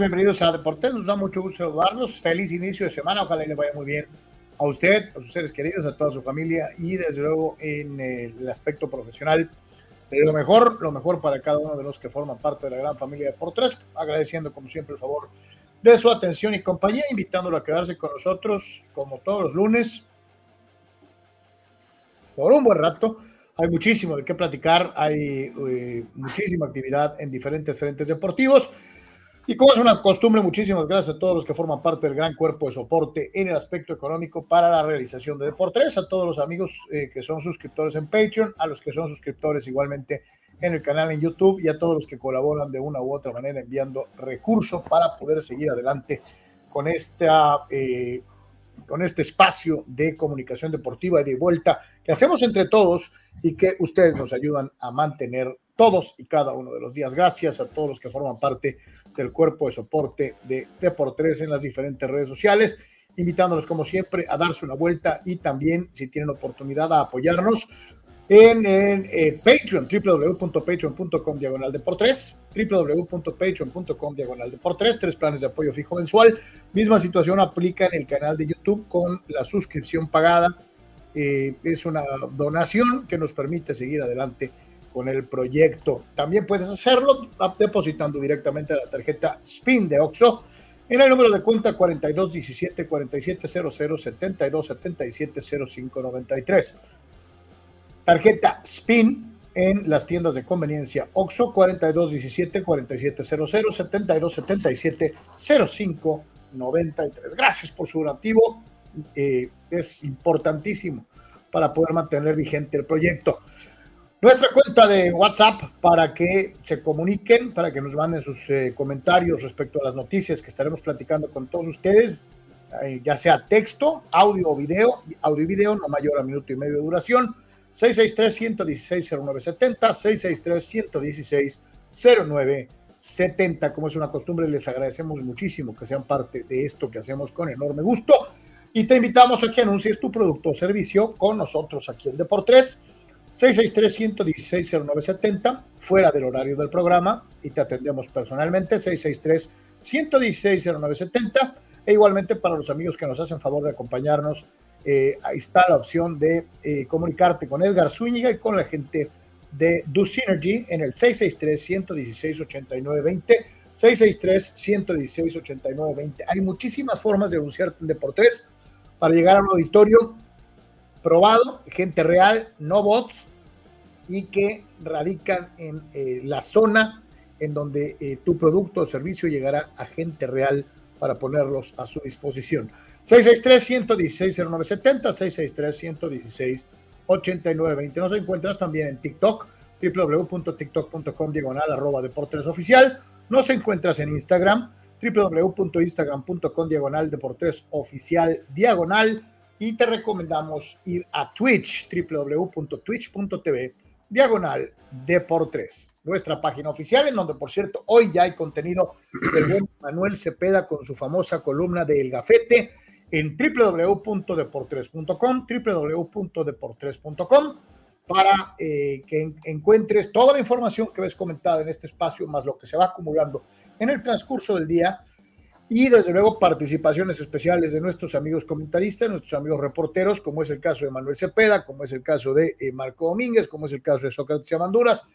Bienvenidos a Deportes. Nos da mucho gusto saludarlos. Feliz inicio de semana. Ojalá le vaya muy bien a usted, a sus seres queridos, a toda su familia y desde luego en el aspecto profesional. lo mejor, lo mejor para cada uno de los que forman parte de la gran familia de Deportes. Agradeciendo como siempre el favor de su atención y compañía, invitándolo a quedarse con nosotros como todos los lunes por un buen rato. Hay muchísimo de qué platicar, hay eh, muchísima actividad en diferentes frentes deportivos. Y como es una costumbre, muchísimas gracias a todos los que forman parte del gran cuerpo de soporte en el aspecto económico para la realización de Deportes, a todos los amigos eh, que son suscriptores en Patreon, a los que son suscriptores igualmente en el canal en YouTube y a todos los que colaboran de una u otra manera enviando recursos para poder seguir adelante con esta eh, con este espacio de comunicación deportiva y de vuelta que hacemos entre todos y que ustedes nos ayudan a mantener todos y cada uno de los días. Gracias a todos los que forman parte del cuerpo de soporte de Deportes en las diferentes redes sociales, invitándolos como siempre a darse una vuelta y también si tienen oportunidad a apoyarnos en, en, Patreon, www.patreon.com diagonal de www.patreon.com diagonal de tres, tres planes de apoyo fijo mensual. Misma situación aplica en el canal de YouTube con la suscripción pagada. Eh, es una donación que nos permite seguir adelante con el proyecto. También puedes hacerlo depositando directamente la tarjeta SPIN de OXO en el número de cuenta 4217 4700 72 77 0593 Tarjeta SPIN en las tiendas de conveniencia OXO 4217 4700 7277 0593. Gracias por su donativo. Eh, es importantísimo para poder mantener vigente el proyecto. Nuestra cuenta de WhatsApp para que se comuniquen, para que nos manden sus eh, comentarios respecto a las noticias que estaremos platicando con todos ustedes, eh, ya sea texto, audio o video, audio y video, no mayor a minuto y medio de duración 663-116-0970, 663-116-0970. Como es una costumbre, les agradecemos muchísimo que sean parte de esto que hacemos con enorme gusto. Y te invitamos a que anuncies tu producto o servicio con nosotros aquí en Deportes. 663-116-0970, fuera del horario del programa, y te atendemos personalmente. 663-116-0970. E igualmente para los amigos que nos hacen favor de acompañarnos eh, ahí está la opción de eh, comunicarte con Edgar Zúñiga y con la gente de Do Synergy en el 663-116-8920. 663-116-8920. Hay muchísimas formas de anunciarte en Deportes para llegar a un auditorio probado, gente real, no bots, y que radican en eh, la zona en donde tu producto o servicio llegará a gente real para ponerlos a su disposición. 663-116-0970, 663-116-8920. Nos encuentras también en TikTok, www.tiktok.com diagonal arroba deportes oficial. Nos encuentras en Instagram, www.instagram.com diagonal deportes oficial diagonal. Y te recomendamos ir a Twitch, www.twitch.tv diagonal de por tres, nuestra página oficial, en donde, por cierto, hoy ya hay contenido del buen Manuel Cepeda con su famosa columna de El Gafete en www.deportres.com, www.deportres.com, para eh, que encuentres toda la información que ves comentada en este espacio, más lo que se va acumulando en el transcurso del día y desde luego participaciones especiales de nuestros amigos comentaristas, nuestros amigos reporteros, como es el caso de Manuel Cepeda, como es el caso de eh, Marco Domínguez, como es el caso de Sócrates Amanduras,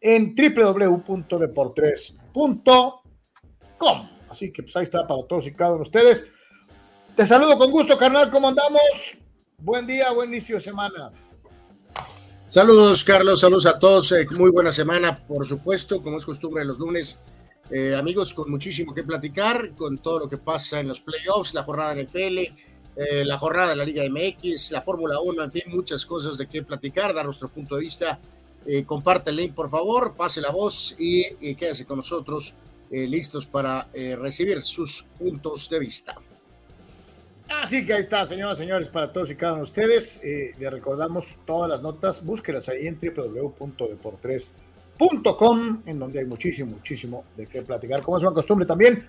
en www.deportres.com. Así que pues ahí está para todos y cada uno de ustedes. Te saludo con gusto, carnal, ¿cómo andamos? Buen día, buen inicio de semana. Saludos, Carlos, saludos a todos, eh, muy buena semana, por supuesto, como es costumbre los lunes eh, amigos, con muchísimo que platicar, con todo lo que pasa en los playoffs, la jornada en FL, eh, la jornada de la Liga MX, la Fórmula 1, en fin, muchas cosas de qué platicar, dar nuestro punto de vista. Eh, comparte el link, por favor, pase la voz y, y quédese con nosotros, listos para recibir sus puntos de vista. Así que ahí está, señoras y señores, para todos y cada uno de ustedes. les recordamos todas las notas, búsquelas ahí en www.deportres.com Com, en donde hay muchísimo, muchísimo de qué platicar, como es una costumbre también.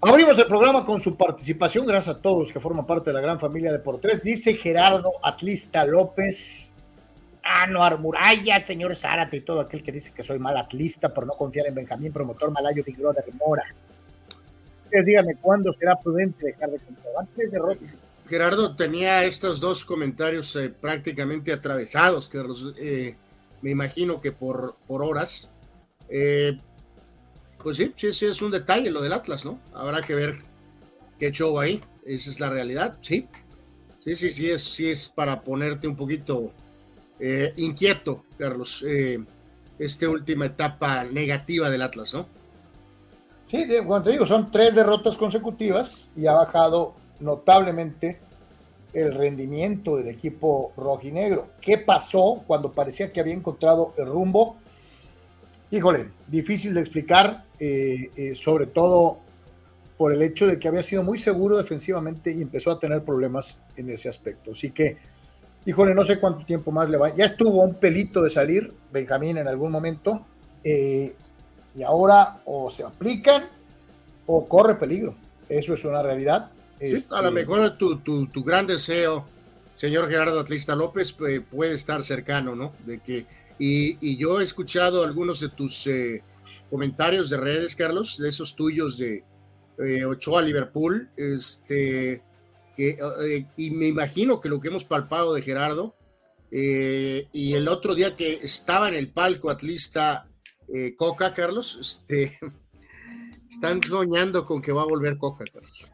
Abrimos el programa con su participación, gracias a todos que forman parte de la gran familia de por tres. Dice Gerardo Atlista López, Anuar Muralla, señor Zárate y todo aquel que dice que soy mal atlista por no confiar en Benjamín Promotor Malayo Figueroa de Remora. Ustedes díganme cuándo será prudente dejar de de Gerardo tenía estos dos comentarios eh, prácticamente atravesados, que eh, me imagino que por, por horas. Eh, pues sí, sí, sí, es un detalle lo del Atlas, ¿no? Habrá que ver qué show ahí. Esa es la realidad, sí. Sí, sí, sí, es, sí es para ponerte un poquito eh, inquieto, Carlos, eh, esta última etapa negativa del Atlas, ¿no? Sí, cuando te digo, son tres derrotas consecutivas y ha bajado notablemente el rendimiento del equipo rojinegro. ¿Qué pasó cuando parecía que había encontrado el rumbo? Híjole, difícil de explicar, eh, eh, sobre todo por el hecho de que había sido muy seguro defensivamente y empezó a tener problemas en ese aspecto. Así que, híjole, no sé cuánto tiempo más le va. Ya estuvo un pelito de salir Benjamín en algún momento eh, y ahora o se aplican o corre peligro. Eso es una realidad a lo este, mejor tu, tu, gran deseo, señor Gerardo Atlista López, puede estar cercano, ¿no? De que, y, yo he escuchado algunos de tus eh, comentarios de redes, Carlos, de esos tuyos de eh, Ochoa Liverpool, este, que, eh, y me imagino que lo que hemos palpado de Gerardo, y el otro día que estaba en el palco Atlista Coca, Carlos, este, están soñando con que va a volver Coca, Carlos.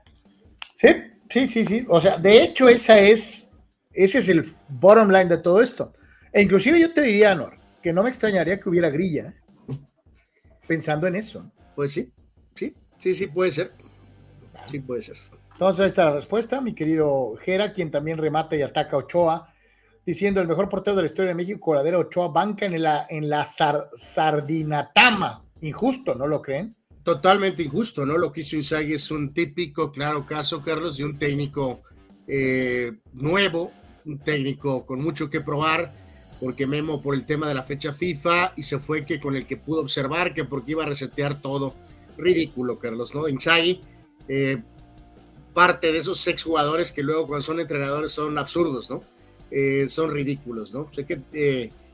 Sí, sí, sí, sí. O sea, de hecho, esa es, ese es el bottom line de todo esto. E inclusive yo te diría, Nor, que no me extrañaría que hubiera grilla, pensando en eso. Pues sí, sí, sí, sí puede ser. Sí puede ser. Entonces, ahí está la respuesta, mi querido Jera, quien también remata y ataca a Ochoa, diciendo el mejor portero de la historia de México, Coladero Ochoa, banca en la, en la sardinatama. Injusto, ¿no lo creen? Totalmente injusto, ¿no? Lo que hizo Inzaghi es un típico, claro caso, Carlos, de un técnico eh, nuevo, un técnico con mucho que probar, porque Memo por el tema de la fecha FIFA y se fue que con el que pudo observar que porque iba a resetear todo. Ridículo, Carlos, ¿no? Inzaghi, eh, parte de esos sex jugadores que luego cuando son entrenadores son absurdos, ¿no? Eh, son ridículos, ¿no? Sé que,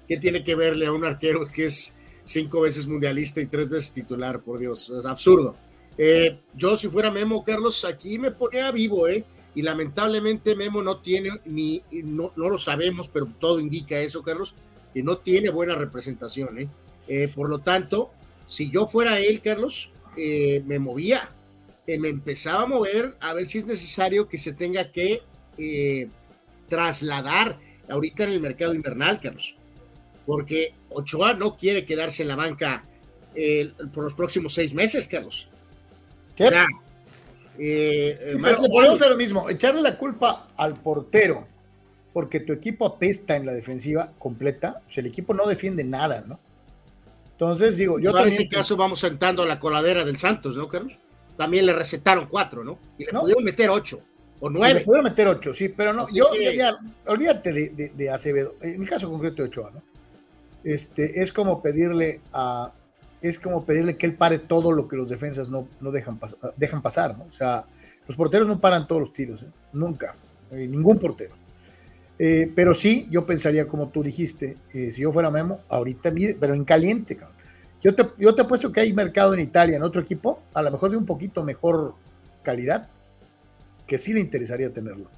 ¿qué tiene que verle a un arquero que es cinco veces mundialista y tres veces titular, por Dios, es absurdo. Eh, yo si fuera Memo, Carlos, aquí me ponía vivo, ¿eh? Y lamentablemente Memo no tiene, ni, no, no lo sabemos, pero todo indica eso, Carlos, que no tiene buena representación, ¿eh? eh por lo tanto, si yo fuera él, Carlos, eh, me movía, me empezaba a mover a ver si es necesario que se tenga que trasladar ahorita en el mercado invernal, Carlos porque Ochoa no quiere quedarse en la banca eh, por los próximos seis meses, Carlos. Eh, podemos hacer lo mismo, echarle la culpa al portero porque tu equipo apesta en la defensiva completa, o sea, el equipo no defiende nada, ¿no? Entonces, digo, yo Para ese caso vamos sentando la coladera del Santos, ¿no, Carlos? También le recetaron cuatro, ¿no? Y le pudieron meter ocho o nueve. Le pudieron meter ocho, sí, pero no, yo, olvídate de, de, Acevedo, en mi caso concreto de Ochoa, ¿no? Este, es como pedirle a, es como pedirle que él pare todo lo que los defensas no, dejan pasar, ¿no? O sea, los porteros no paran todos los tiros, ¿eh? nunca, eh, ningún portero. Eh, pero sí, yo pensaría como tú dijiste, si yo fuera Memo, ahorita, pero en caliente, cabrón. Yo te, yo te apuesto que hay mercado en Italia, en otro equipo, a lo mejor de un poquito mejor calidad, que sí le interesaría tenerlo.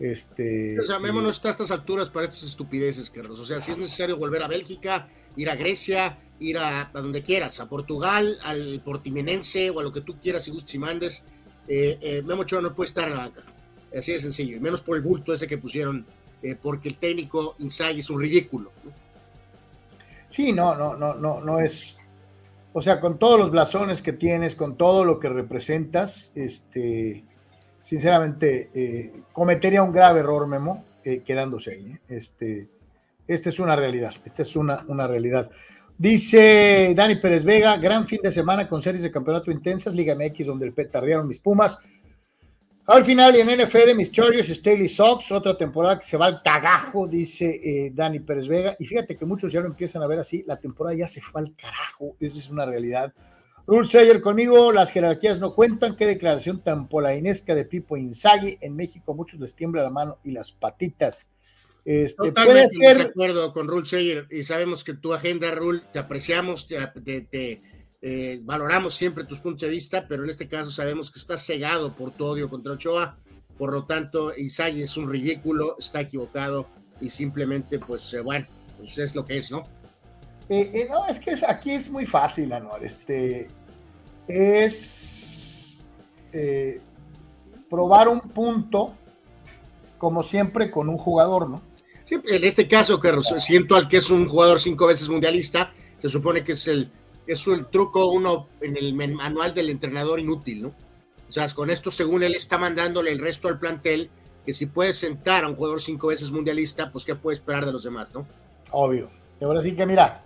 Este, o sea, Memo no está a estas alturas para estas estupideces, Carlos. O sea, si es necesario volver a Bélgica, ir a Grecia, ir a, donde quieras, a Portugal, al Portimenense o a lo que tú quieras y gustes y mandes, eh, eh, Memo Ochoa no puede estar en la banca. Así de sencillo, y menos por el bulto ese que pusieron, eh, porque el técnico Inzaghi es un ridículo. Sí, no, no, no, no, no es. O sea, con todos los blasones que tienes, con todo lo que representas, este, sinceramente, eh, cometería un grave error, Memo, eh, quedándose ahí. Este, esta es una realidad, esta es una, una realidad. Dice Dani Pérez Vega, gran fin de semana con series de campeonato intensas, Liga MX, donde el petardearon mis Pumas. Al final, y en NFL, mis Chargers, Staley Sox, otra temporada que se va al cagajo, dice eh, Dani Pérez Vega. Y fíjate que muchos ya lo empiezan a ver así, la temporada ya se fue al carajo, esa es una realidad. Rule Sayer conmigo, las jerarquías no cuentan. Qué declaración tan polainesca de Pipo Inzaghi. En México muchos les tiembla la mano y las patitas. Este, puede ser... de acuerdo con Rule Sayer y sabemos que tu agenda, Rule, te apreciamos, te eh, valoramos siempre tus puntos de vista, pero en este caso sabemos que está cegado por tu odio contra Ochoa, por lo tanto, Isai es un ridículo, está equivocado y simplemente, pues eh, bueno, pues es lo que es, ¿no? Eh, no, es que aquí es muy fácil, Anuar. Este es probar un punto, como siempre, con un jugador, ¿no? Sí, en este caso, que siento al que es un jugador cinco veces mundialista, se supone que es el es el truco uno en el manual del entrenador inútil, ¿no? O sea, con esto, según él, está mandándole el resto al plantel que si puedes sentar a un jugador cinco veces mundialista, pues qué puede esperar de los demás, ¿no? Obvio. Y ahora sí que mira.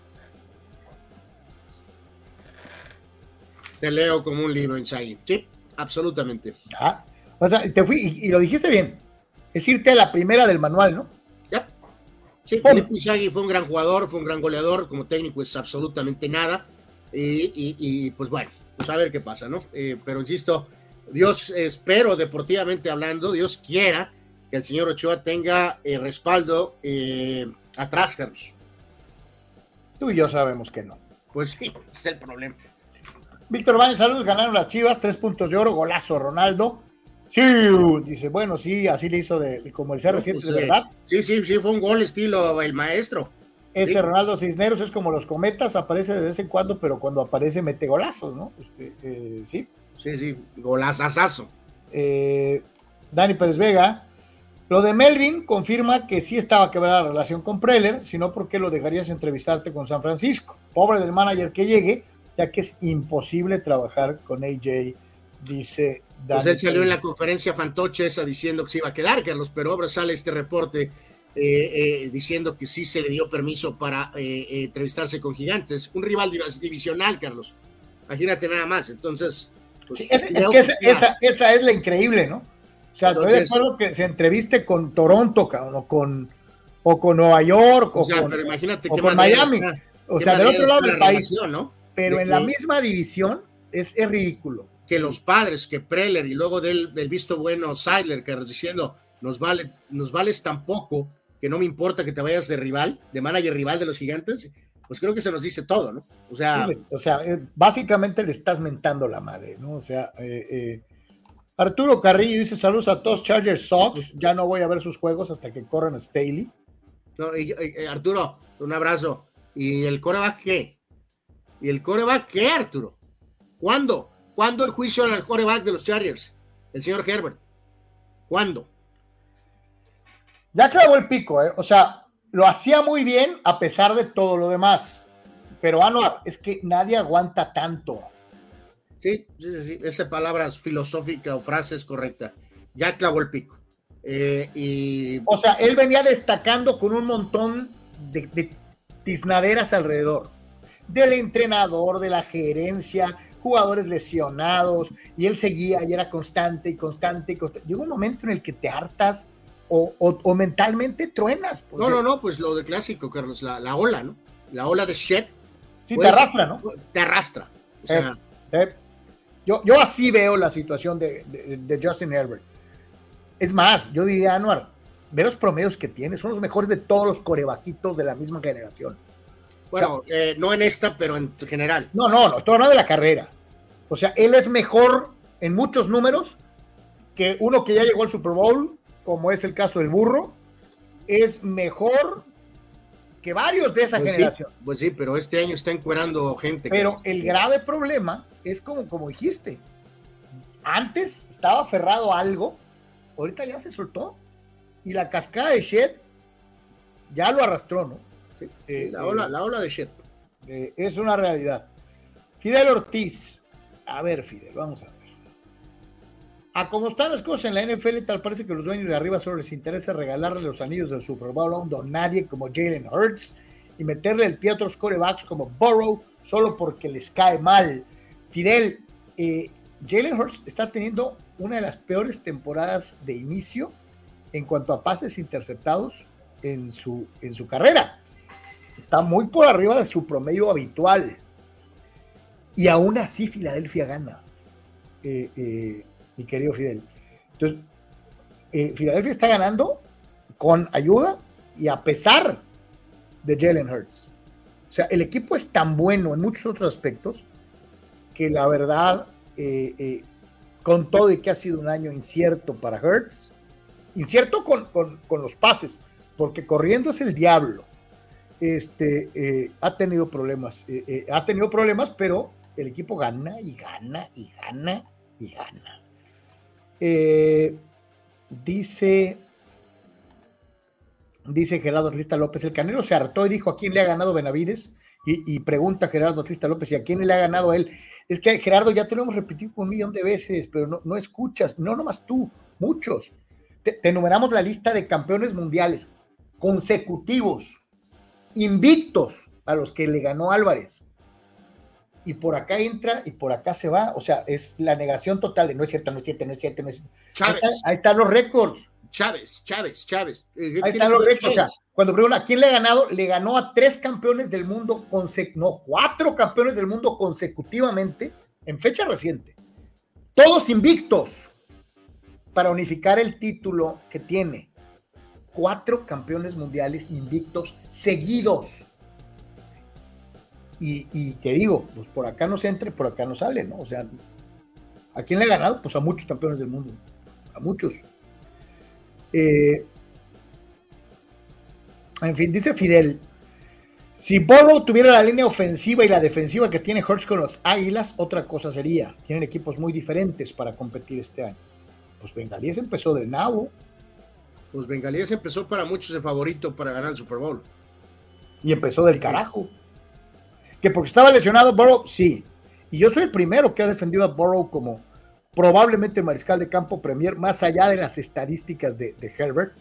Te leo como un libro, Inzaghi. Sí, absolutamente. Ah, o sea, te fui y, lo dijiste bien. Es irte a la primera del manual, ¿no? Ya. Sí, Felipe Inzaghi fue un gran jugador, fue un gran goleador, como técnico es absolutamente nada y, pues bueno, pues a ver qué pasa, ¿no? Eh, pero insisto, Dios, espero deportivamente hablando, Dios quiera que el señor Ochoa tenga eh, respaldo eh, atrás, Carlos. Tú y yo sabemos que no. Pues sí, ese es el problema. Víctor Baños, saludos, ganaron las Chivas, tres puntos de oro, golazo Ronaldo. Sí, dice, bueno, sí, así le hizo de, como el CR7, pues, verdad. Sí, sí, sí, fue un gol estilo el maestro. Este Ronaldo Cisneros es como los cometas, aparece de vez en cuando, pero cuando aparece mete golazos, ¿no? Este, eh, sí. Sí, sí, golazazazo. Eh, Dani Pérez Vega. Lo de Melvin confirma que sí estaba quebrada la relación con Preller, sino porque lo dejarías entrevistarte con San Francisco. Pobre del manager que llegue, ya que es imposible trabajar con AJ, dice Dani. Pues él salió en la conferencia fantoche esa diciendo que se iba a quedar, Carlos, pero ahora sale este reporte eh, eh, diciendo que sí se le dio permiso para eh, entrevistarse con Gigantes, un rival divisional, Carlos. Imagínate nada más. Entonces, pues, es, que esa, es la increíble, ¿no? O sea, no es que se entreviste con Toronto, o con, o con Nueva York, o, sea, con, pero imagínate con Miami. o sea, del otro lado del país. ¿no? Pero en la misma división es, es, ridículo. Que los padres, que Preller y luego del, del visto bueno Seidler, que diciendo, nos, vale, nos vales tan poco que no me importa que te vayas de rival, de manager rival de los gigantes, pues creo que se nos dice todo, ¿no? O sea, o sea eh, básicamente le estás mentando la madre, ¿no? O sea, eh, eh, Arturo Carrillo dice saludos a todos Chargers Sox, ya no voy a ver sus juegos hasta que corran a Staley. No, Arturo, un abrazo. ¿Y el coreback qué? ¿Y el coreback qué, Arturo? ¿Cuándo? ¿Cuándo el juicio al coreback de los Chargers? El señor Herbert. ¿Cuándo? Ya clavó el pico, ¿eh? o sea, lo hacía muy bien a pesar de todo lo demás. Pero Anuar, es que nadie aguanta tanto. Sí, sí, sí, esa palabra filosófica o frase es correcta. Ya clavó el pico. Eh, y... O sea, él venía destacando con un montón de, de tiznaderas alrededor. Del entrenador, de la gerencia, jugadores lesionados, y él seguía y era constante y constante y constante. Llegó un momento en el que te hartas o, o, mentalmente truenas. Pues, no, no, no, pues lo de clásico, Carlos, la, la ola, ¿no? La ola de shit. Sí, te arrastra, ¿no? Te arrastra. O sea, eh, eh. Yo, yo así veo la situación de, de, Justin Herbert. Es más, yo diría, Anuar, ve los promedios que tiene, son los mejores de todos los corebaquitos de la misma generación. Bueno, eh, no en esta, pero en general. No, no, no, estoy hablando de la carrera. O sea, él es mejor en muchos números que uno que ya llegó al Super Bowl, como es el caso del burro, es mejor que varios de esa pues generación. pues sí, pero este año está encuerando gente. Pero el grave problema es como, como dijiste, antes estaba aferrado a algo, ahorita ya se soltó. Y la cascada de Shed ya lo arrastró, ¿no? Eh, la, ola, la ola de Shed. Eh, es una realidad. Fidel Ortiz. A ver, Fidel, vamos a ver. A como están las cosas en la NFL, tal parece que los dueños de arriba solo les interesa regalarle los anillos del Super Bowl a un don nadie como Jalen Hurts y meterle el pie a otros corebacks como Burrow solo porque les cae mal. Fidel, eh, Jalen Hurts está teniendo una de las peores temporadas de inicio en cuanto a pases interceptados en su, en su carrera. Está muy por arriba de su promedio habitual. Y aún así Filadelfia gana, eh, eh, mi querido Fidel. Entonces, Filadelfia está ganando con ayuda y a pesar de Jalen Hurts. O sea, el equipo es tan bueno en muchos otros aspectos que la verdad, eh, eh, con todo y que ha sido un año incierto para Hertz, incierto con, los pases, porque corriendo es el diablo. Este, eh, ha tenido problemas, ha tenido problemas, pero el equipo gana y gana y gana y gana. dice, dice Gerardo Atlista López, el Canelo se hartó y dijo a quién le ha ganado Benavides. Y, pregunta Gerardo Atlista López, ¿y a quién le ha ganado a él? Es que Gerardo, ya te lo hemos repetido un millón de veces, pero no, no escuchas, no nomás tú, muchos. Te, enumeramos la lista de campeones mundiales consecutivos, invictos a los que le ganó Álvarez. Y por acá entra y por acá se va. O sea, es la negación total de no es cierto, no es cierto, no es cierto, no es cierto. ahí están los récords. Chávez, Chávez, Chávez. Eh, Ahí están los récords. O sea, cuando preguntan a quién le ha ganado, le ganó a tres campeones del mundo, no, cuatro campeones del mundo consecutivamente en fecha reciente. Todos invictos para unificar el título que tiene. Cuatro campeones mundiales invictos seguidos. Y, y que digo, pues por acá no se entre, por acá no sale, ¿no? O sea, ¿a quién le ha ganado? Pues a muchos campeones del mundo. A muchos. Eh, en fin, dice Fidel, si Burrow tuviera la línea ofensiva y la defensiva que tiene Hurts con los Águilas, otra cosa sería. Tienen equipos muy diferentes para competir este año. Pues Bengalíes empezó de nabo. Pues Bengalíes empezó para muchos de favorito para ganar el Super Bowl. Y empezó del carajo. Que porque estaba lesionado Burrow, sí. Y yo soy el primero que ha defendido a Burrow como probablemente mariscal de campo Premier, más allá de las estadísticas de, Herbert,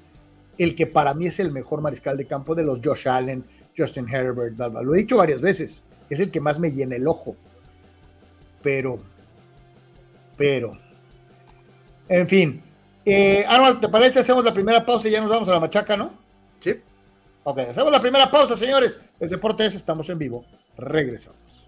el que para mí es el mejor mariscal de campo de los Josh Allen, Justin Herbert, lo he dicho varias veces, es el que más me llena el ojo. Pero, pero, en fin. Eh, Arnold, ¿te parece? Hacemos la primera pausa y ya nos vamos a la machaca, ¿no? Sí. Ok, hacemos la primera pausa, señores. Es Deportes, estamos en vivo. Regresamos.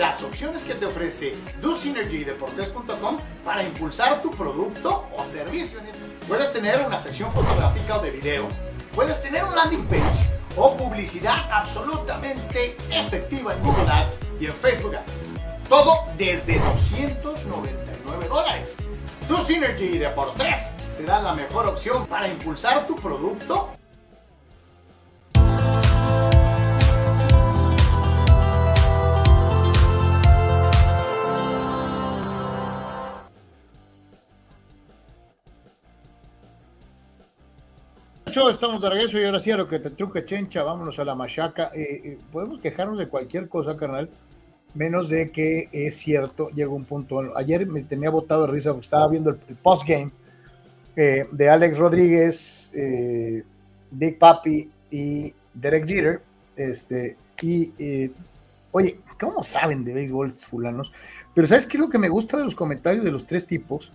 las opciones que te ofrece DoSynergyDeportes.com para impulsar tu producto o servicio. Puedes tener una sección fotográfica o de video, puedes tener un landing page o publicidad absolutamente efectiva en Google Ads y en Facebook Ads. Todo desde 299 dólares. DoSynergy Deportes será la mejor opción para impulsar tu producto estamos de regreso y ahora sí a lo que te truque, chencha, vámonos a la machaca. Eh, eh, podemos quejarnos de cualquier cosa, carnal, menos de que es cierto, llega un punto. Ayer me tenía botado de risa porque estaba viendo el, postgame eh, de Alex Rodríguez, Big Papi y Derek Jeter. Este, y oye, ¿cómo saben de béisbol estos fulanos? Pero ¿sabes qué es lo que me gusta de los comentarios de los tres tipos?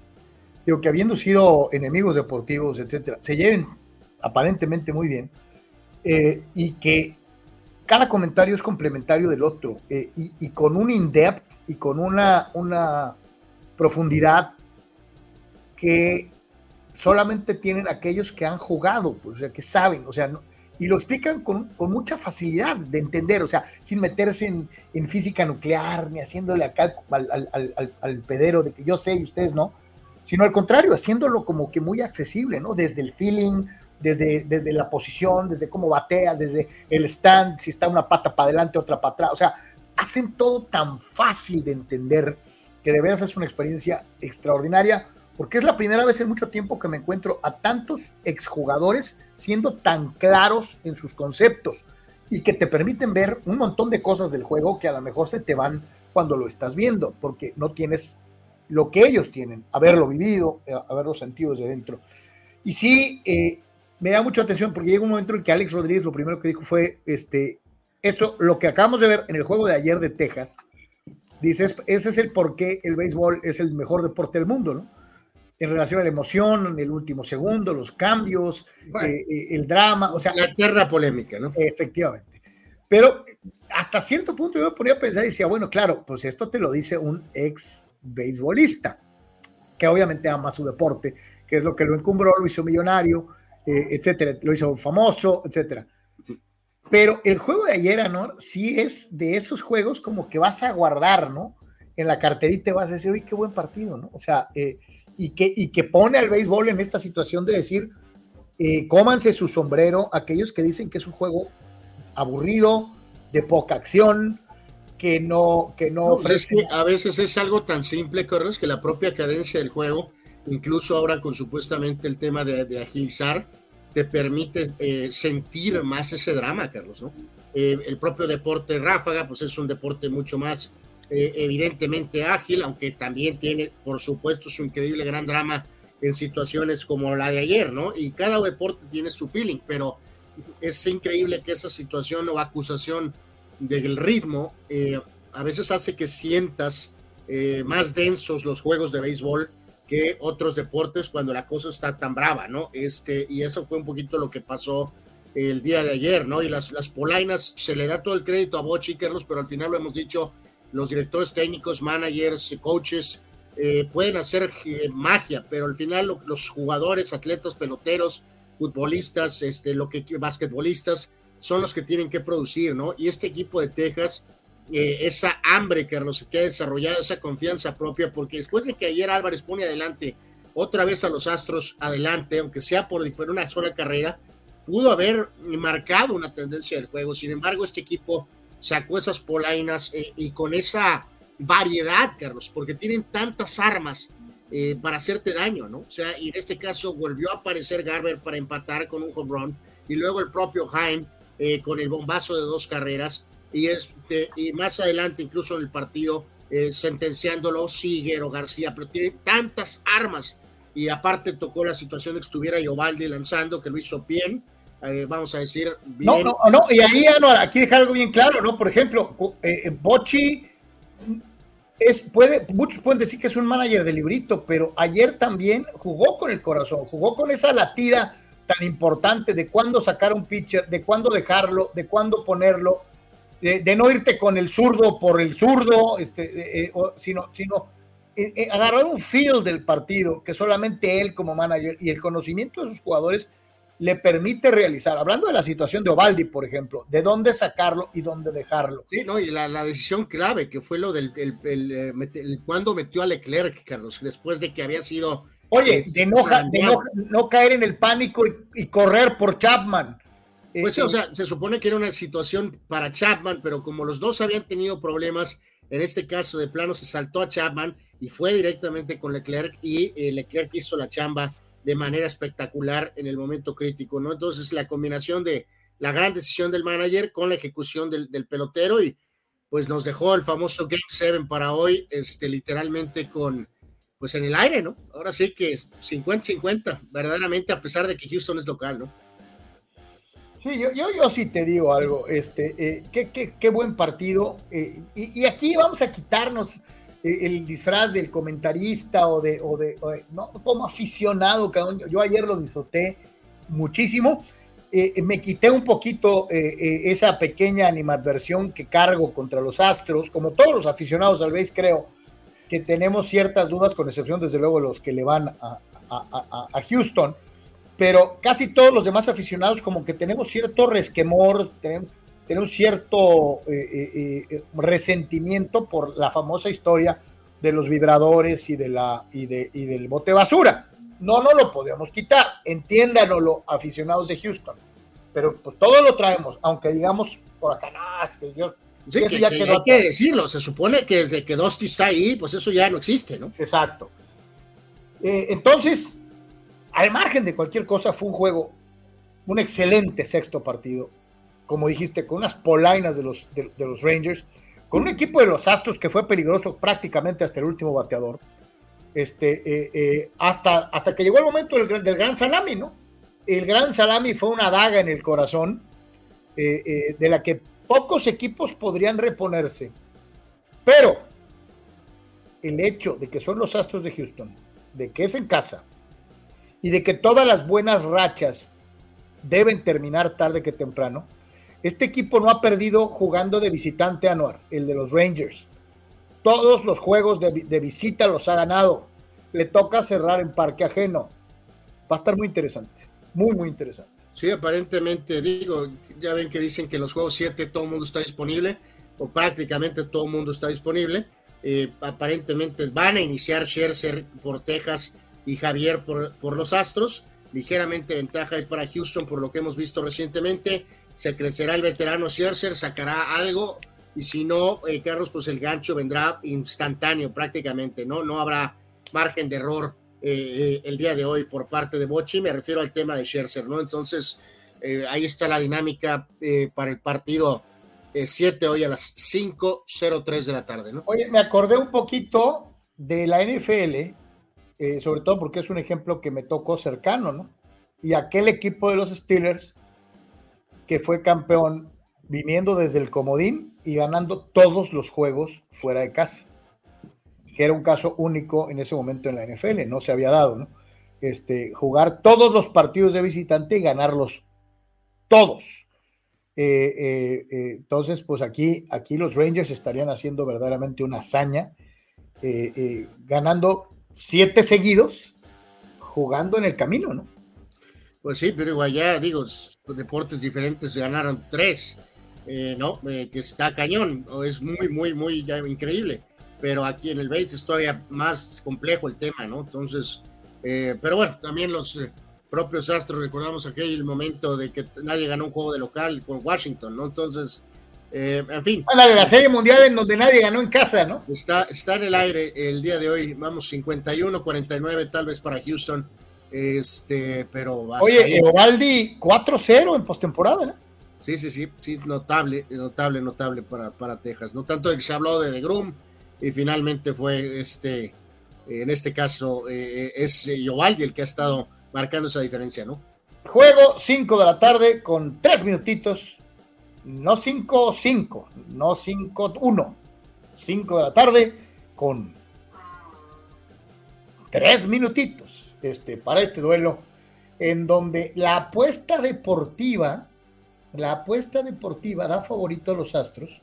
Digo que habiendo sido enemigos deportivos, etcétera, se lleven aparentemente muy bien, eh, y que cada comentario es complementario del otro, eh, y, con un in-depth y con una, una profundidad que solamente tienen aquellos que han jugado, pues, o sea, que saben, o sea, y lo explican con, mucha facilidad de entender, o sea, sin meterse en, física nuclear, ni haciéndole acá al, al, al, pedero de que yo sé y ustedes no, sino al contrario, haciéndolo como que muy accesible, ¿no? Desde el feeling, desde, desde la posición, desde cómo bateas, desde el stand, si está una pata para adelante, otra para atrás. O sea, hacen todo tan fácil de entender que de veras es una experiencia extraordinaria, porque es la primera vez en mucho tiempo que me encuentro a tantos exjugadores siendo tan claros en sus conceptos y que te permiten ver un montón de cosas del juego que a lo mejor se te van cuando lo estás viendo, porque no tienes lo que ellos tienen, haberlo vivido, eh, haberlo sentido desde dentro. Y sí, eh, me da mucha atención porque llega un momento en que Alex Rodríguez lo primero que dijo fue, este, esto, lo que acabamos de ver en el juego de ayer de Texas, dice, ese es el por qué el béisbol es el mejor deporte del mundo, ¿no? En relación a la emoción, en el último segundo, los cambios, eh, eh, el drama, o sea... La tierra polémica, ¿no? Efectivamente. Pero hasta cierto punto yo me ponía a pensar y decía, bueno, claro, pues esto te lo dice un ex beisbolista, que obviamente ama su deporte, que es lo que lo encumbró, lo hizo millonario, eh, etcétera, lo hizo famoso, etcétera. Pero el juego de ayer, Anor, sí es de esos juegos como que vas a guardar, ¿no? En la carterita vas a decir, uy, qué buen partido, ¿no? O sea, eh, y, que, y que pone al béisbol en esta situación de decir, eh, cómanse su sombrero aquellos que dicen que es un juego aburrido, de poca acción, que no, que no, pues a veces es algo tan simple, Carlos, que la propia cadencia del juego incluso ahora con supuestamente el tema de, agilizar, te permite eh, sentir más ese drama, Carlos. Eh, el propio deporte ráfaga, pues es un deporte mucho más eh, evidentemente ágil, aunque también tiene, por supuesto, su increíble gran drama en situaciones como la de ayer, ¿no? Y cada deporte tiene su feeling, pero es increíble que esa situación o acusación del ritmo a veces hace que sientas más densos los juegos de béisbol que otros deportes cuando la cosa está tan brava, ¿no? Este, y eso fue un poquito lo que pasó el día de ayer, ¿no? Y las, las polainas, se le da todo el crédito a Bochi, Carlos, pero al final lo hemos dicho, los directores técnicos, managers, coaches, eh, pueden hacer eh, magia, pero al final los jugadores, atletas, peloteros, futbolistas, este, lo que basquetbolistas, son los que tienen que producir, ¿no? Y este equipo de Texas eh, esa hambre, Carlos, que ha desarrollado, esa confianza propia, porque después de que ayer Álvarez pone adelante otra vez a los Astros adelante, aunque sea por una sola carrera, pudo haber marcado una tendencia del juego. Sin embargo, este equipo sacó esas polainas eh, y con esa variedad, Carlos, porque tienen tantas armas eh, para hacerte daño, ¿no? O sea, y en este caso volvió a aparecer Garber para empatar con un home run y luego el propio Jaime con el bombazo de dos carreras y, este, y más adelante, incluso en el partido, eh, sentenciándolo Siger o García, pero tiene tantas armas y aparte tocó la situación de que estuviera Yovaldi lanzando, que lo hizo bien, eh, vamos a decir, bien. No, no, no, y ahí aquí dejar algo bien claro, ¿no? Por ejemplo, eh, Bochi es, puede, muchos pueden decir que es un manager de librito, pero ayer también jugó con el corazón, jugó con esa latida tan importante de cuándo sacar un pitcher, de cuándo dejarlo, de cuándo ponerlo, de, no irte con el zurdo por el zurdo, este, eh, sino, sino agarrar un feel del partido que solamente él como manager y el conocimiento de sus jugadores le permite realizar, hablando de la situación de Ovaldi, por ejemplo, de dónde sacarlo y dónde dejarlo. Sí, no, y la, decisión clave, que fue lo del el, cuando metió a Leclerc, Carlos, después de que había sido... Oye, de, no, caer en el pánico y, correr por Chapman. Pues sí, o sea, se supone que era una situación para Chapman, pero como los dos habían tenido problemas, en este caso de plano se saltó a Chapman y fue directamente con Leclerc y eh, Leclerc hizo la chamba de manera espectacular en el momento crítico, ¿no? Entonces, la combinación de la gran decisión del manager con la ejecución del, pelotero y pues nos dejó el famoso Game 7 para hoy, este, literalmente con, pues en el aire, ¿no? Ahora sí que 50-50, verdaderamente, a pesar de que Houston es local, ¿no? Sí, yo, yo, yo sí te digo algo, este, eh, qué, qué, qué, buen partido, eh, y, y, aquí vamos a quitarnos el disfraz del comentarista o de, o de, no, como aficionado, yo ayer lo disfruté muchísimo. Eh, me quité un poquito eh, eh, esa pequeña animadversión que cargo contra los Astros, como todos los aficionados al vez creo que tenemos ciertas dudas, con excepción desde luego los que le van a, a, a, Houston, pero casi todos los demás aficionados como que tenemos cierto resquemor, tenemos, un cierto eh, eh, eh, resentimiento por la famosa historia de los vibradores y, de la, y, de, y del bote basura. No, no lo podemos quitar, entiéndanos los aficionados de Houston. Pero pues todo lo traemos, aunque digamos por acá, no, que yo... Sí, que, ya hay que decirlo, se supone que desde que Dusty está ahí, pues eso ya no existe, ¿no? Exacto. entonces, al margen de cualquier cosa, fue un juego, un excelente sexto partido como dijiste, con unas polainas de los, de, los Rangers, con un equipo de los Astros que fue peligroso prácticamente hasta el último bateador, este, eh, eh, hasta, hasta que llegó el momento del, gran salami, ¿no? El gran salami fue una daga en el corazón eh, de la que pocos equipos podrían reponerse, pero el hecho de que son los Astros de Houston, de que es en casa y de que todas las buenas rachas deben terminar tarde que temprano, este equipo no ha perdido jugando de visitante anual, el de los Rangers. Todos los juegos de, visita los ha ganado. Le toca cerrar en parque ajeno. Va a estar muy interesante, muy, muy interesante. Sí, aparentemente, digo, ya ven que dicen que en los juegos 7 todo el mundo está disponible, o prácticamente todo el mundo está disponible. Eh, aparentemente van a iniciar Scherzer por Texas y Javier por, por los Astros. Ligeramente ventaja para Houston por lo que hemos visto recientemente se crecerá el veterano Scherzer, sacará algo, y si no, eh, Carlos, pues el gancho vendrá instantáneo prácticamente, ¿no? No habrá margen de error eh, eh, el día de hoy por parte de Bochi, me refiero al tema de Scherzer, ¿no? Entonces, ahí está la dinámica para el partido 7 hoy a las 5.03 de la tarde, ¿no? Oye, me acordé un poquito de la NFL, sobre todo porque es un ejemplo que me tocó cercano, ¿no? Y aquel equipo de los Steelers que fue campeón viniendo desde el comodín y ganando todos los juegos fuera de casa, que era un caso único en ese momento en la NFL, no se había dado, ¿no? Este, jugar todos los partidos de visitante y ganarlos todos. Eh, eh, eh, entonces, pues aquí, aquí los Rangers estarían haciendo verdaderamente una hazaña, ganando siete seguidos, jugando en el camino, ¿no? Pues sí, pero igual ya, digo, deportes diferentes ganaron tres, eh, ¿no? Eh, que está cañón, es muy, muy, muy ya increíble. Pero aquí en el base es todavía más complejo el tema, ¿no? Entonces, eh, pero bueno, también los propios Astros recordamos aquel momento de que nadie ganó un juego de local con Washington, ¿no? Entonces, en fin. Bueno, la serie mundial en donde nadie ganó en casa, ¿no? Está, está en el aire el día de hoy, vamos 51-49 tal vez para Houston este, pero. Oye, Eovaldi 4-0 en postemporada, ¿no? Sí, sí, sí, sí, notable, notable, notable para, para Texas. No tanto de que se ha hablado de, de Grum, y finalmente fue este, en este caso, eh, es Yovaldi el que ha estado marcando esa diferencia, ¿no? Juego 5 de la tarde con 3 minutitos, no 5, 5, no 5, 1, 5 de la tarde con 3 minutitos este, para este duelo, en donde la apuesta deportiva, la apuesta deportiva da favorito a los Astros,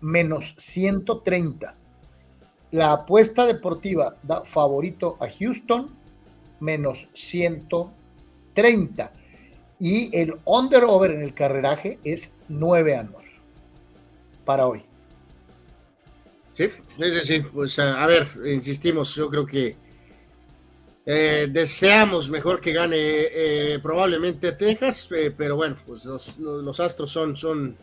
menos 130. La apuesta deportiva da favorito a Houston, menos 130. Y el under-over en el carreraje es 9 anual para hoy. Sí, sí, sí, Pues a, ver, insistimos, yo creo que eh, deseamos mejor que gane eh, probablemente Texas, eh, pero bueno, pues los, Astros son, son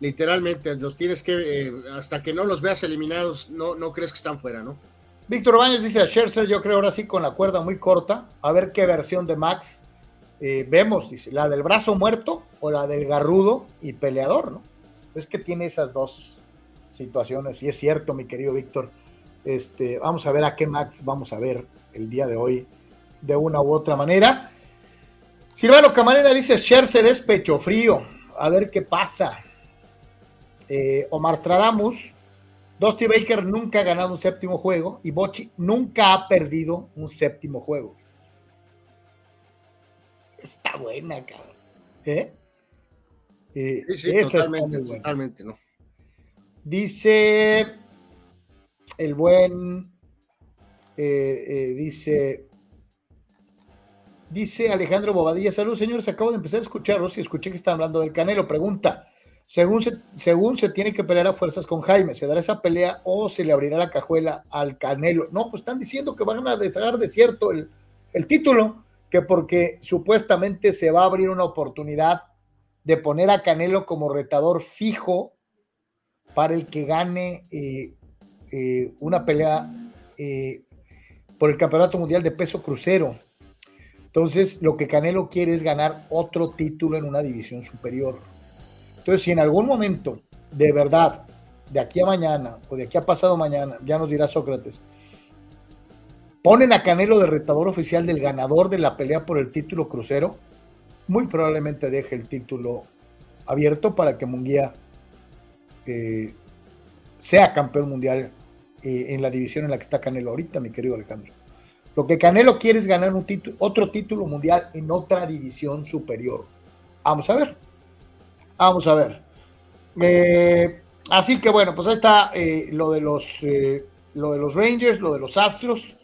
literalmente, los tienes que, hasta que no los veas eliminados, no, no crees que están fuera, ¿no? Víctor Baños dice a Scherzer, yo creo ahora sí con la cuerda muy corta, a ver qué versión de Max vemos, dice, la del brazo muerto o la del garrudo y peleador, ¿no? Es que tiene esas dos situaciones, y es cierto, mi querido Víctor. Este, vamos a ver a qué Max vamos a ver el día de hoy de una u otra manera. Silvano Camarena dice, Scherzer es pecho frío. A ver qué pasa. Eh, Omar Stradamus, Dusty Baker nunca ha ganado un séptimo juego y Bochi nunca ha perdido un séptimo juego. Está buena, cabrón. ¿Eh? eh sí, sí, totalmente, totalmente, ¿no? Dice el buen eh, eh, dice, dice Alejandro Bobadilla, salud señores, acabo de empezar a escucharlos y escuché que están hablando del Canelo. Pregunta, según se, según se tiene que pelear a fuerzas con Jaime, ¿se dará esa pelea o se le abrirá la cajuela al Canelo? No, pues están diciendo que van a dejar de cierto el, el título, que porque supuestamente se va a abrir una oportunidad de poner a Canelo como retador fijo para el que gane eh, una pelea por el Campeonato Mundial de Peso Crucero. Entonces, lo que Canelo quiere es ganar otro título en una división superior. Entonces, si en algún momento, de verdad, de aquí a mañana o de aquí a pasado mañana, ya nos dirá Sócrates, ponen a Canelo de retador oficial del ganador de la pelea por el título crucero, muy probablemente deje el título abierto para que Munguía eh, sea campeón mundial eh, en la división en la que está Canelo ahorita, mi querido Alejandro. Lo que Canelo quiere es ganar un otro título mundial en otra división superior. Vamos a ver. Vamos a ver. Eh, así que bueno, pues ahí está lo, de los, lo de los Rangers, lo de los Astros.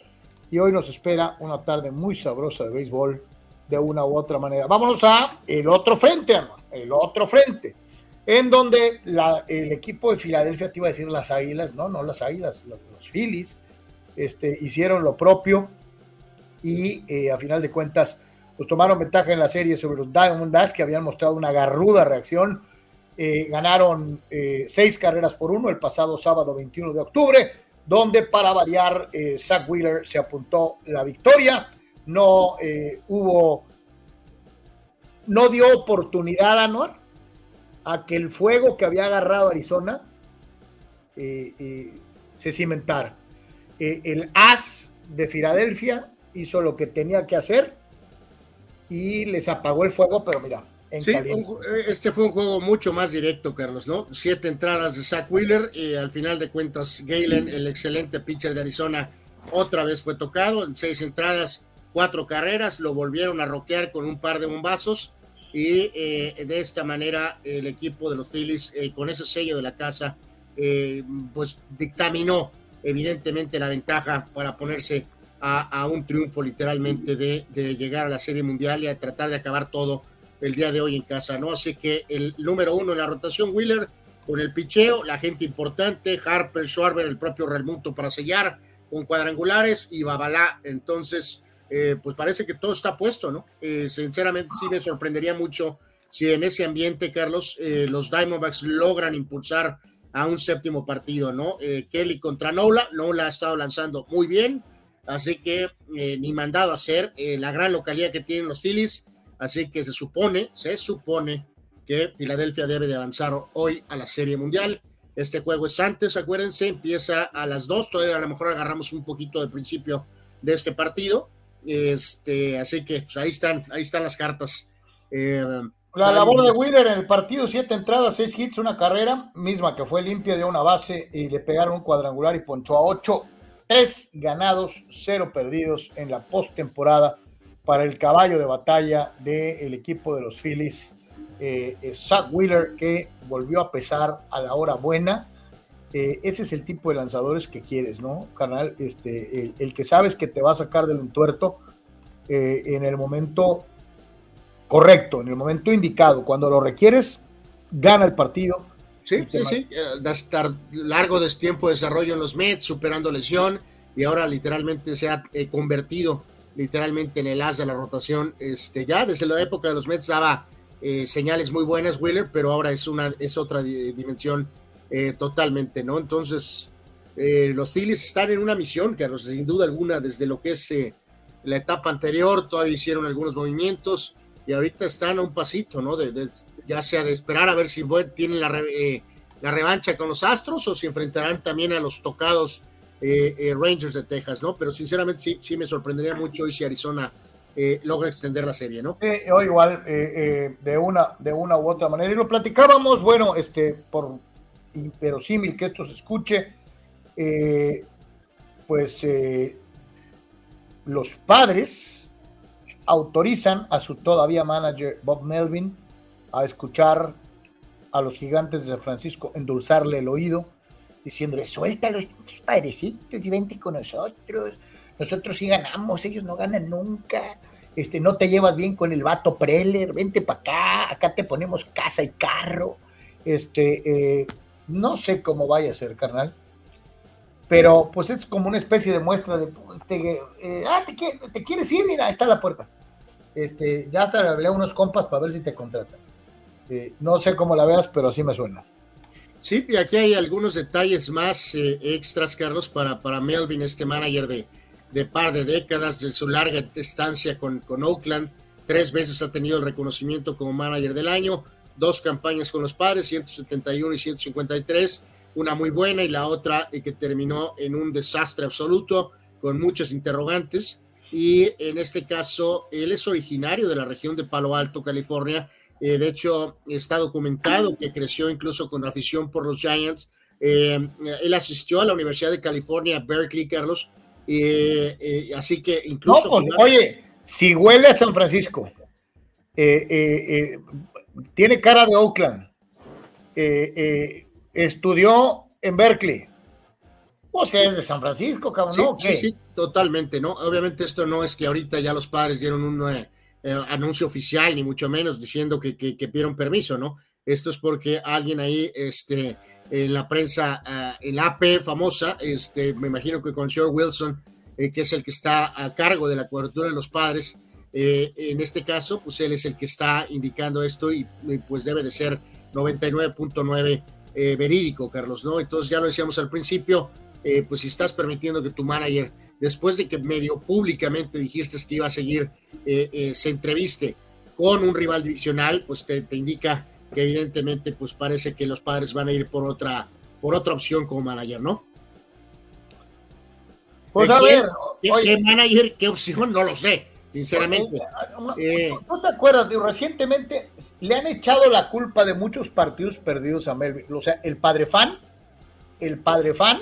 Y hoy nos espera una tarde muy sabrosa de béisbol de una u otra manera. Vámonos a el otro frente. El otro frente en donde el equipo de Filadelfia, te iba a decir las Águilas, no, no las Águilas, los, Phillies, este, hicieron lo propio y eh, a final de cuentas, pues tomaron ventaja en la serie sobre los Diamondbacks que habían mostrado una garruda reacción. Eh, ganaron eh, seis carreras por uno el pasado sábado 21 de octubre, donde para variar, Zach Wheeler se apuntó la victoria. No hubo, no dio oportunidad a Noir a que el fuego que había agarrado Arizona eh, eh, se cimentara. Eh, el as de Filadelfia hizo lo que tenía que hacer y les apagó el fuego, pero mira, en sí, este fue un juego mucho más directo, Carlos, ¿no? Siete entradas de Zach Wheeler y al final de cuentas Galen, el excelente pitcher de Arizona, otra vez fue tocado en seis entradas, cuatro carreras, lo volvieron a roquear con un par de bombazos y eh, de esta manera el equipo de los Phillies eh, con ese sello de la casa eh, pues dictaminó evidentemente la ventaja para ponerse a, un triunfo literalmente de, llegar a la serie mundial y a tratar de acabar todo el día de hoy en casa, ¿no? Así que el número uno en la rotación, Wheeler, con el picheo, la gente importante, Harper, Schwarber, el propio Remuto para sellar con cuadrangulares y Babalá, entonces eh, pues parece que todo está puesto, ¿no? Eh, sinceramente sí me sorprendería mucho si en ese ambiente, Carlos, eh, los Diamondbacks logran impulsar a un séptimo partido, ¿no? Kelly contra Nola, Nola ha estado lanzando muy bien, así que ni mandado a hacer la gran localidad que tienen los Phillies, así que se supone, se supone que Filadelfia debe de avanzar hoy a la Serie Mundial Este juego es antes, acuérdense, empieza a las 2, todavía a lo mejor agarramos un poquito del principio de este partido. Este, así que pues, ahí están, ahí están las cartas. Eh, la labor de Wheeler en el partido, siete entradas, seis hits, una carrera, misma que fue limpia de una base y le pegaron un cuadrangular y ponchó a ocho. Tres ganados, cero perdidos en la postemporada para el caballo de batalla del equipo de los Phillies, eh, eh, Zach Wheeler, que volvió a pesar a la hora buena. Eh, ese es el tipo de lanzadores que quieres, ¿no, carnal? Este, el, que sabes que te va a sacar del entuerto en el momento correcto, en el momento indicado. Cuando lo requieres, gana el partido. Sí, sí, sí. Da estar largo de tiempo de desarrollo en los Mets, superando lesión, y ahora literalmente se ha convertido literalmente en el as de la rotación. Este, ya desde la época de los Mets daba eh, señales muy buenas, Wheeler, pero ahora es, una, es otra dimensión eh, totalmente, ¿no? Entonces, eh, los Phillies están en una misión, que sin duda alguna, desde lo que es la etapa anterior, todavía hicieron algunos movimientos y ahorita están a un pasito, ¿no? De, ya sea de esperar a ver si tienen la, la revancha con los Astros o si enfrentarán también a los tocados Rangers de Texas, ¿no? Pero sinceramente sí, sí me sorprendería mucho hoy si Arizona eh, logra extender la serie, ¿no? Eh, o igual, eh, de, una, de una u otra manera. Y lo platicábamos, bueno, este, por inverosímil que esto se escuche, pues los padres autorizan a su todavía manager Bob Melvin a escuchar a los gigantes de San Francisco endulzarle el oído, diciéndole, suéltalos, padrecitos, y vente con nosotros nosotros sí ganamos, ellos no ganan nunca. Este, no te llevas bien con el vato Preller, vente para acá, acá te ponemos casa y carro. Este, eh, no sé cómo vaya a ser, carnal. Pero pues es como una especie de muestra de, pues, te, eh, ah, te, quieres ir, mira, está la puerta. Este, ya hasta le hablé a unos compas para ver si te contratan. Eh, no sé cómo la veas, pero así me suena. Sí, y aquí hay algunos detalles más extras, Carlos, para, para Melvin, este manager de, de par de décadas de su larga estancia con, con Oakland. Tres veces ha tenido el reconocimiento como manager del año, dos campañas con los padres, 171 y 153, una muy buena y la otra y que terminó en un desastre absoluto con muchos interrogantes. Y en este caso, él es originario de la región de Palo Alto, California. Eh, de hecho, está documentado que creció incluso con afición por los Giants. Eh, él asistió a la Universidad de California, Berkeley, Carlos, eh, así que incluso. Pues, oye, si huele a San Francisco, eh, tiene cara de Oakland, estudió en Berkeley. O sea, es de San Francisco, cabrón. Sí, sí, totalmente, ¿no? Obviamente esto no es que ahorita ya los padres dieron un anuncio oficial, ni mucho menos diciendo que, que, pidieron permiso, ¿no? Esto es porque alguien ahí, este, en la prensa, uh, en AP famosa, este, me imagino que con Short Wilson, eh, que es el que está a cargo de la cobertura de los padres, eh, en este caso, pues él es el que está indicando esto y, pues debe de ser 99.9 eh, verídico, Carlos, ¿no? Entonces ya lo decíamos al principio, pues si estás permitiendo que tu manager, después de que medio públicamente dijiste que iba a seguir, se entreviste con un rival divisional, pues te, te indica que evidentemente pues parece que los padres van a ir por otra, por otra opción como manager, ¿no? Pues a ver, ¿qué, manager, qué opción? No lo sé, sinceramente. Eh, ¿No te acuerdas? De, recientemente le han echado la culpa de muchos partidos perdidos a Melvin. O sea, el padre fan, el padre fan,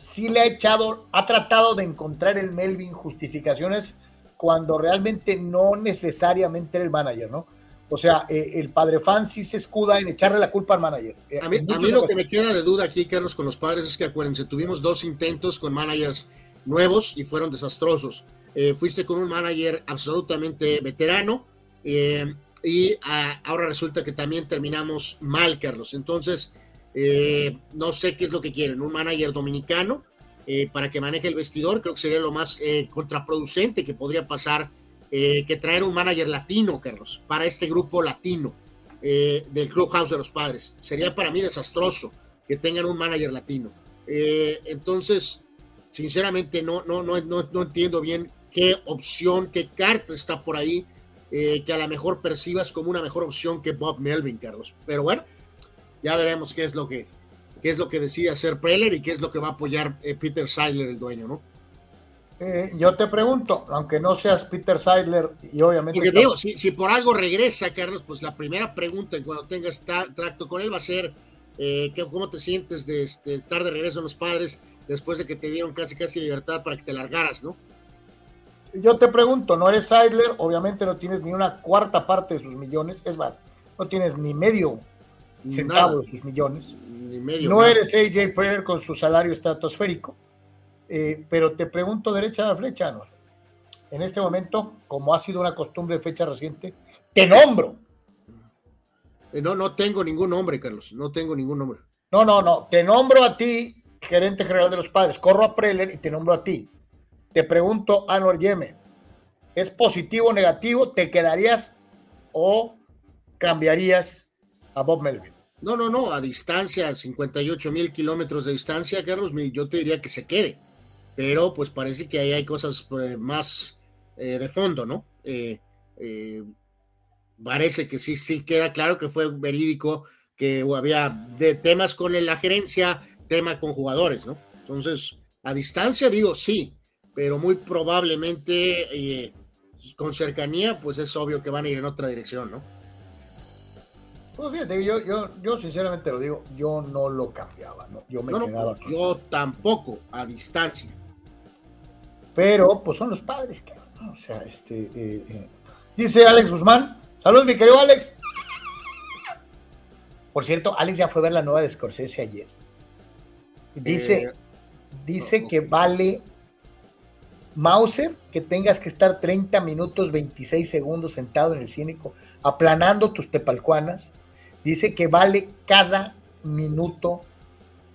sí le ha echado, ha tratado de encontrar el Melvin justificaciones cuando realmente no necesariamente era el manager, ¿no? O sea, eh, el padre fan sí se escuda en echarle la culpa al manager. Eh, a mí, lo que me queda de duda aquí, Carlos, con los padres es que acuérdense, tuvimos dos intentos con managers nuevos y fueron desastrosos. Eh, fuiste con un manager absolutamente veterano y ah, ahora resulta que también terminamos mal, Carlos. Entonces, no sé qué es lo que quieren. Un manager dominicano para que maneje el vestidor, creo que sería lo más contraproducente que podría pasar eh, que traer un manager latino, Carlos, para este grupo latino eh, del Clubhouse de los Padres. Sería para mí desastroso que tengan un manager latino. Eh, entonces, sinceramente, no, no, no, no, entiendo bien qué opción, qué carta está por ahí que a lo mejor percibas como una mejor opción que Bob Melvin, Carlos. Pero bueno, ya veremos qué es lo que, qué es lo que decide hacer Preller y qué es lo que va a apoyar eh, Peter Seidler, el dueño, ¿no? Eh, yo te pregunto, aunque no seas Peter Seidler y obviamente... Porque digo, si, si, por algo regresa, Carlos, pues la primera pregunta cuando tengas tracto con él va a ser eh, ¿cómo te sientes de este, estar de regreso a los padres después de que te dieron casi casi libertad para que te largaras, ¿no? Yo te pregunto, no eres Seidler, obviamente no tienes ni una cuarta parte de sus millones, es más, no tienes ni medio centavo de sus millones. Ni medio, no eres AJ Prayer con su salario estratosférico eh, pero te pregunto derecha a la flecha, Anuar. En este momento, como ha sido una costumbre de fecha reciente, te nombro. Eh, no, no tengo ningún nombre, Carlos. No tengo ningún nombre. No, no, no. Te nombro a ti, gerente general de los padres. Corro a Preller y te nombro a ti. Te pregunto, Anuar Yeme, ¿es positivo o negativo? ¿Te quedarías o cambiarías a Bob Melvin? No, no, no. A distancia, 58 mil kilómetros de distancia, Carlos, yo te diría que se quede pero pues parece que ahí hay cosas pues, más eh, de fondo, ¿no? Eh, eh, parece que sí, sí queda claro que fue verídico, que había de temas con la gerencia, tema con jugadores, ¿no? Entonces, a distancia digo sí, pero muy probablemente con cercanía, pues es obvio que van a ir en otra dirección, ¿no? Pues fíjate, yo, yo, yo sinceramente lo digo, yo no lo cambiaba, ¿no? Yo me quedaba. yo tampoco, a distancia pero pues son los padres, que, o sea, este, eh, eh. dice Alex Guzmán, saludos mi querido Alex. Por cierto, Alex ya fue a ver la nueva de Scorsese ayer. Dice, eh, dice que vale Mauser que tengas que estar 30 minutos 26 segundos sentado en el cínico aplanando tus tepalcuanas. Dice que vale cada minuto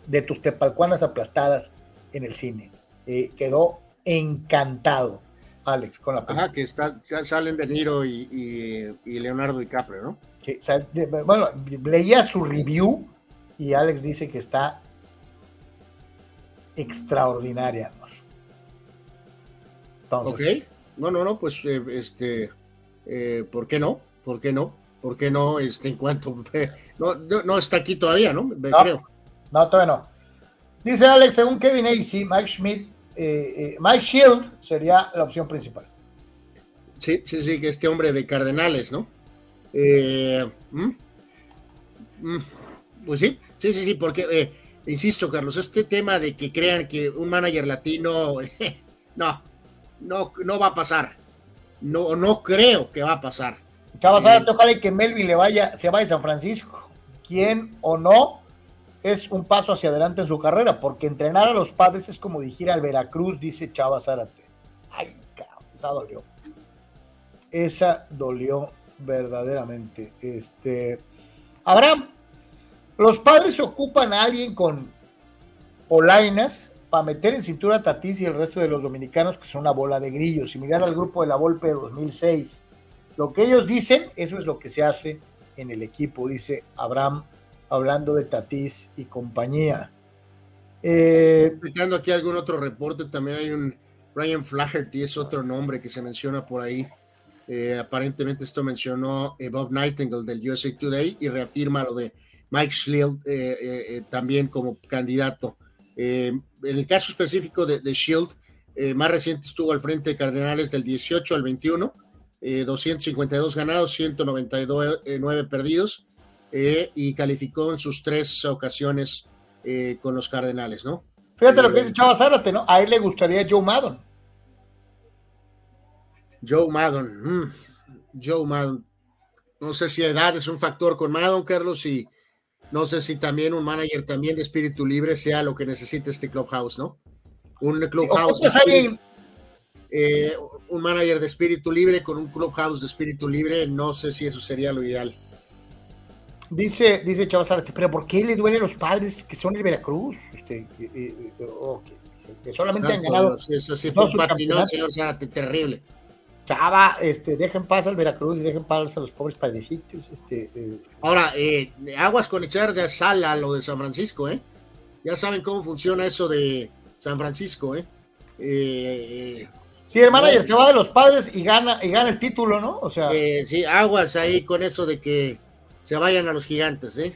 de tus tepalcuanas aplastadas en el cine. quedó encantado, Alex, con la película. Ajá, que está, salen De Niro y, Leonardo DiCaprio, ¿no? bueno, leía su review y Alex dice que está extraordinaria. ok, no, no, no, pues eh, este, eh, ¿por qué no? ¿Por qué no? ¿Por qué no? Este, en cuanto, no, no está aquí todavía, ¿no? no creo. No, todavía no. Dice Alex, según Kevin AC, Mike Schmidt eh, eh, Mike Shield sería la opción principal. Sí, sí, sí, que este hombre de Cardenales, ¿no? Eh, pues sí, sí, sí, sí, porque, insisto, Carlos, este tema de que crean que un manager latino, no, no, no va a pasar. No, no creo que va a pasar. Chavas, ojalá que Melvin le vaya, se vaya a San Francisco. ¿Quién o no? es un paso hacia adelante en su carrera, porque entrenar a los padres es como dirigir al Veracruz, dice Chava Zárate. Ay, cabrón, esa dolió. Esa dolió verdaderamente. Este, Abraham, los padres ocupan a alguien con polainas para meter en cintura a Tatís y el resto de los dominicanos, que son una bola de grillos, y mirar al grupo de la Volpe de 2006. Lo que ellos dicen, eso es lo que se hace en el equipo, dice Abraham hablando de Tatís y compañía. Eh, aquí algún otro reporte, también hay un Ryan Flaherty, es otro nombre que se menciona por ahí. Eh, aparentemente esto mencionó eh, Bob Nightingale del USA Today y reafirma lo de Mike Shield también como candidato. en el caso específico de, de Shield, más reciente estuvo al frente de Cardenales del 18 al 21, 252 ganados, 199 perdidos eh, y calificó en sus tres ocasiones eh, con los Cardenales, ¿no? Fíjate lo que dice Chava Zárate, ¿no? A él le gustaría Joe Maddon. Joe Maddon, mm, Joe Maddon. No sé si edad es un factor con Maddon, Carlos, y no sé si también un manager también de espíritu libre sea lo que necesita este clubhouse, ¿no? Un clubhouse. Eh, un manager de espíritu libre con un clubhouse de espíritu libre, no sé si eso sería lo ideal. Dice, dice Chava pero ¿por qué le duele a los padres que son el Veracruz? Este, que solamente han ganado. Eso sí fue un patinón, señor Zárate, terrible. Chava, este, dejen paz al Veracruz y dejen paz a los pobres padrecitos. Este, eh. Ahora, eh, aguas con echar de sal a lo de San Francisco, ¿eh? Ya saben cómo funciona eso de San Francisco, ¿eh? eh sí, el manager se va de los padres y gana, y gana el título, ¿no? O sea. sí, aguas ahí con eso de que se vayan a los gigantes, ¿eh?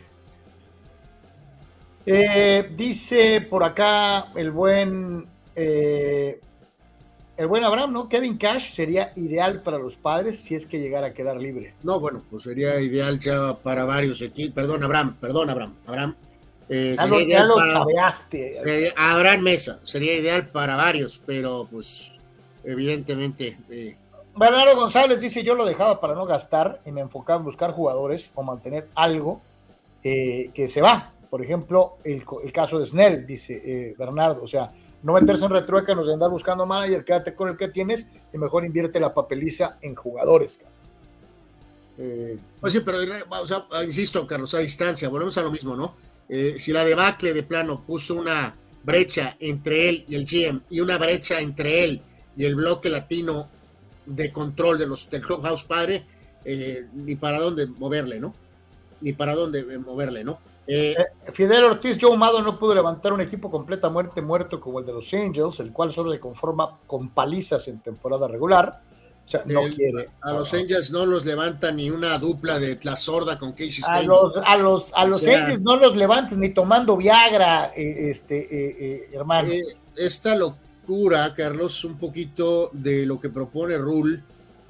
Eh, dice por acá el buen eh, el buen Abraham, ¿no? Kevin Cash sería ideal para los padres si es que llegara a quedar libre. No, bueno, pues sería ideal ya para varios aquí. Perdón, Abraham, perdón, Abraham. Abraham. Eh, ya lo, ya lo Abraham Mesa, sería ideal para varios, pero pues evidentemente. Eh, Bernardo González dice: Yo lo dejaba para no gastar y me enfocaba en buscar jugadores o mantener algo eh, que se va. Por ejemplo, el, el caso de Snell, dice eh, Bernardo. O sea, no meterse en retruécanos de andar buscando manager, quédate con el que tienes y mejor invierte la papeliza en jugadores. pues sí, pero o sea, insisto, Carlos, a distancia, volvemos a lo mismo, ¿no? si la debacle de plano puso una brecha entre él y el GM y una brecha entre él y el bloque latino de control de los del Clubhouse Padre, eh, ni para dónde moverle, ¿no? Ni para dónde eh, moverle, ¿no? Eh, Fidel Ortiz, Joe Mado no pudo levantar un equipo completa muerte muerto como el de los Angels, el cual solo se conforma con palizas en temporada regular. O sea, no quiere. A los Angels no los levanta ni una dupla de la sorda con Casey A los, a los, a los Angels no los levantes ni tomando Viagra, este, hermano. esta lo Carlos, un poquito de lo que propone Rule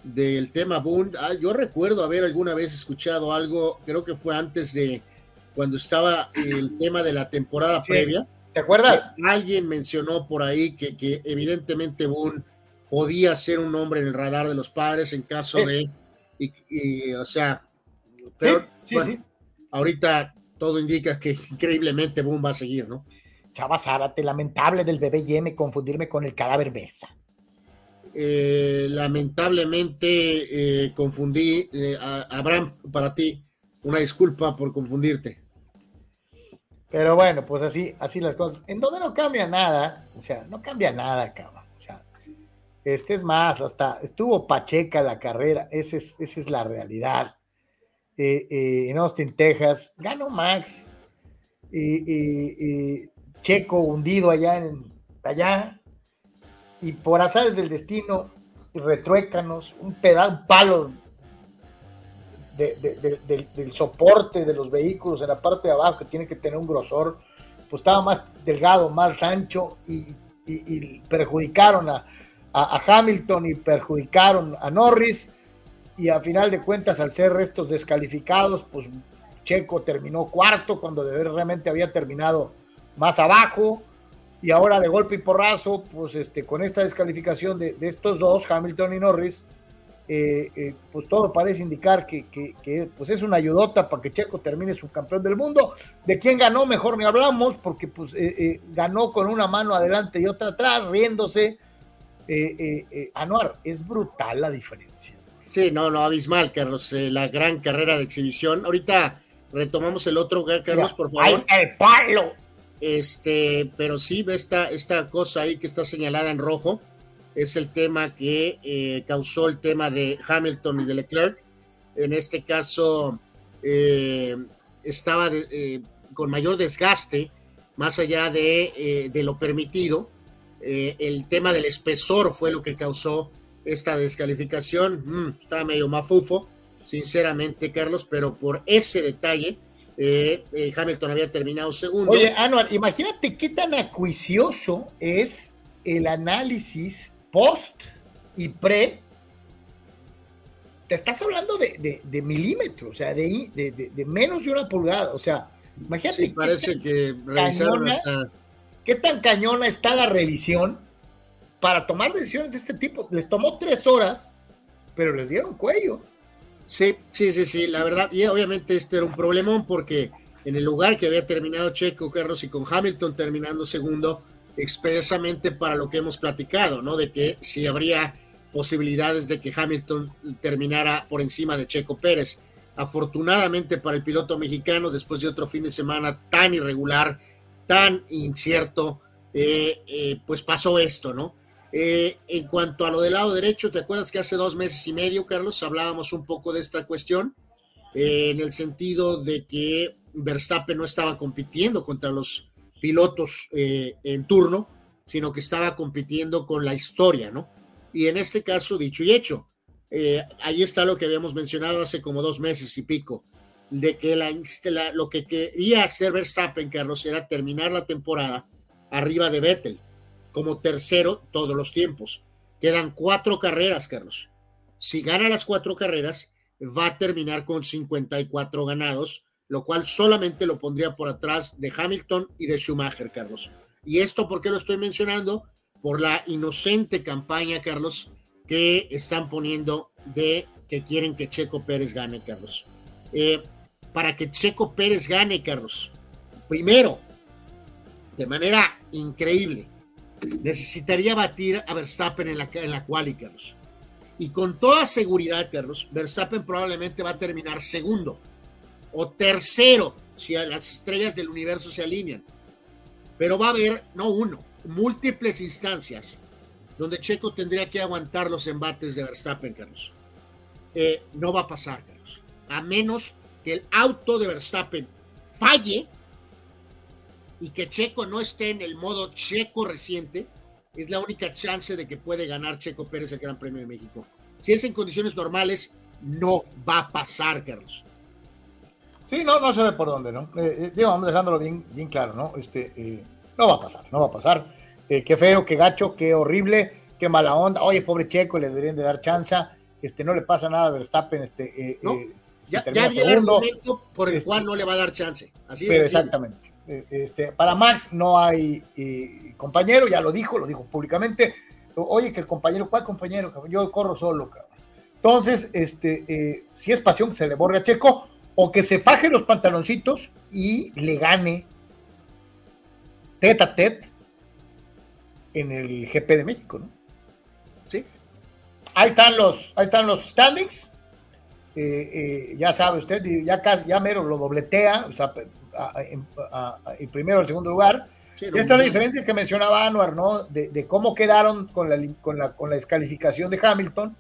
del tema Boone. Ah, yo recuerdo haber alguna vez escuchado algo, creo que fue antes de cuando estaba el tema de la temporada previa. ¿Te acuerdas? Alguien mencionó por ahí que, que, evidentemente Boone podía ser un hombre en el radar de los padres en caso de, y, o sea, pero ahorita todo indica que increíblemente Boone va a seguir, ¿no? Chava Zárate, lamentable del bebé Yeme confundirme con el cadáver Mesa. Eh, lamentablemente eh, confundí, eh, Abraham, para ti, una disculpa por confundirte. Pero bueno, pues así, así las cosas. En donde no cambia nada, o sea, no cambia nada, cabrón. O sea, este es más, hasta estuvo Pacheca la carrera, esa es, esa es la realidad. en Austin, Texas, ganó Max. y Checo hundido allá en allá y por azares del destino retruécanos un pedazo, un palo del soporte de los vehículos en la parte de abajo que tiene que tener un grosor, pues estaba más delgado, más ancho y, perjudicaron a, Hamilton y perjudicaron a Norris y a final de cuentas al ser restos descalificados, pues Checo terminó cuarto cuando de realmente había terminado más abajo y ahora de golpe y porrazo, pues este, con esta descalificación de, estos dos, Hamilton y Norris, eh, eh, pues todo parece indicar que, pues es una ayudota para que Checo termine su campeón del mundo. De quién ganó, mejor ni hablamos, porque pues eh, ganó con una mano adelante y otra atrás, riéndose. Anuar, es brutal la diferencia. Sí, no, no, abismal, Carlos, la gran carrera de exhibición. Ahorita retomamos el otro, Carlos, por favor. Ahí está el palo. Este, pero sí, esta, esta cosa ahí que está señalada en rojo es el tema que eh, causó el tema de Hamilton y de Leclerc. En este caso, eh, estaba eh, con mayor desgaste, más allá de, de lo permitido. el tema del espesor fue lo que causó esta descalificación. Mm, estaba medio mafufo, sinceramente, Carlos, pero por ese detalle eh, eh, Hamilton había terminado segundo. Oye, Anuar, imagínate qué tan acuicioso es el análisis post y pre. Te estás hablando de, milímetros, o sea, de, de, menos de una pulgada. O sea, imagínate. Sí, parece que hasta. ¿Qué tan cañona está la revisión para tomar decisiones de este tipo? Les tomó tres horas, pero les dieron cuello. Sí, sí, sí, sí, la verdad, y obviamente este era un problemón porque en el lugar que había terminado Checo, Carlos, y con Hamilton terminando segundo, expresamente para lo que hemos platicado, ¿no? De que si habría posibilidades de que Hamilton terminara por encima de Checo Pérez. Afortunadamente para el piloto mexicano, después de otro fin de semana tan irregular, tan incierto, eh, eh, pues pasó esto, ¿no? Eh, en cuanto a lo del lado derecho, ¿te acuerdas que hace dos meses y medio, Carlos, hablábamos un poco de esta cuestión? Eh, en el sentido de que Verstappen no estaba compitiendo contra los pilotos eh, en turno, sino que estaba compitiendo con la historia, ¿no? Y en este caso, dicho y hecho, ahí está lo que habíamos mencionado hace como dos meses y pico. de que la, lo que quería hacer Verstappen, Carlos, era terminar la temporada arriba de Vettel, como tercero todos los tiempos. Quedan cuatro carreras, Carlos. Si gana las cuatro carreras, va a terminar con 54 ganados, lo cual solamente lo pondría por atrás de Hamilton y de Schumacher, Carlos. ¿Y esto por qué lo estoy mencionando? Por la inocente campaña, Carlos, que están poniendo de que quieren que Checo Pérez gane, Carlos. Eh, para que Checo Pérez gane, Carlos, primero, de manera increíble, necesitaría batir a Verstappen en la, en la quali. Y con toda seguridad, Carlos, Verstappen probablemente va a terminar segundo o tercero si las estrellas del universo se alinean. Pero va a haber, no uno, múltiples instancias donde Checo tendría que aguantar los embates de Verstappen, Carlos. Eh, no va a pasar, Carlos. A menos que el auto de Verstappen falle y que Checo no esté en el modo Checo reciente, es la única chance de que puede ganar Checo Pérez el Gran Premio de México. Si es en condiciones normales, no va a pasar, Carlos. Sí, no, no se ve por dónde, ¿no? Eh, eh vamos dejándolo bien, bien claro, ¿no? Este, eh, no va a pasar, no va a pasar. Eh, qué feo, qué gacho, qué horrible, qué mala onda. Oye, pobre Checo, le deberían de dar chance. Este, no le pasa nada a Verstappen, este, ya, ya el argumento por el este, cual no le va a dar chance. Así pero exactamente. Este, para Max no hay compañero, ya lo dijo, lo dijo públicamente. Oye, que el compañero, ¿cuál compañero? Yo corro solo, cabrón. Entonces, este, si es pasión que se le borre a Checo, o que se faje los pantaloncitos y le gane tete a tete en el GP de México, ¿no? Sí. Ahí están los, ahí están los standings. Eh, eh, ya sabe usted, ya, ya mero lo dobletea, o sea, el primero, el segundo lugar. Esta es la diferencia que mencionaba Anuar, ¿no? De, cómo quedaron con la, con, la, con la descalificación de Hamilton,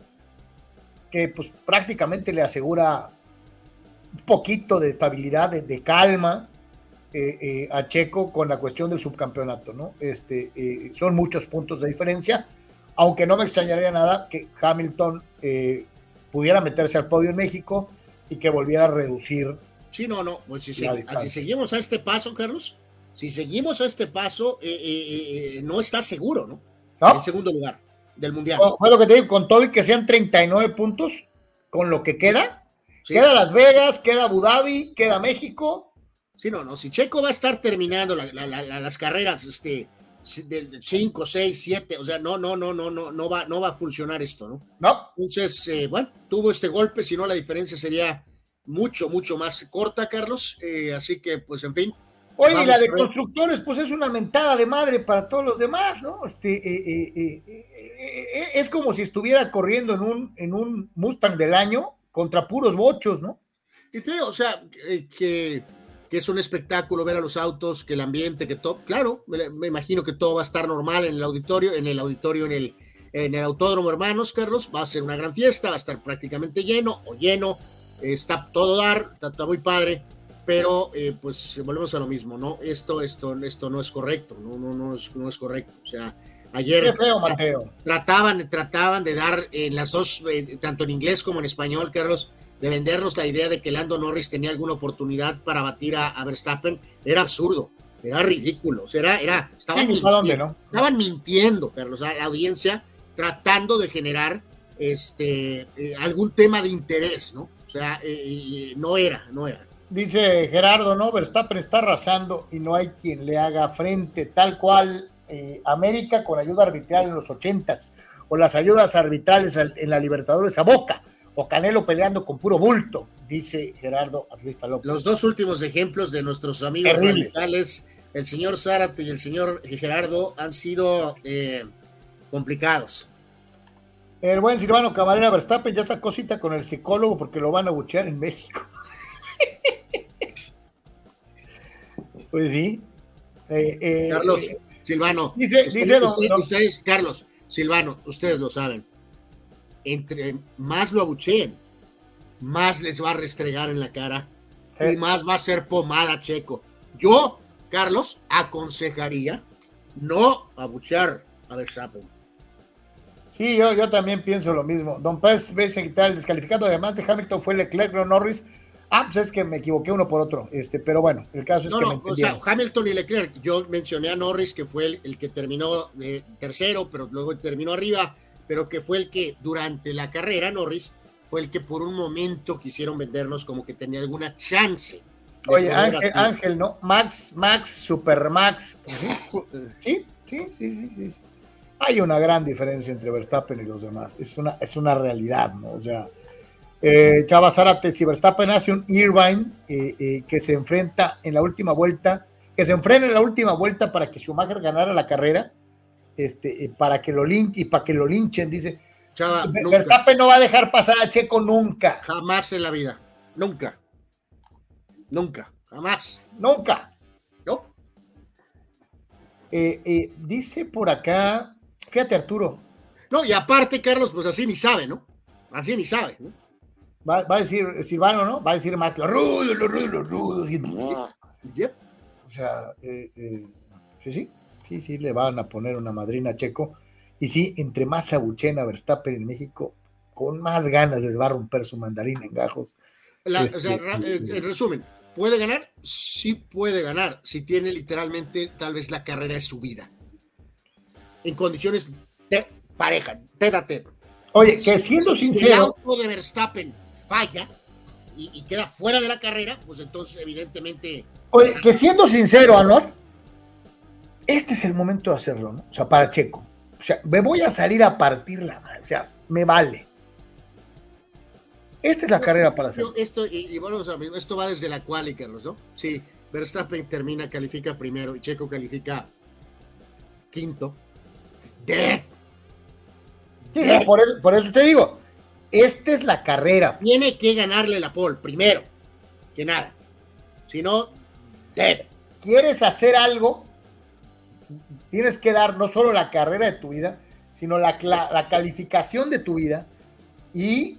que pues prácticamente le asegura un poquito de estabilidad, de, calma eh, eh, a Checo con la cuestión del subcampeonato, ¿no? Este, eh, son muchos puntos de diferencia, aunque no me extrañaría nada que Hamilton pudiera meterse al podio en México y que volviera a reducir. Sí, no, no, pues si, seguimos a este paso, Carlos, si seguimos a este paso, no está seguro, ¿no? En segundo lugar del Mundial. fue lo que te digo, con todo y que sean 39 puntos, con lo que queda, Queda Las Vegas, queda Abu Dhabi, queda México. Sí, no, no. Si Checo va a estar terminando las carreras, este, del 5, 6, 7, o sea, no, no, no, no, no, no va, no va a funcionar esto, ¿no? No. Entonces, eh, bueno, tuvo este golpe, si no la diferencia sería mucho, mucho más corta, Carlos. Eh, así que, pues, en fin. Oye, la de constructores, pues es una mentada de madre para todos los demás, ¿no? Este, eh, es como si estuviera corriendo en un, en un Mustang del año contra puros bochos, ¿no? Y te digo, o sea, eh, que, que, es un espectáculo ver a los autos, que el ambiente, que todo, claro, me, imagino que todo va a estar normal en el auditorio, en el auditorio, en el, en el autódromo, hermanos, Carlos, va a ser una gran fiesta, va a estar prácticamente lleno o lleno, está todo dar, está, muy padre, pero eh, pues volvemos a lo mismo, ¿no? Esto, esto, esto no es correcto, no, no, no es, no es correcto, o sea, Ayer Trataban, trataban de dar en las dos, eh, tanto en inglés como en español, Carlos, de vendernos la idea de que Lando Norris tenía alguna oportunidad para batir a, Verstappen. Era absurdo, era ridículo. O sea, era, estaban, mintiendo, estaban mintiendo, Carlos, a la audiencia, tratando de generar este, eh, algún tema de interés, ¿no? O sea, eh, no era, no era. Dice Gerardo, ¿no? Verstappen está arrasando y no hay quien le haga frente, tal cual eh, América con ayuda arbitral en los ochentas, o las ayudas arbitrales en la Libertadores a Boca, o Canelo peleando con puro bulto, dice Gerardo Atlista López. Los dos últimos ejemplos de nuestros amigos radicales, el señor Zárate y el señor Gerardo, han sido eh, complicados. El buen Silvano Camarera Verstappen ya sacó cita con el psicólogo porque lo van a buchear en México. pues sí. Eh, Carlos, Silvano, dice, ustedes, Carlos, Silvano, ustedes lo saben. Entre más lo abucheen, más les va a restregar en la cara y más va a ser pomada Checo. Yo, Carlos, aconsejaría no abuchear a Verstappen. Sí, yo, yo también pienso lo mismo. Don Pérez ves quitar el descalificado, además de Hamilton, fue Leclerc, no Norris. Ah, pues es que me equivoqué uno por otro, este, pero bueno, el caso es no, que. No, o sea, Hamilton y Leclerc, yo mencioné a Norris, que fue el, el que terminó eh, tercero, pero luego terminó arriba, pero que fue el que durante la carrera, Norris, fue el que por un momento quisieron vendernos como que tenía alguna chance. Oye, Ángel, Ángel, ¿no? Max, Max, Super Max. Sí, sí, sí, sí, sí. Hay una gran diferencia entre Verstappen y los demás. Es una, es una realidad, ¿no? O sea, eh, Chava Zárate, si Verstappen hace un Irvine eh, eh, que se enfrenta en la última vuelta, que se enfrena en la última vuelta para que Schumacher ganara la carrera, este, para que lo linchen y para que lo linchen, dice. Chava, Verstappen no va a dejar pasar a Checo nunca. Jamás en la vida. Nunca. Nunca. Jamás. Nunca. No. Dice por acá, fíjate Arturo. No, y aparte, Carlos, pues así ni sabe, ¿no? Así ni sabe, ¿no? Va, va a decir Silvano, ¿no? Va a decir Max, los rudos, los rudos, los rudos. Yep. O sea, eh, eh, sí, sí, sí, sí, le van a poner una madrina a Checo. Y sí, entre más abuchena Verstappen en México, con más ganas les va a romper su mandarín en gajos. La, este, o sea, en resumen, ¿puede ganar? Sí puede ganar, si tiene literalmente tal vez la carrera de su vida. En condiciones de pareja, tete Oye, que siendo si, sincero. Si el auto de Verstappen falla y, y, queda fuera de la carrera, pues entonces evidentemente. Oye, que siendo sincero, Anor, este es el momento de hacerlo, ¿no? O sea, para Checo. O sea, me voy a salir a partir la madre. O sea, me vale. Esta es la carrera para hacerlo. Esto, y, y bueno, o sea, esto va desde la quali, Carlos, ¿no? Sí, Verstappen termina, califica primero y Checo califica quinto. ¡Dead! Sí, por, eso, por, eso, te digo, esta es la carrera. Tiene que ganarle la pole primero, que nada. Si no, dead. ¿Quieres hacer algo? Tienes que dar no solo la carrera de tu vida, sino la, la, la calificación de tu vida. Y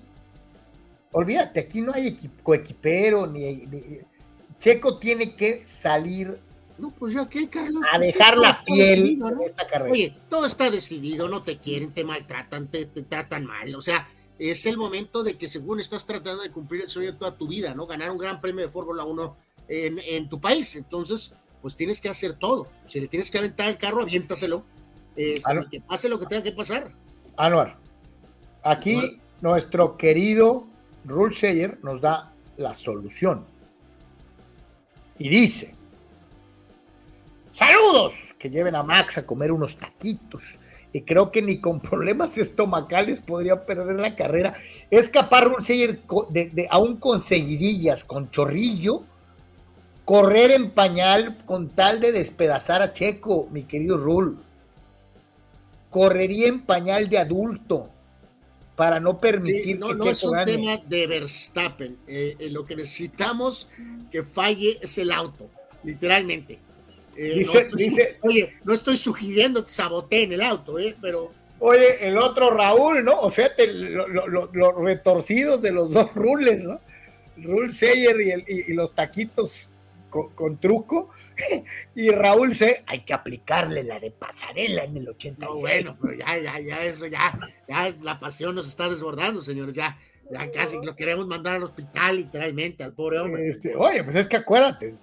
olvídate, aquí no hay coequipero, ni, ni, Checo tiene que salir no, pues Carlos. A pues dejar la piel ¿no? esta carrera. Oye, todo está decidido, no te quieren, te maltratan, te, te, tratan mal. O sea, es el momento de que según estás tratando de cumplir el sueño de toda tu vida, ¿no? Ganar un gran premio de Fórmula 1 en, en, tu país. Entonces, pues tienes que hacer todo. Si le tienes que aventar el carro, aviéntaselo. Anuar. que pase lo que tenga que pasar. Anuar, aquí Anuar. nuestro querido Rule Sheyer nos da la solución. Y dice, Saludos, que lleven a Max a comer unos taquitos. Y creo que ni con problemas estomacales podría perder la carrera. Es capaz Rulseyer de, de aún con seguidillas, con chorrillo, correr en pañal con tal de despedazar a Checo, mi querido Rul. Correría en pañal de adulto para no permitir sí, no, que no Checo es un gane. tema de Verstappen. Eh, eh, lo que necesitamos que falle es el auto, literalmente. Eh, Dice- no dice- oye, no estoy sugiriendo que saboteen el auto, eh, pero Oye, el otro Raúl, ¿no? O sea, te- lo- lo- lo- los retorcidos de los dos rules, ¿no? Rul Seyer y, el- y- y los taquitos con, con truco. Y Raúl se hay que aplicarle la de pasarela en el 86. no, bueno, pero ya, ya, ya, eso ya, ya la pasión nos está desbordando, señores, ya, ya casi lo queremos mandar al hospital, literalmente, al pobre hombre. Este, oye, pues es que acuérdate,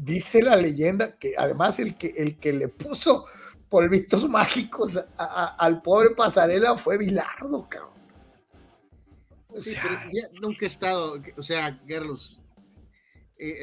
dice la leyenda que además el que, el que le puso polvitos mágicos a- a- al pobre pasarela fue Bilardo, cabrón. O sea, ya nunca he estado, o sea, Carlos, eh,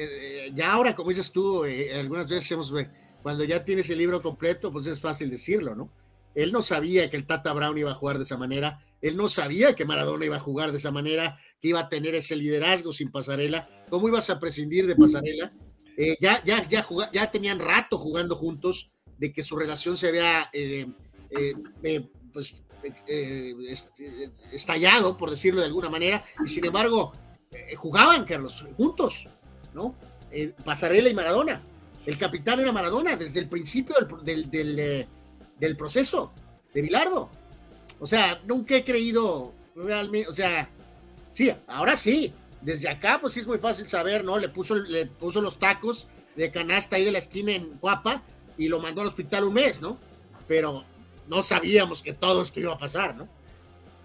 eh, ya ahora, como dices tú, eh, algunas veces hemos, eh, cuando ya tienes el libro completo, pues es fácil decirlo, ¿no? Él no sabía que el Tata Brown iba a jugar de esa manera, él no sabía que Maradona iba a jugar de esa manera, que iba a tener ese liderazgo sin pasarela, ¿cómo ibas a prescindir de pasarela? Eh, ya, ya, ya, ya tenían rato jugando juntos, de que su relación se había, eh, eh, pues, est- estallado, por decirlo de alguna manera, y sin embargo, jugaban, Carlos, juntos, ¿no? Pasarela y Maradona. El capitán era Maradona desde el principio del, del, del proceso de Bilardo. O sea, nunca he creído realmente, o sea, sí, ahora sí, desde acá pues sí es muy fácil saber, ¿no? Le puso, le puso los tacos de canasta ahí de la esquina en Guapa y lo mandó al hospital un mes, ¿no? Pero no sabíamos que todo esto iba a pasar, ¿no?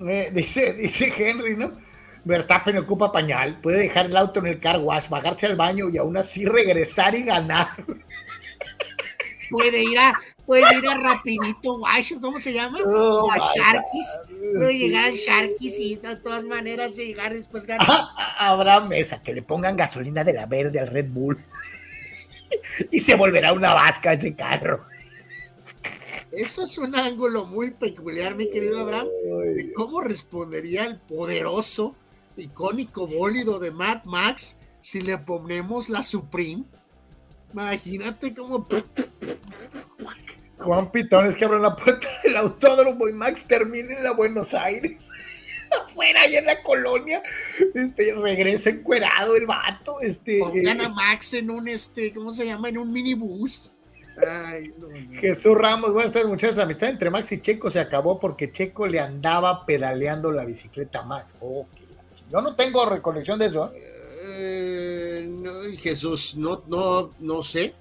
Eh, dice, dice Henry, ¿no? Verstappen ocupa pañal, puede dejar el auto en el car wash, bajarse al baño y aún así regresar y ganar. Puede ir a, puede ir a rapidito wash, ¿cómo se llama? Oh, a my Sharkies. Puede llegar al Sharkies y de todas maneras llegar después ganar. Ah, Habrá mesa que le pongan gasolina de la verde al Red Bull. y se volverá una vasca ese carro. Eso es un ángulo muy peculiar, mi querido Abraham. de ¿Cómo respondería el poderoso, icónico bólido de Mad Max si le ponemos la Supreme? Imagínate cómo. Juan Pitones que abren la puerta del autódromo y Max termina en la Buenos Aires. Afuera, ahí en la colonia. Este, regresa encuerado el vato. Este, Pongan eh, a Max en un este, ¿cómo se llama? En un minibús. Ay, no, no. Jesús Ramos, buenas tardes muchachos. La amistad entre Max y Checo se acabó porque Checo le andaba pedaleando la bicicleta a Max. Oh, qué la Yo no tengo recolección de eso. ¿eh? Eh, Jesús, no, no, no sé.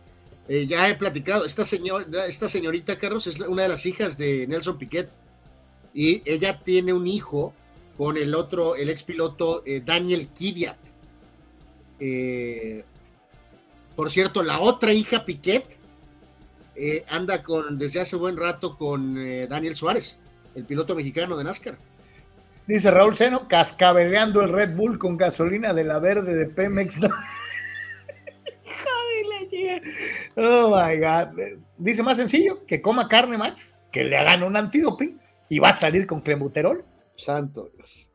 Eh, ya he platicado. Esta, esta señorita Carlos es una de las hijas de Nelson Piquet. Y ella tiene un hijo con el otro, el ex piloto eh, Daniel Kiviat. Por cierto, la otra hija Piquet anda con desde hace buen rato con Daniel Suárez, el piloto mexicano de NASCAR. Dice Raúl Seno, cascabeleando el Red Bull con gasolina de la verde de Pemex. Oh my God. Dice más sencillo que coma carne, Max, que le hagan un antidoping y va a salir con clenbuterol. Santo Dios.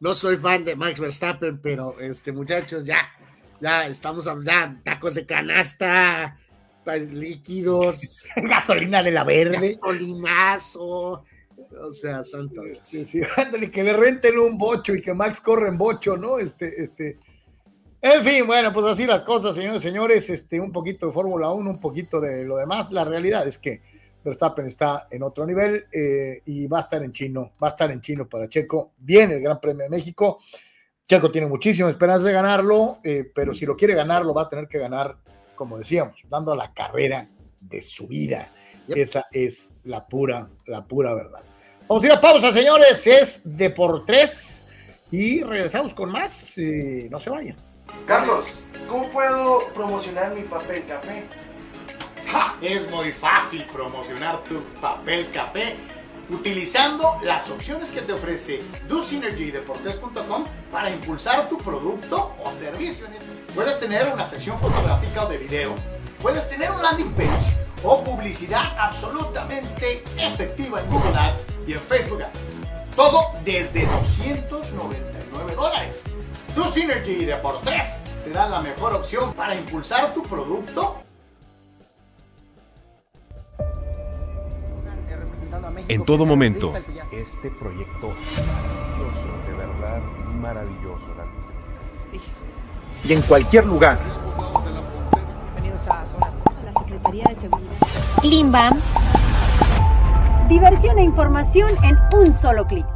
No soy fan de Max Verstappen, pero este muchachos, ya, ya estamos hablando, tacos de canasta, líquidos, gasolina de la verde. gasolinazo. O sea, santo Dios. Sí, sí, ándale, que le renten un bocho y que Max corre en bocho, ¿no? Este, este. En fin, bueno, pues así las cosas, señores y señores. Este, un poquito de Fórmula 1, un poquito de lo demás. La realidad es que Verstappen está en otro nivel eh, y va a estar en chino, va a estar en chino para Checo. Viene el Gran Premio de México. Checo tiene muchísima esperanza de ganarlo, eh, pero si lo quiere ganar, lo va a tener que ganar, como decíamos, dando la carrera de su vida. Yep. Esa es la pura, la pura verdad. Vamos a ir a pausa, señores. Es de por tres y regresamos con más. eh, no se vayan. Carlos, ¿cómo puedo promocionar mi papel café? ¡Ja! Es muy fácil promocionar tu papel café utilizando las opciones que te ofrece DoSynergyDeportes.com para impulsar tu producto o servicio. Puedes tener una sección fotográfica o de video, puedes tener un landing page o publicidad absolutamente efectiva en Google Ads y en Facebook Ads. Todo desde 299 dólares. DoSynergy Deportes te da la mejor opción para impulsar tu producto En todo momento. Este proyecto maravilloso, de verdad maravilloso. la- Y en cualquier lugar. Klimbam. Diversión e información en un solo clic.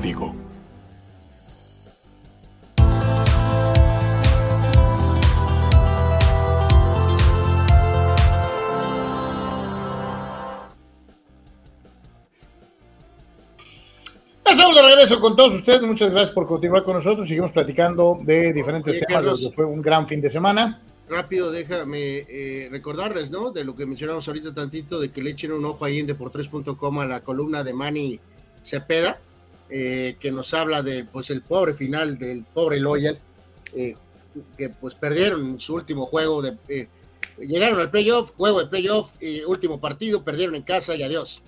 Con todos ustedes. Muchas gracias por continuar con nosotros. Seguimos platicando de diferentes Oye, temas. Carlos. Fue un gran fin de semana. Rápido, déjame eh, recordarles, ¿no? De lo que mencionamos ahorita tantito, de que le echen un ojo ahí en deportres.com a la columna de Manny Cepeda, eh, que nos habla de, pues, el pobre final del pobre Loyal, eh, que pues perdieron su último juego, de, llegaron al playoff, juego de playoff, último partido, perdieron en casa y adiós.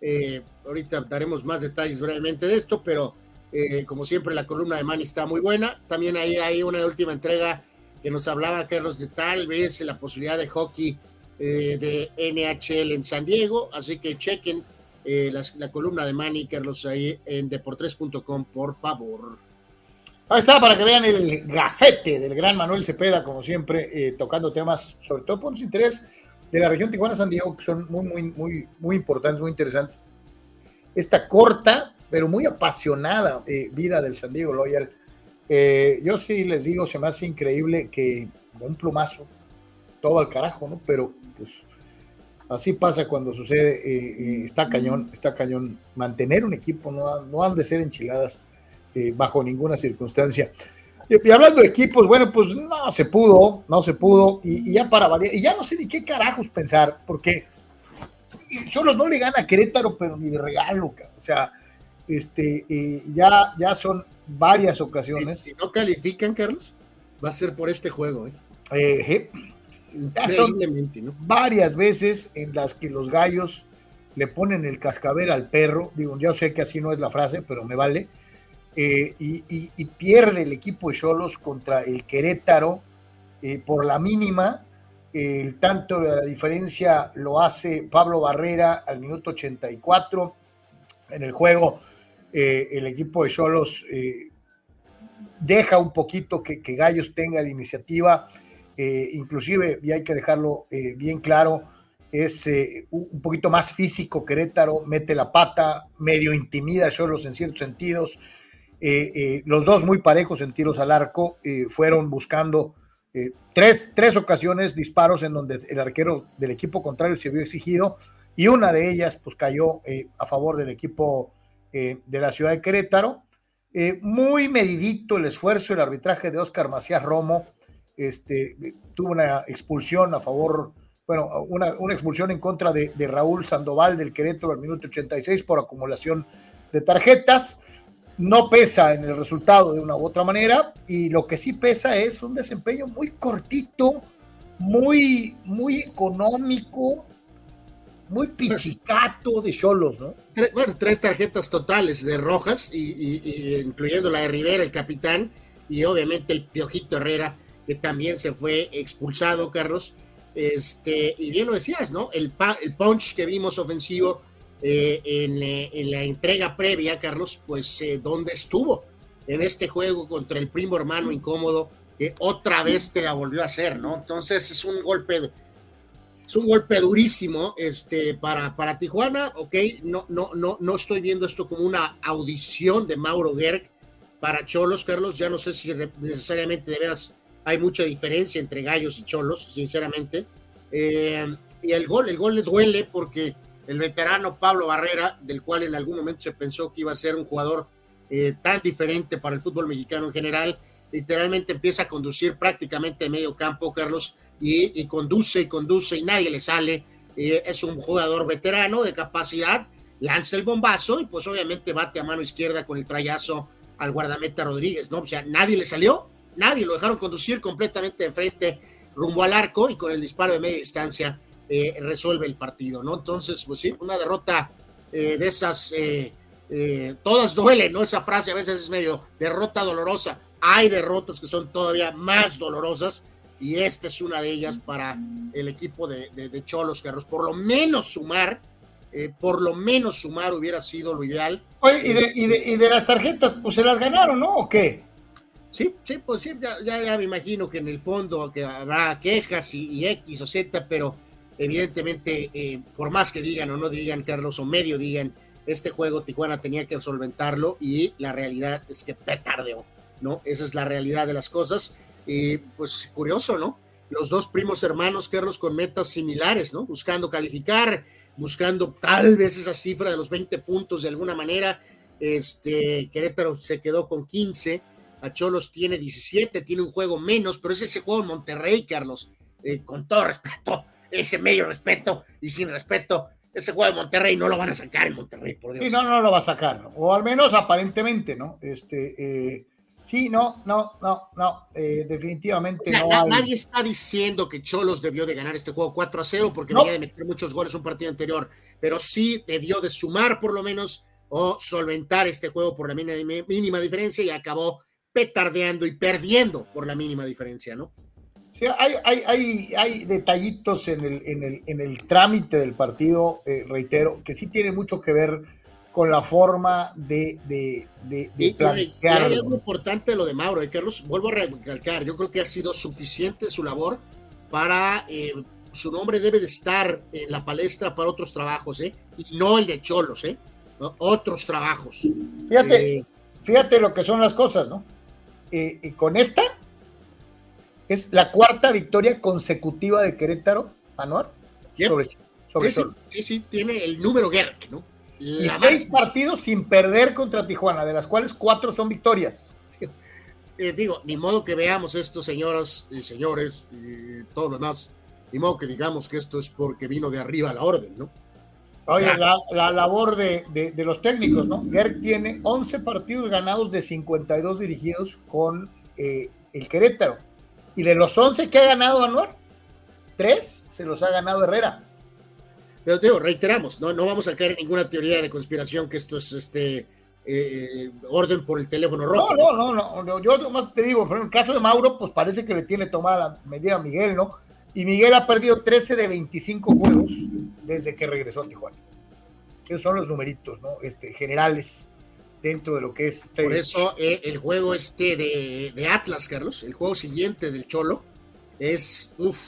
Eh, ahorita daremos más detalles brevemente de esto, pero eh, como siempre la columna de Manny está muy buena. También ahí hay una última entrega que nos hablaba Carlos de tal vez la posibilidad de hockey eh, de NHL en San Diego, así que chequen las- la columna de Manny Carlos ahí en deportres.com, por favor. Ahí está, para que vean el gafete del gran Manuel Cepeda, como siempre, tocando temas, sobre todo por su interés de la región Tijuana-San Diego, que son muy, muy, muy, muy importantes, muy interesantes. Esta corta, pero muy apasionada eh, vida del San Diego Loyal. Eh, yo sí les digo, se me hace increíble que un plumazo, todo al carajo, ¿no? Pero pues así pasa cuando sucede, eh, eh, está cañón, está cañón. Mantener un equipo no, no han de ser enchiladas eh, bajo ninguna circunstancia. Y, y hablando de equipos, bueno, pues no se pudo, no se pudo, y, y ya para variar, y ya no sé ni qué carajos pensar, porque Cholos no le gana a Querétaro, pero ni de regalo, cabrón. o sea, este, eh, ya, ya son varias Si, ocasiones. si no califican, Carlos, va a ser por este juego, ¿eh? eh, Ya son- ¿no? varias veces en las que los gallos le ponen el cascabel al perro, digo, yo sé que así no es la frase, pero me vale, eh, y, pierde el equipo de Cholos contra el Querétaro eh, por la mínima, el tanto de la diferencia lo hace Pablo Barrera al minuto 84 en el juego, eh, el equipo de Cholos deja un poquito que, Gallos tenga la iniciativa, inclusive, y hay que dejarlo bien claro, es un poquito más físico Querétaro, mete la pata, medio intimida a Cholos en ciertos sentidos. Eh, eh, los dos muy parejos en tiros al arco, eh, fueron buscando eh, tres, tres ocasiones disparos en donde el arquero del equipo contrario se vio exigido y una de ellas pues cayó a favor del equipo de la ciudad de Querétaro. Muy medidito el esfuerzo, el arbitraje de Oscar Macías Romo, este, tuvo una expulsión a favor, bueno, una, una expulsión en contra de Raúl Sandoval del Querétaro al minuto 86 por acumulación de tarjetas. No pesa en el resultado de una u otra manera, y lo que sí pesa es un desempeño muy cortito, muy, muy económico, muy pichicato de Cholos, ¿no? Bueno, tres tarjetas totales de rojas, y incluyendo la de Rivera, el capitán, y obviamente el Piojito Herrera, que también se fue expulsado, Carlos. Este, y bien lo decías, ¿no? El, pa- el punch que vimos ofensivo eh, en, eh, en la entrega previa, Carlos, pues eh, ¿dónde estuvo? En este juego contra el primo hermano incómodo, que otra vez te la volvió a hacer, ¿no? Entonces es un golpe es un golpe durísimo este, para, para Tijuana, ok, no, no, no, no estoy viendo esto como una audición de Mauro Gerg para Cholos, Carlos, ya no sé si necesariamente de veras hay mucha diferencia entre Gallos y Cholos, sinceramente, Eh, y el gol, el gol le duele porque el veterano Pablo Barrera, del cual en algún momento se pensó que iba a ser un jugador eh, tan diferente para el fútbol mexicano en general, literalmente empieza a conducir prácticamente de medio campo, Carlos, y, conduce y conduce y nadie le sale. Eh, es un jugador veterano de capacidad, lanza el bombazo y pues obviamente bate a mano izquierda con el trayazo al guardameta Rodríguez, ¿no? O sea, nadie le salió, nadie lo dejaron conducir completamente de frente rumbo al arco y con el disparo de media distancia eh, resuelve el partido, ¿no? Entonces, pues sí, una derrota eh, de esas, eh, eh, todas duelen, ¿no? Esa frase a veces es medio derrota dolorosa. Hay derrotas que son todavía más dolorosas y esta es una de ellas para el equipo de, de, de Cholos, Carlos. Por lo menos sumar por lo menos sumar hubiera sido lo ideal. Oye, ¿y de, y, de, y de las tarjetas, pues se las ganaron, ¿no? ¿O qué? Sí, sí, pues sí, ya, ya, ya me imagino que en el fondo que habrá quejas y, y X o Z, pero evidentemente, eh, por más que digan o no digan, Carlos, o medio digan, este juego Tijuana tenía que solventarlo y la realidad es que petardeó, ¿no? Esa es la realidad de las cosas. Y pues curioso, ¿no? Los dos primos hermanos, Carlos, con metas similares, ¿no? Buscando calificar, buscando tal vez esa cifra de los 20 puntos de alguna manera. Este, Querétaro se quedó con 15, a Cholos tiene 17, tiene un juego menos, pero es ese juego en Monterrey, Carlos, eh, con todo respeto, ese medio respeto y sin respeto, ese juego de Monterrey no lo van a sacar en Monterrey, por Dios. Sí, no, no lo va a sacar, ¿no? o al menos aparentemente, ¿no? Este, eh, sí, no, no, no, no, eh, definitivamente O sea, no hay- nadie está diciendo que Cholos debió de ganar este juego 4 a 0 porque No. venía de meter muchos goles un partido anterior, pero sí debió de sumar por lo menos o solventar este juego por la mínima, mínima diferencia y acabó petardeando y perdiendo por la mínima diferencia, ¿no? Sí, hay, hay, hay, hay detallitos en el, en, el, en el trámite del partido, eh, reitero, que sí tiene mucho que ver con la forma de, de, de, de Y, y- y hay algo importante de lo de Mauro, eh, Carlos, vuelvo a recalcar, yo creo que ha sido suficiente su labor para, eh, su nombre debe de estar en la palestra para otros trabajos, ¿eh? Y no el de Cholos, ¿eh? ¿No? Otros trabajos. Fíjate, fíjate lo que son las cosas, ¿no? Y con esta es la cuarta victoria consecutiva de Querétaro, Anuar, Yep. sobre, sobre sí, sí, tiene el número Gerk, ¿no? Y seis partidos sin perder contra Tijuana, de las cuales cuatro son victorias. Eh, digo, ni modo que veamos esto, señoras y señores, y todo lo demás, ni modo que digamos que esto es porque vino de arriba la orden, ¿no? Oye, la, la labor de, de- de los técnicos, ¿no? Gerg tiene 11 partidos ganados de 52 dirigidos con eh, el Querétaro. Y de los 11 que ha ganado Anuar, tres se los ha ganado Herrera. Pero te digo, reiteramos, no, no vamos a caer en ninguna teoría de conspiración que esto es este eh, orden por el teléfono No, rojo. no, no, no, no, Yo nomás te digo, en el caso de Mauro, pues parece que le tiene tomada la medida a Miguel, ¿no? Y Miguel ha perdido 13 de 25 juegos desde que regresó a Tijuana. Esos son los numeritos, ¿no? Este, generales dentro de lo que es. este- Por eso eh, el juego este de, de Atlas, Carlos, el juego siguiente del Cholo, es uff,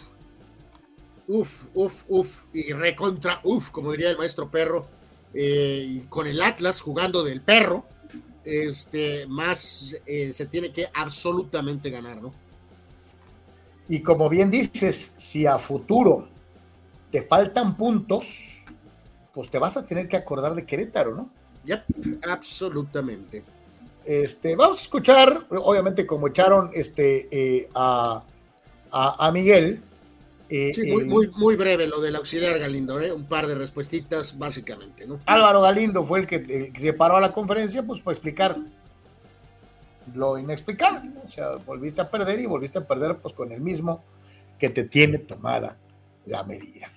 uff, uff, uff, y recontra uff, como diría el maestro perro, eh, y con el Atlas jugando del perro, este, más eh, se tiene que absolutamente ganar, ¿no? Y como bien dices, si a futuro te faltan puntos, pues te vas a tener que acordar de Querétaro, ¿no? Yep, absolutamente. Este, vamos a escuchar, obviamente como echaron este, eh, a, a, a Miguel. eh, Sí, muy, muy, muy breve lo del auxiliar Galindo, ¿eh? un par de respuestitas básicamente, ¿no? Álvaro Galindo fue el que, el que se paró a la conferencia, pues para explicar lo inexplicable. ¿no? O sea, volviste a perder y volviste a perder pues con el mismo que te tiene tomada la medida.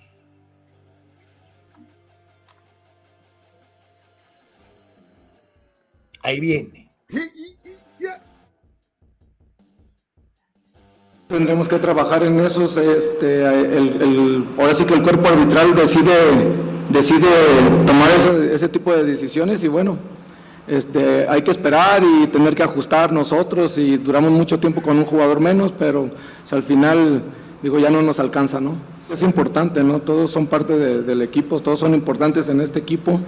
Ahí viene. Tendremos que trabajar en esos, este, el, el- ahora sí que el cuerpo arbitral decide, decide tomar ese, ese tipo de decisiones y bueno, este, hay que esperar y tener que ajustar nosotros y duramos mucho tiempo con un jugador menos, pero si al final, digo, ya no nos alcanza, ¿no? Es importante, ¿no? Todos son parte de- del equipo, todos son importantes en este equipo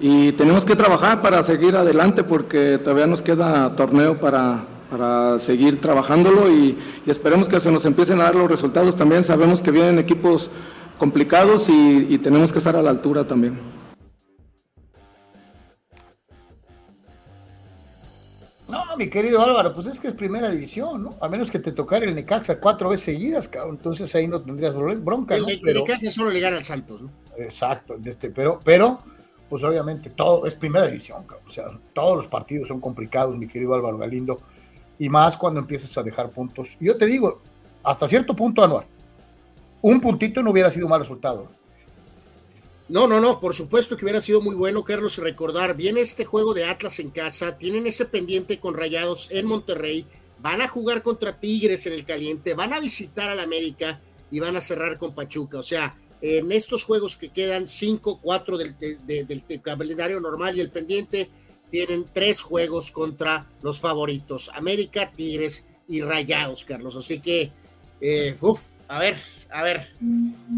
y tenemos que trabajar para seguir adelante porque todavía nos queda torneo para, para seguir trabajándolo y, y esperemos que se nos empiecen a dar los resultados también. Sabemos que vienen equipos complicados y, y tenemos que estar a la altura también. No, mi querido Álvaro, pues es que es primera división, ¿no? A menos que te tocara el Necaxa cuatro veces seguidas, cabrón. Entonces ahí no tendrías bro- bronca, El ¿no? Pero- Necaxa solo le gana al Santos, ¿no? Exacto, de este, pero, pero, pues obviamente todo es primera división, o sea, todos los partidos son complicados, mi querido Álvaro Galindo, y más cuando empiezas a dejar puntos. Y yo te digo, hasta cierto punto, Anuar, un puntito no hubiera sido un mal resultado. No, no, no, por supuesto que hubiera sido muy bueno, Carlos, recordar, viene este juego de Atlas en casa, tienen ese pendiente con Rayados en Monterrey, van a jugar contra Tigres en el caliente, van a visitar al América y van a cerrar con Pachuca, o sea, en estos juegos que quedan, cinco, cuatro del, del calendario normal y el pendiente, tienen tres juegos contra los favoritos, América, Tigres y Rayados, Carlos. Así que, eh, uff, a ver, a ver,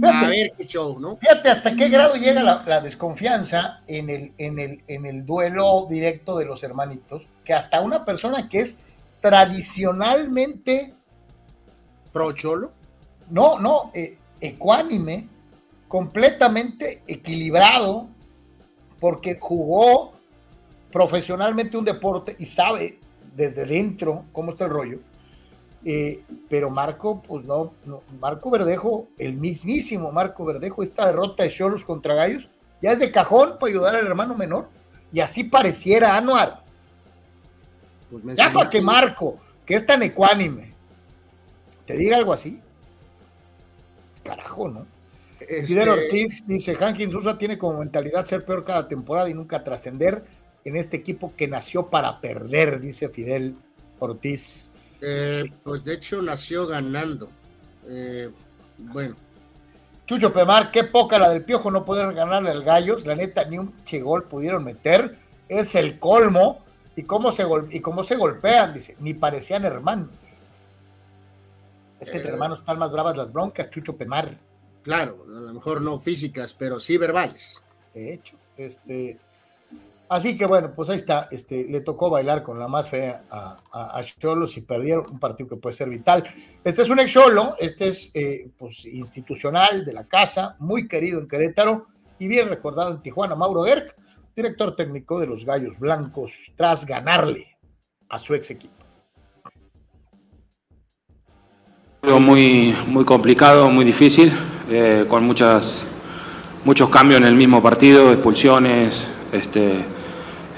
a ver qué show, ¿no? Fíjate hasta qué grado llega la, desconfianza en el, en, el, en el duelo directo de los hermanitos, que hasta una persona que es tradicionalmente pro cholo, no, no, eh, ecuánime, completamente equilibrado, porque jugó profesionalmente un deporte y sabe desde dentro cómo está el rollo. Eh, pero Marco, pues no, Marco Verdejo, el mismísimo Marco Verdejo, esta derrota de Cholos contra Gallos, ya es de cajón para ayudar al hermano menor. Y así pareciera Anuar. Pues ya para que Marco, que es tan ecuánime, te diga algo así. Carajo, ¿no? Este... Ortiz dice, Hankin Sousa tiene como mentalidad ser peor cada temporada y nunca trascender en este equipo que nació para perder, dice Fidel Ortiz. Eh, pues de hecho nació ganando. Eh, bueno. Chucho Pemar, qué poca la del Piojo no poder ganarle al Gallos. La neta, ni un chegol pudieron meter. Es el colmo. Y cómo se, y cómo se golpean, dice. Ni parecían hermanos. Es que entre eh. hermanos están más bravas las broncas, Chucho Pemar. Claro, a lo mejor no físicas, pero sí verbales. De hecho, este. Así que bueno, pues ahí está, este, le tocó bailar con la más fea a, Cholos y perdieron un partido que puede ser vital. Este es un ex Cholo, este es eh, pues, institucional de la casa, muy querido en Querétaro y bien recordado en Tijuana, Mauro Gerg, director técnico de los Gallos Blancos, tras ganarle a su ex equipo. Muy, muy complicado, muy difícil, eh, con muchas, muchos cambios en el mismo partido, expulsiones, este,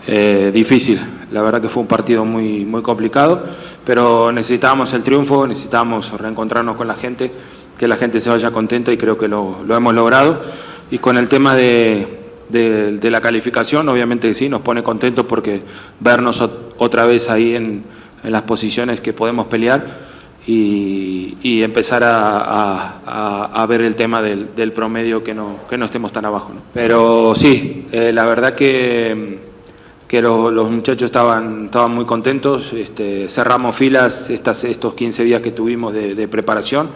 eh, difícil. La verdad que fue un partido muy, muy complicado, pero necesitábamos el triunfo, necesitábamos reencontrarnos con la gente, que la gente se vaya contenta y creo que lo, hemos logrado. Y con el tema de, de, la calificación, obviamente sí, nos pone contentos porque vernos otra vez ahí en, en las posiciones que podemos pelear. Y, y, empezar a, a, ver el tema del, del, promedio que no, que no estemos tan abajo. Pero sí, eh, la verdad que que los muchachos estaban, estaban muy contentos, este, cerramos filas estas, estos 15 días que tuvimos de, preparación,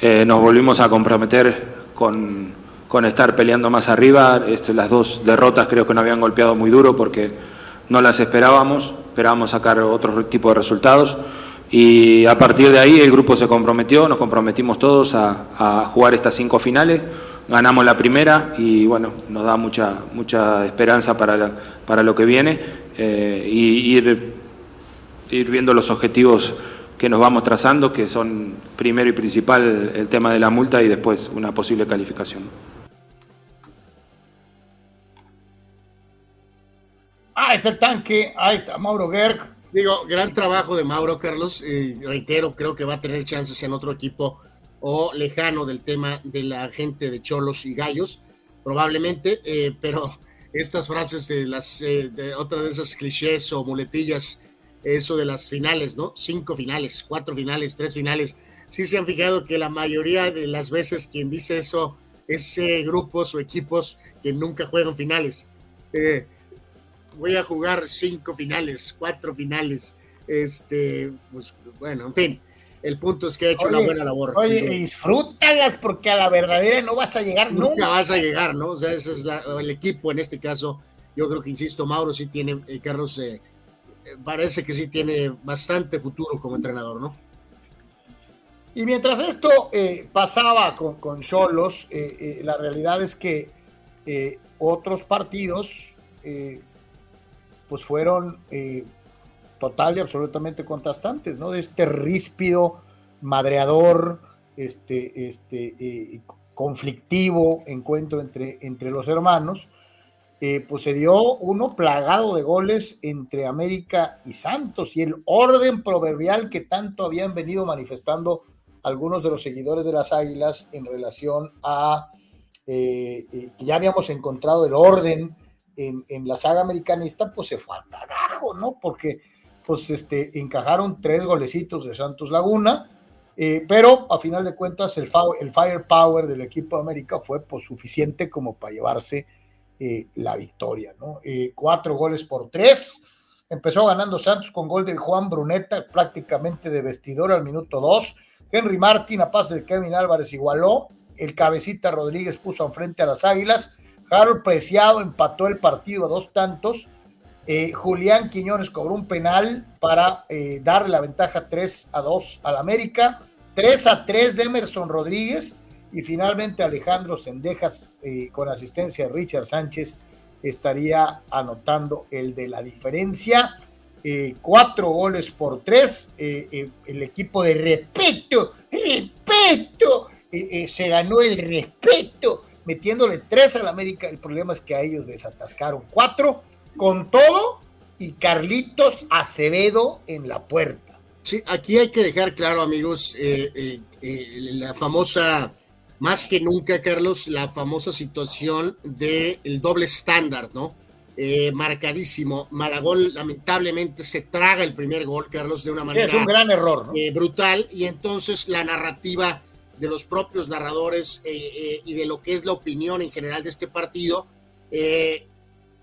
eh, nos volvimos a comprometer con, con estar peleando más arriba, este, las dos derrotas creo que nos habían golpeado muy duro porque no las esperábamos, esperábamos sacar otro tipo de resultados y a partir de ahí el grupo se comprometió, nos comprometimos todos a, jugar estas cinco finales ganamos la primera y bueno, nos da mucha, mucha esperanza para, para lo que viene eh, y ir, viendo los objetivos que nos vamos trazando, que son primero y principal el tema de la multa y después una posible calificación. Ah, está el tanque, ahí está Mauro Gerg. Digo, gran trabajo de Mauro Carlos, y reitero, creo que va a tener chances en otro equipo o lejano del tema de la gente de Cholos y Gallos, probablemente, eh, pero estas frases de las, eh, de otras de esas clichés o muletillas, eso de las finales, ¿no? Cinco finales, cuatro finales, tres finales. Sí se han fijado que la mayoría de las veces quien dice eso es eh, grupos o equipos que nunca juegan finales. Voy a jugar cinco finales, cuatro finales. Este, pues bueno, en fin el punto es que ha hecho una buena labor. Oye, disfrútalas porque a la verdadera no vas a llegar nunca. Nunca vas a llegar, ¿no? O sea, ese es el equipo en este caso. Yo creo que, insisto, Mauro sí tiene, eh, Carlos, eh, eh, parece que sí tiene bastante futuro como entrenador, ¿no? Y mientras esto pasaba con Cholos, la realidad es que otros partidos pues fueron total y absolutamente contrastantes, ¿no? De este ríspido, madreador, este, este, eh, conflictivo encuentro entre, entre los hermanos, eh, pues se dio uno plagado de goles entre América y Santos y el orden proverbial que tanto habían venido manifestando algunos de los seguidores de las Águilas en relación a eh, que ya habíamos encontrado el orden en, la saga americanista, pues se fue al carajo, ¿no? Porque pues este, encajaron tres golecitos de Santos Laguna, Eh, pero a final de cuentas el, el firepower del equipo de América fue pues, suficiente como para llevarse eh, la victoria, ¿no? Eh, cuatro goles por tres. Empezó ganando Santos con gol de Juan Bruneta, prácticamente de vestidor al minuto dos. Henry Martín, a pase de Kevin Álvarez, igualó. El cabecita Rodríguez puso enfrente a las Águilas. Harold Preciado empató el partido a dos tantos. Eh, Julián Quiñones cobró un penal para darle la ventaja 3 a 2 al América. 3 a 3 de Emerson Rodríguez y finalmente Alejandro Sendejas eh, con asistencia de Richard Sánchez estaría anotando el de la diferencia. Eh, cuatro goles por tres. Eh, el equipo de respeto, respeto, se ganó el respeto, metiéndole tres al América. El problema es que a ellos les atascaron cuatro con todo y Carlitos Acevedo en la puerta. Sí, aquí hay que dejar claro, amigos, la famosa más que nunca, Carlos, la famosa situación del doble estándar, ¿no? Eh, marcadísimo. Malagón lamentablemente se traga el primer gol, Carlos, de una manera. Es un gran error, ¿no? Eh, brutal. Y entonces la narrativa de los propios narradores eh, y de lo que es la opinión en general de este partido,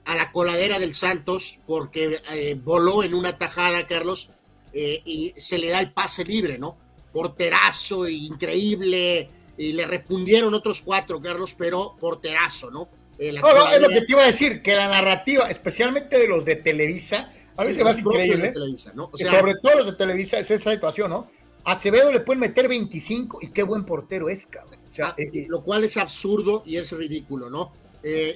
a la coladera del Santos, porque voló en una tajada, Carlos, y se le da el pase libre, ¿no? Porterazo increíble y le refundieron otros cuatro, Carlos, pero porterazo, ¿no? Eh, no, no, es lo que te iba a decir, que la narrativa, especialmente de los de Televisa, a veces va increíble. ¿no? sobre todo los de Televisa es esa situación, ¿no? Acevedo le pueden meter 25 y qué buen portero es, cabrón. O sea, ah, eh, eh, lo cual es absurdo y es ridículo, ¿no?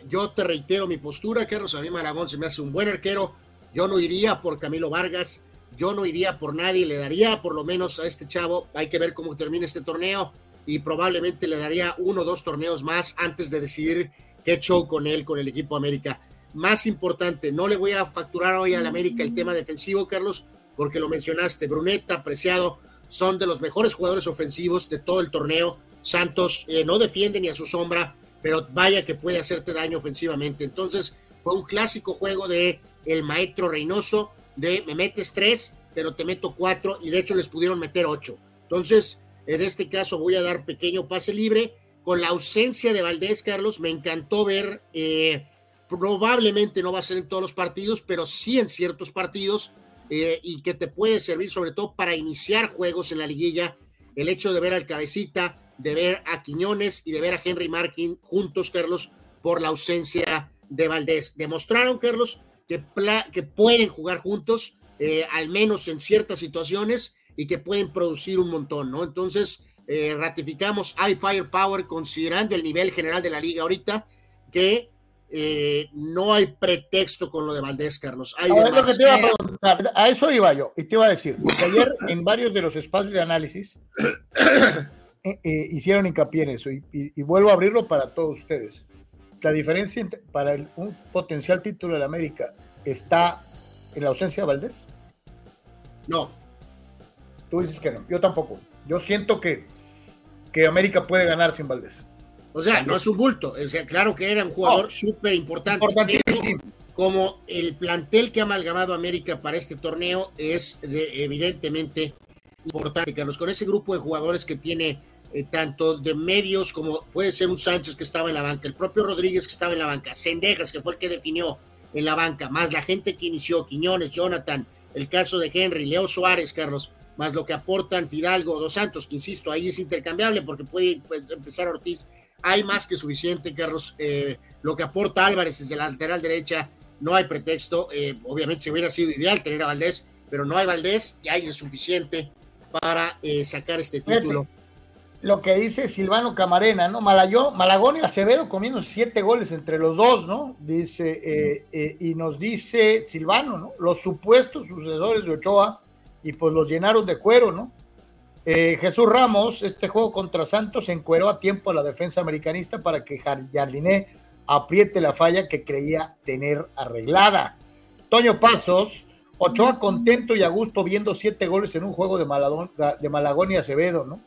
yo te reitero mi postura, Carlos. A mí Maragón se me hace un buen arquero. Yo no iría por Camilo Vargas. Yo no iría por nadie. Le daría por lo menos a este chavo. Hay que ver cómo termina este torneo y probablemente le daría uno o dos torneos más antes de decidir qué show con él, con el equipo América. Más importante, no le voy a facturar hoy al América el tema defensivo, Carlos, porque lo mencionaste. Bruneta, Preciado, son de los mejores jugadores ofensivos de todo el torneo. Santos eh, no defiende ni a su sombra, pero vaya que puede hacerte daño ofensivamente. Entonces, fue un clásico juego de el maestro Reynoso, de me metes tres, pero te meto cuatro, y de hecho les pudieron meter ocho. Entonces, en este caso voy a dar pequeño pase libre. Con la ausencia de Valdés, Carlos, me encantó ver, eh, probablemente no va a ser en todos los partidos, pero sí en ciertos partidos, eh, y que te puede servir sobre todo para iniciar juegos en la liguilla. El hecho de ver al cabecita, de ver a Quiñones y de ver a Henry Markin juntos, Carlos, por la ausencia de Valdés. Demostraron, Carlos, que, que pueden jugar juntos, eh, al menos en ciertas situaciones, y que pueden producir un montón, ¿no? Entonces, eh, ratificamos hay firepower considerando el nivel general de la liga ahorita, que eh, no hay pretexto con lo de Valdés, Carlos. Hay a, eso iba yo, y te iba a decir, porque ayer en varios de los espacios de análisis eh, hicieron hincapié en eso, y, vuelvo a abrirlo para todos ustedes. La diferencia para un potencial título de la América está en la ausencia de Valdés. No, Tú dices que no. Yo tampoco. Yo siento que, que América puede ganar sin Valdés. O sea, no es un bulto. O sea, claro que era un jugador súper importante. Como el plantel que ha amalgamado América para este torneo es evidentemente importante, Carlos. Con ese grupo de jugadores que tiene eh, tanto de medios como puede ser un Sánchez que estaba en la banca, el propio Rodríguez que estaba en la banca, Sendejas que fue el que definió en la banca, más la gente que inició, Quiñones, Jonathan, el caso de Henry, Leo Suárez, Carlos más lo que aportan Fidalgo Dos Santos, que insisto, ahí es intercambiable porque puede, empezar Ortiz. Hay más que suficiente, Carlos. Eh, lo que aporta Álvarez desde la lateral derecha, no hay pretexto. Eh, obviamente, se hubiera sido ideal tener a Valdés, pero no hay Valdés y hay suficiente para eh, sacar este título. Lo que dice Silvano Camarena, ¿no? Malayo, Malagón y Acevedo comiendo siete goles entre los dos, ¿no? Dice, y nos dice Silvano, ¿no? Los supuestos sucesores de Ochoa y pues los llenaron de cuero, ¿no? Eh, Jesús Ramos, este juego contra Santos, encueró a tiempo a la defensa americanista para que Jardiné apriete la falla que creía tener arreglada. Toño Pasos, Ochoa contento y a gusto viendo siete goles en un juego de, de Malagón y Acevedo, ¿no?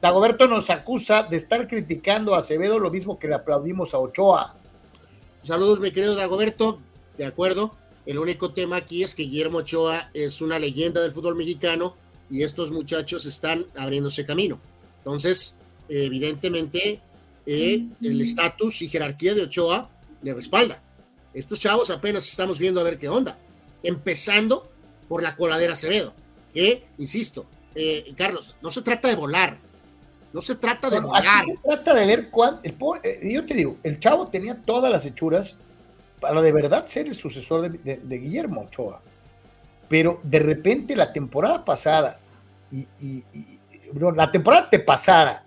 Dagoberto nos acusa de estar criticando a Acevedo lo mismo que le aplaudimos a Ochoa. Saludos, mi querido Dagoberto, de acuerdo. El único tema aquí es que Guillermo Ochoa es una leyenda del fútbol mexicano y estos muchachos están abriéndose camino. Entonces, evidentemente, eh, el estatus y jerarquía de Ochoa le respalda. Estos chavos apenas estamos viendo a ver qué onda, empezando por la coladera Acevedo, que, insisto, eh, Carlos, no se trata de volar, no se trata de volar. se trata de ver cuánto, eh, yo te digo, el chavo tenía todas las hechuras para de verdad ser el sucesor de Guillermo Ochoa pero de repente la temporada pasada y, la temporada pasada,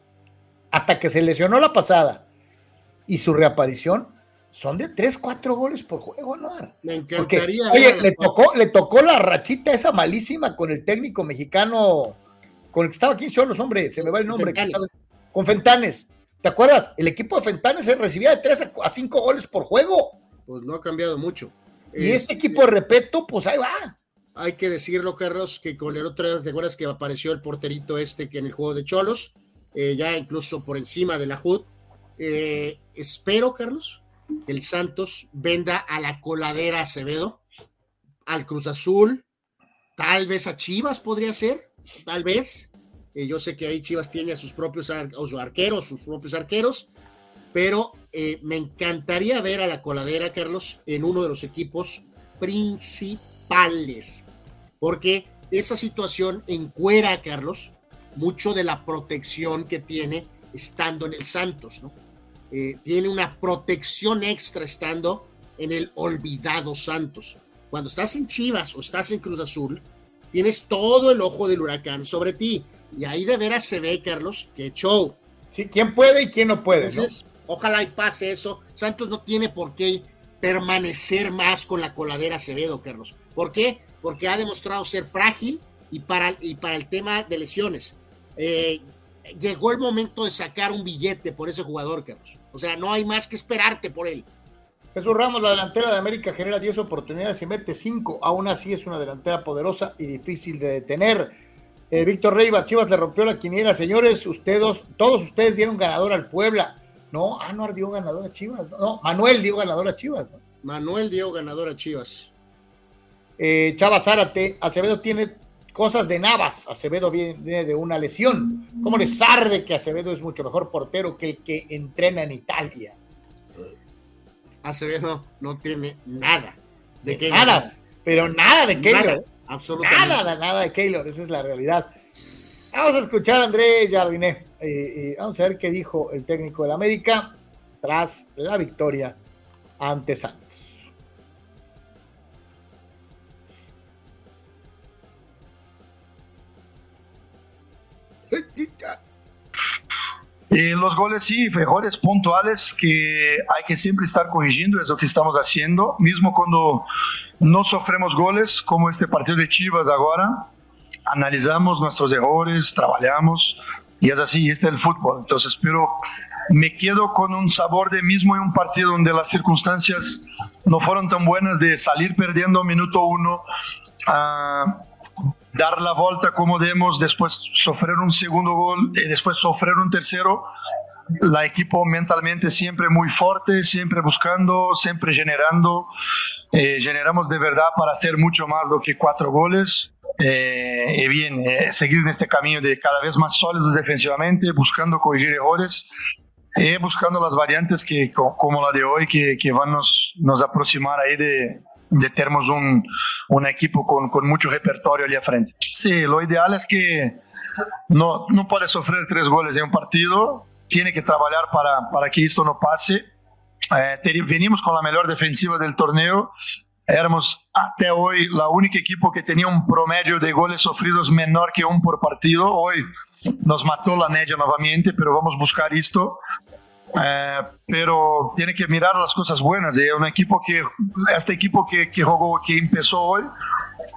hasta que se lesionó la pasada y su reaparición, son de 3, 4 goles por juego, ¿no? Me encantaría. oye, le tocó, le tocó la rachita esa malísima con el técnico mexicano, con el que estaba aquí en los hombre, se me va el nombre. con Fentanes. ¿Te acuerdas? El equipo de Fentanes se recibía de 3 a 5 goles por juego. Pues no ha cambiado mucho. Y este equipo de Repeto, pues ahí va. Hay que decirlo, Carlos, que con el otro, ¿te acuerdas que apareció el porterito este que en el juego de Cholos? Eh, ya incluso por encima de la HUD. Eh, espero, Carlos, que el Santos venda a la coladera Acevedo, al Cruz Azul, tal vez a Chivas podría ser, tal vez. Eh, yo sé que ahí Chivas tiene a sus propios arqueros, sus propios arqueros, pero me encantaría ver a la coladera, Carlos, en uno de los equipos principales porque esa situación encuera a Carlos mucho de la protección que tiene estando en el Santos, ¿no? Eh, tiene una protección extra estando en el olvidado Santos. Cuando estás en Chivas o estás en Cruz Azul, tienes todo el ojo del huracán sobre ti. Y ahí de veras se ve, Carlos, que show. Sí, quién puede y quién no puede. Entonces, ojalá y pase eso. Santos no tiene por qué permanecer más con la coladera Acevedo, Carlos. ¿Por qué? Porque ha demostrado ser frágil y para, y para el tema de lesiones. Eh, llegó el momento de sacar un billete por ese jugador, Carlos. O sea, no hay más que esperarte por él. Jesús Ramos, la delantera de América genera 10 oportunidades y mete 5. Aún así es una delantera poderosa y difícil de detener. Eh, Víctor Reyba, Chivas le rompió la quiniela. Señores, ustedes, todos ustedes dieron ganador al Puebla. No, Anuar dio ganador a Chivas. No, Manuel dio ganador a Chivas. Manuel dio ganador a Chivas. Eh, Chava Zárate, Acevedo tiene cosas de Navas. Acevedo viene de una lesión. ¿Cómo le sarde que Acevedo es mucho mejor portero que el que entrena en Italia? Acevedo no tiene nada de Keylor. Nada, pero nada de Keylor. absolutamente. Nada, nada de Keylor, esa es la realidad. Vamos a escuchar a André Jardiné. Eh, vamos a ver qué dijo el técnico del América tras la victoria ante Santos. Y los goles sí, errores puntuales que hay que siempre estar corrigiendo, es lo que estamos haciendo, mismo cuando no sufrimos goles, como este partido de Chivas ahora, analizamos nuestros errores, trabajamos y es así, este es el fútbol. Entonces, pero me quedo con un sabor de mismo en un partido donde las circunstancias no fueron tan buenas de salir perdiendo minuto uno, a dar la vuelta como demos, después sufrir un segundo gol y después sufrir un tercero. La equipo mentalmente siempre muy fuerte, siempre buscando, siempre generando. Eh, generamos de verdad para hacer mucho más do que cuatro goles. Eh, y bien, eh, seguir en este camino de cada vez más sólidos defensivamente, buscando corregir errores y buscando las variantes que, como la de hoy que, que van nos, nos aproximar ahí de, de termos un, un equipo con, con, mucho repertorio allí frente. Sí, lo ideal es que no, no puede sufrir tres goles en un partido, tiene que trabajar para, para que esto no pase. Eh, venimos con la mejor defensiva del torneo, éramos hasta hoy la única equipo que tenía un promedio de goles sufridos menor que un por partido. Hoy nos mató la media nuevamente, pero vamos a buscar esto. Eh, pero tiene que mirar las cosas buenas. Es un equipo que, este equipo que, que jugó, que empezó hoy,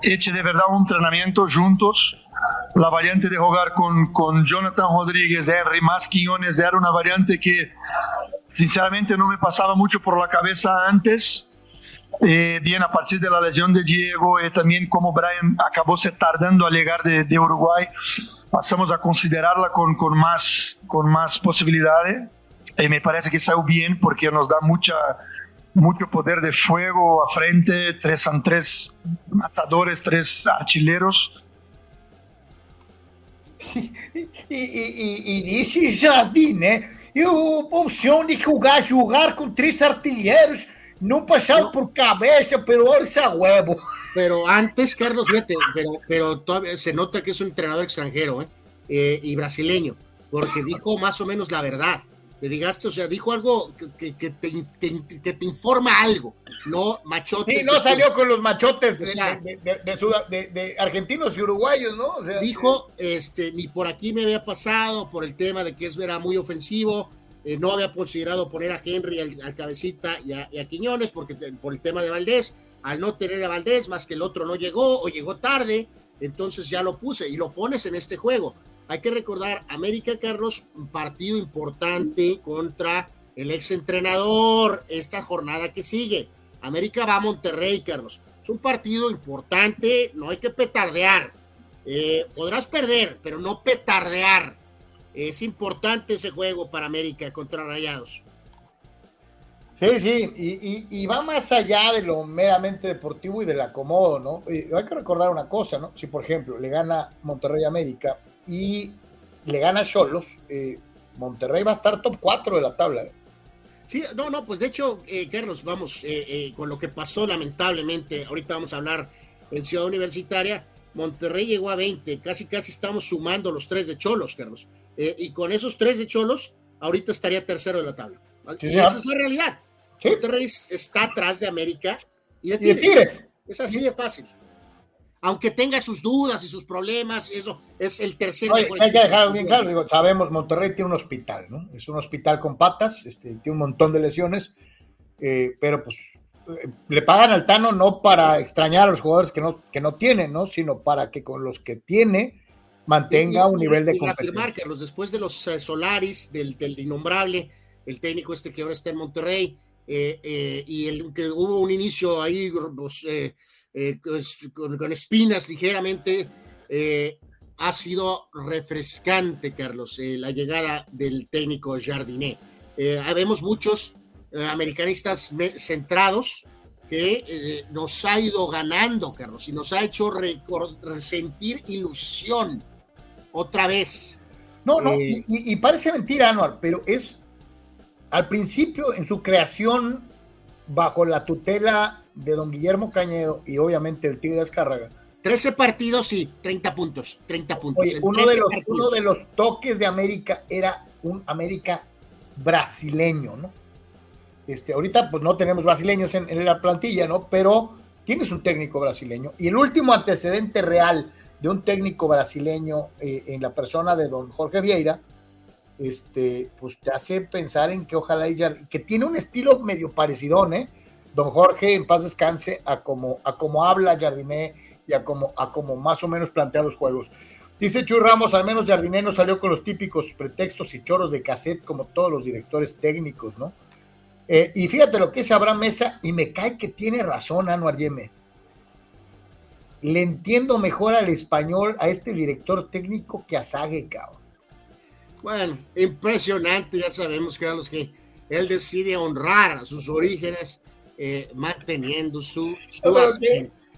eche de verdad un entrenamiento juntos. La variante de jugar con, con Jonathan Rodríguez, Henry, más Quiñones, era una variante que sinceramente no me pasaba mucho por la cabeza antes eh, bien a partir de la lesión de Diego y también como Brian acabó se tardando a llegar de, de Uruguay, pasamos a considerarla con, con, más, con más posibilidades. Y me parece que salió bien porque nos da mucha, mucho poder de fuego a frente, tres son tres matadores, tres artilleros. E, e, e disse Jardim, né? E o opção de jogar, jogar com três artilheiros, não passar por cabeça, pero a huevo. Pero antes, Carlos, fíjate, pero, pero todavía se nota que es un entrenador extranjero ¿eh? Eh, y brasileño, porque dijo más o menos la verdad que digaste, o sea, dijo algo que, que, te, que, te, informa algo, no machotes. Sí, no salió con los machotes de, de, de, argentinos y uruguayos, ¿no? O sea, dijo, este, ni por aquí me había pasado por el tema de que es era muy ofensivo, eh, no había considerado poner a Henry al, cabecita y a, y a, Quiñones porque por el tema de Valdés, al no tener a Valdés, más que el otro no llegó o llegó tarde, entonces ya lo puse y lo pones en este juego hay que recordar, América Carlos, un partido importante contra el ex entrenador esta jornada que sigue. América va a Monterrey, Carlos. Es un partido importante, no hay que petardear. Eh, podrás perder, pero no petardear. Es importante ese juego para América contra Rayados. Sí, sí, y, va más allá de lo meramente deportivo y del acomodo, ¿no? hay que recordar una cosa, ¿no? Si, por ejemplo, le gana Monterrey América y le gana a Cholos, eh, Monterrey va a estar top 4 de la tabla. ¿eh? Sí, no, no, pues de hecho, eh, Carlos, vamos, con lo que pasó lamentablemente, ahorita vamos a hablar en Ciudad Universitaria, Monterrey llegó a 20, casi casi estamos sumando los tres de Cholos, Carlos. y con esos tres de Cholos, ahorita estaría tercero de la tabla. esa es la realidad. Monterrey está atrás de América y de Tigres. Es así de fácil aunque tenga sus dudas y sus problemas, eso es el tercer. hay que dejar bien claro, digo, sabemos, Monterrey tiene un hospital, ¿no? Es un hospital con patas, este, tiene un montón de lesiones, eh, pero pues eh, le pagan al Tano no para extrañar a los jugadores que no, que no tienen, ¿no? Sino para que con los que tiene mantenga un nivel de competencia. Carlos, después de los eh, Solaris, del, del, innombrable, el técnico este que ahora está en Monterrey, y el que hubo un inicio ahí, pues, eh, con, espinas ligeramente. Eh, ha sido refrescante, Carlos, eh, la llegada del técnico Jardiné. Habemos muchos americanistas centrados que nos ha ido ganando, Carlos, y nos ha hecho sentir ilusión otra vez. No, no, y, y, parece mentira, Anuar, pero es al principio en su creación bajo la tutela de don Guillermo Cañedo y obviamente el Tigre Escárraga. 13 partidos y 30 puntos. 30 puntos. uno, de los, uno, de los, toques de América era un América brasileño, ¿no? Este, ahorita pues no tenemos brasileños en, la plantilla, ¿no? Pero tienes un técnico brasileño. Y el último antecedente real de un técnico brasileño eh, en la persona de don Jorge Vieira, este, pues te hace pensar en que ojalá ella, que tiene un estilo medio parecido, ¿eh? Don Jorge, en paz descanse, a como, a como habla Jardiné y a como, a como más o menos plantea los juegos. Dice Chuy Ramos, al menos Jardiné no salió con los típicos pretextos y choros de cassette como todos los directores técnicos, ¿no? Eh, y fíjate lo que es Abraham Mesa, y me cae que tiene razón Anuar Yeme. Le entiendo mejor al español a este director técnico que a Sague, cabrón. Bueno, impresionante, ya sabemos que a los que él decide honrar a sus orígenes eh, manteniendo su,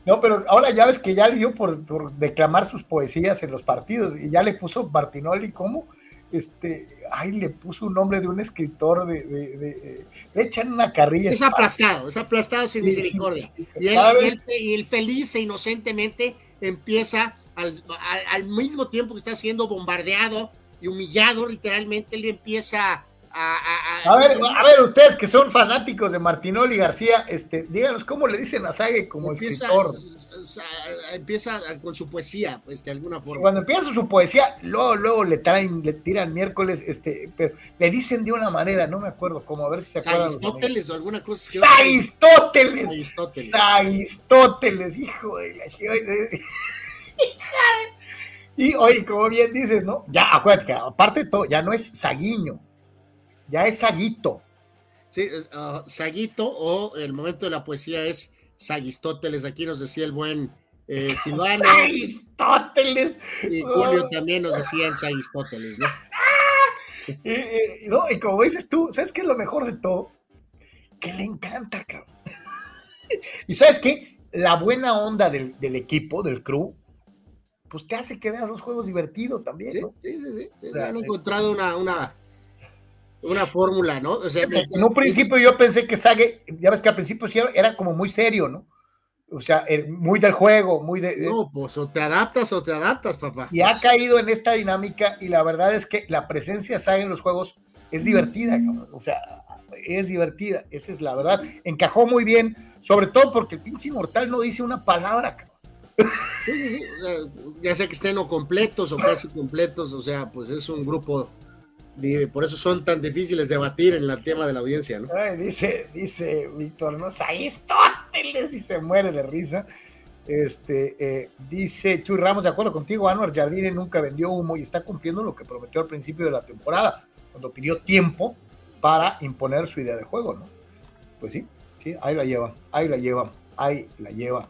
no, pero, ahora ya ves que ya le dio por, declamar sus poesías en los partidos y ya le puso Martinoli como este, ay, le puso un nombre de un escritor de, le echan una carrilla. Es aplastado, es aplastado sin misericordia. y, él, feliz e inocentemente empieza al, al, mismo tiempo que está siendo bombardeado y humillado, literalmente, él empieza a, ver, a ver, ustedes que son fanáticos de Martinoli García, este, díganos cómo le dicen a Sague como escritor. Empieza con su poesía, pues de alguna forma. Cuando empieza su poesía, luego, luego le traen, le tiran miércoles, este, pero le dicen de una manera, no me acuerdo cómo, a ver si se acuerdan. Aristóteles o alguna cosa. Aristóteles. Aristóteles. hijo de la Y oye, como bien dices, ¿no? Ya, acuérdate aparte de todo, ya no es Saguiño, ya es Saguito. Sí, uh, Saguito o el momento de la poesía es Sagistóteles, aquí nos decía el buen eh, Silvano. Sagistóteles. Y Julio oh. también nos decía Sagistóteles, ¿no? ¿no? Y como dices tú, ¿sabes qué es lo mejor de todo? Que le encanta, cabrón. y ¿sabes qué? La buena onda del, del equipo, del crew, pues te hace que veas los juegos divertidos también, ¿no? Sí, sí, sí. Han encontrado una, una, una fórmula, ¿no? O sea, en un principio yo pensé que Sage, ya ves que al principio sí era como muy serio, ¿no? O sea, muy del juego, muy de... No, pues o te adaptas o te adaptas, papá. Y ha caído en esta dinámica y la verdad es que la presencia de Sage en los juegos es divertida, o sea, es divertida, esa es la verdad. Encajó muy bien, sobre todo porque el pinche inmortal no dice una palabra, Sí, sí, sí. ya sea que estén o completos o casi completos, o sea, pues es un grupo por eso son tan difíciles de batir en el tema de la audiencia, ¿no? dice, dice Víctor, no Aristóteles y se muere de risa. Este, eh, dice Chuy Ramos, de acuerdo contigo, Anuar Jardine nunca vendió humo y está cumpliendo lo que prometió al principio de la temporada, cuando pidió tiempo para imponer su idea de juego, ¿no? Pues sí, sí, ahí la lleva, ahí la lleva, ahí la lleva.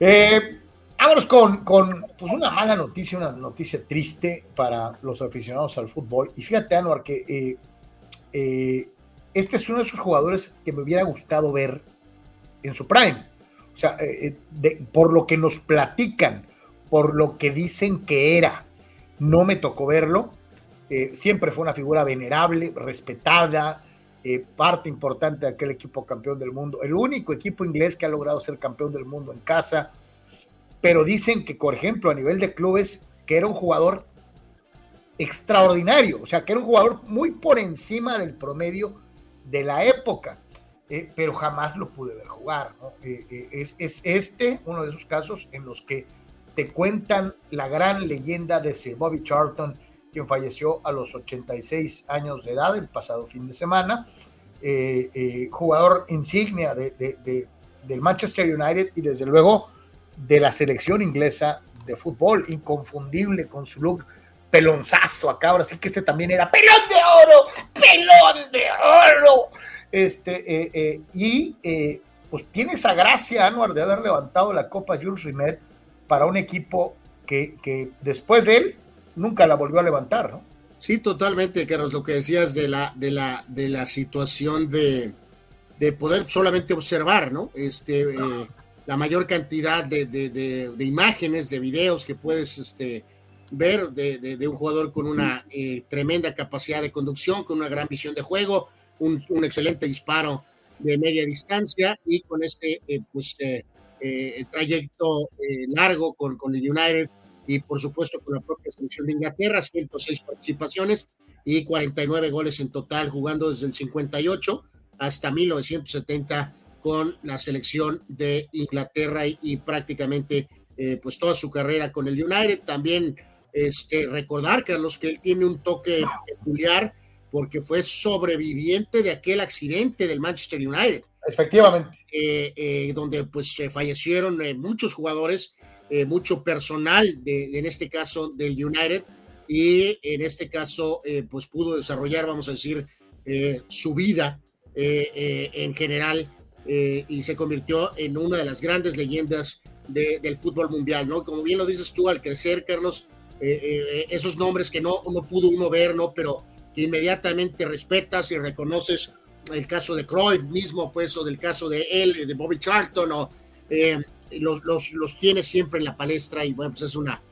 Eh, Vámonos con, con pues una mala noticia, una noticia triste para los aficionados al fútbol. Y fíjate, Anuar, que eh, eh, este es uno de esos jugadores que me hubiera gustado ver en su prime. O sea, eh, por lo que nos platican, por lo que dicen que era, no me tocó verlo. siempre fue una figura venerable, respetada, parte importante de aquel equipo campeón del mundo. El único equipo inglés que ha logrado ser campeón del mundo en casa pero dicen que, por ejemplo, a nivel de clubes, que era un jugador extraordinario, o sea, que era un jugador muy por encima del promedio de la época, eh, pero jamás lo pude ver jugar. Eh, eh, es, es, este uno de esos casos en los que te cuentan la gran leyenda de Sir Bobby Charlton, quien falleció a los 86 años de edad el pasado fin de semana, jugador insignia de, del Manchester United y desde luego de la selección inglesa de fútbol, inconfundible con su look pelonzazo acá, ahora sí que este también era pelón de oro, pelón de oro. Este, eh, eh, y eh, pues tiene esa gracia, Anuar, de haber levantado la Copa Jules Rimet para un equipo que, que, después de él nunca la volvió a levantar, ¿no? Sí, totalmente, Carlos, lo que decías de la, de la, de la situación de, de poder solamente observar, ¿no? Este, la mayor cantidad de, imágenes, de videos que puedes este, ver de, un jugador con una eh, tremenda capacidad de conducción, con una gran visión de juego, un, excelente disparo de media distancia y con este eh, pues, eh, trayecto largo con, con el United y por supuesto con la propia selección de Inglaterra, 106 participaciones y 49 goles en total jugando desde el 58 hasta 1970 con la selección de Inglaterra y, prácticamente eh, pues toda su carrera con el United. También este, recordar, Carlos, que él tiene un toque peculiar porque fue sobreviviente de aquel accidente del Manchester United. Efectivamente. Eh, eh, donde pues fallecieron muchos jugadores, mucho personal, de, en este caso del United, y en este caso pues pudo desarrollar, vamos a decir, su vida en general eh, y se convirtió en una de las grandes leyendas del fútbol mundial, ¿no? Como bien lo dices tú, al crecer, Carlos, eh, eh, esos nombres que no, no pudo uno ver, ¿no? Pero que inmediatamente respetas y reconoces el caso de Cruyff mismo, pues, o del caso de él, de Bobby Charlton, o los, los, los tiene siempre en la palestra y bueno, pues es una,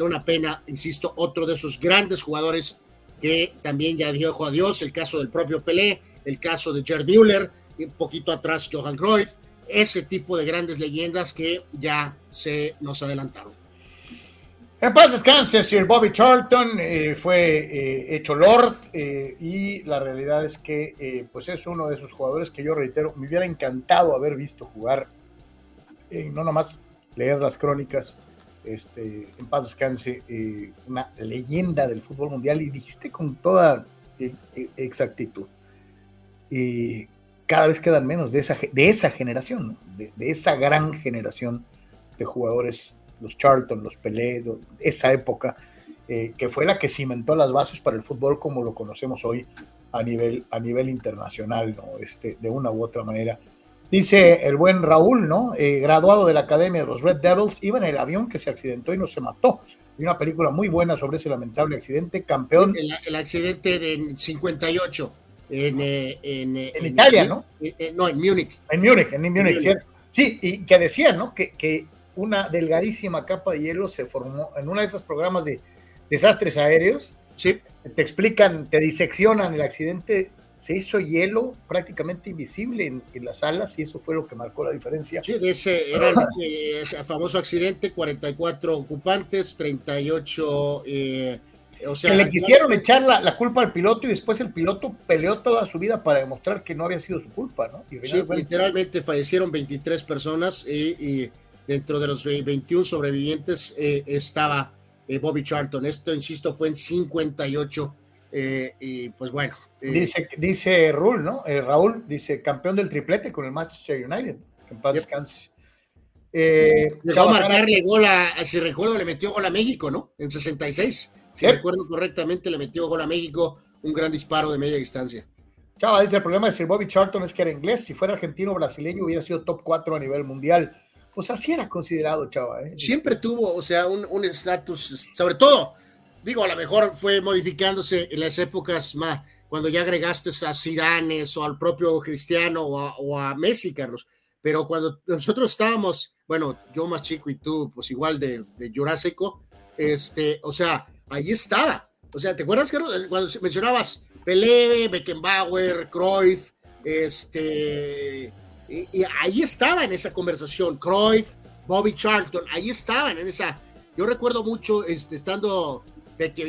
una pena, insisto, otro de esos grandes jugadores que también ya dijo adiós, el caso del propio Pelé, el caso de Gerd Müller, un poquito atrás Johan Cruyff, ese tipo de grandes leyendas que ya se nos adelantaron. En paz descanse, Sir Bobby Charlton eh, fue eh, hecho Lord eh, y la realidad es que pues es uno de esos jugadores que yo reitero, me hubiera encantado haber visto jugar, no nomás leer las crónicas, este, en paz descanse, una leyenda del fútbol mundial y dijiste con toda exactitud cada vez quedan menos de esa, de esa generación, de, esa gran generación de jugadores, los Charlton, los Pelé, esa época, eh, que fue la que cimentó las bases para el fútbol como lo conocemos hoy a nivel, a nivel internacional, ¿no? este, de una u otra manera. Dice el buen Raúl, ¿no? Eh, graduado de la Academia de los Red Devils, iba en el avión que se accidentó y no se mató. Hay una película muy buena sobre ese lamentable accidente, campeón. El, el accidente del 58 en, eh, eh, en, Italia, ¿no? no, en Múnich. En Múnich, en Múnich, ¿cierto? Sí, y que decían, ¿no? Que, que una delgadísima capa de hielo se formó en uno de esos programas de desastres aéreos. Sí. Te explican, te diseccionan el accidente, se hizo hielo prácticamente invisible en, las alas y eso fue lo que marcó la diferencia. Sí, ese era el, ese famoso accidente, 44 ocupantes, 38... Eh, o sea, que le quisieron echar la, la, culpa al piloto y después el piloto peleó toda su vida para demostrar que no había sido su culpa, ¿no? Y sí, literalmente fallecieron 23 personas y, y, dentro de los 21 sobrevivientes eh, estaba eh, Bobby Charlton. Esto, insisto, fue en 58 eh, y pues bueno. Eh, dice, dice Raúl, ¿no? Raúl dice campeón del triplete con el Manchester United. en paz descanse. Llegó a marcarle gol a, si recuerdo, le metió gol a México, ¿no? En 66. Si recuerdo correctamente, le metió gol a México, un gran disparo de media distancia. Chava dice, el problema de Sir Bobby Charlton es que era inglés, si fuera argentino o brasileño hubiera sido top 4 a nivel mundial. Pues así era considerado, Chava. Siempre tuvo, o sea, un estatus, sobre todo digo, a lo mejor fue modificándose en las épocas más, cuando ya agregaste a Zidanes o al propio Cristiano o a, Messi, Carlos. Pero cuando nosotros estábamos, bueno, yo más chico y tú, pues igual de, de Jurásico, este, o sea, ahí estaba. O sea, ¿te acuerdas, Carlos? Cuando mencionabas Pelé, Beckenbauer, Cruyff, este, y, y ahí estaba en esa conversación, Cruyff, Bobby Charlton, ahí estaban en esa. Yo recuerdo mucho este, estando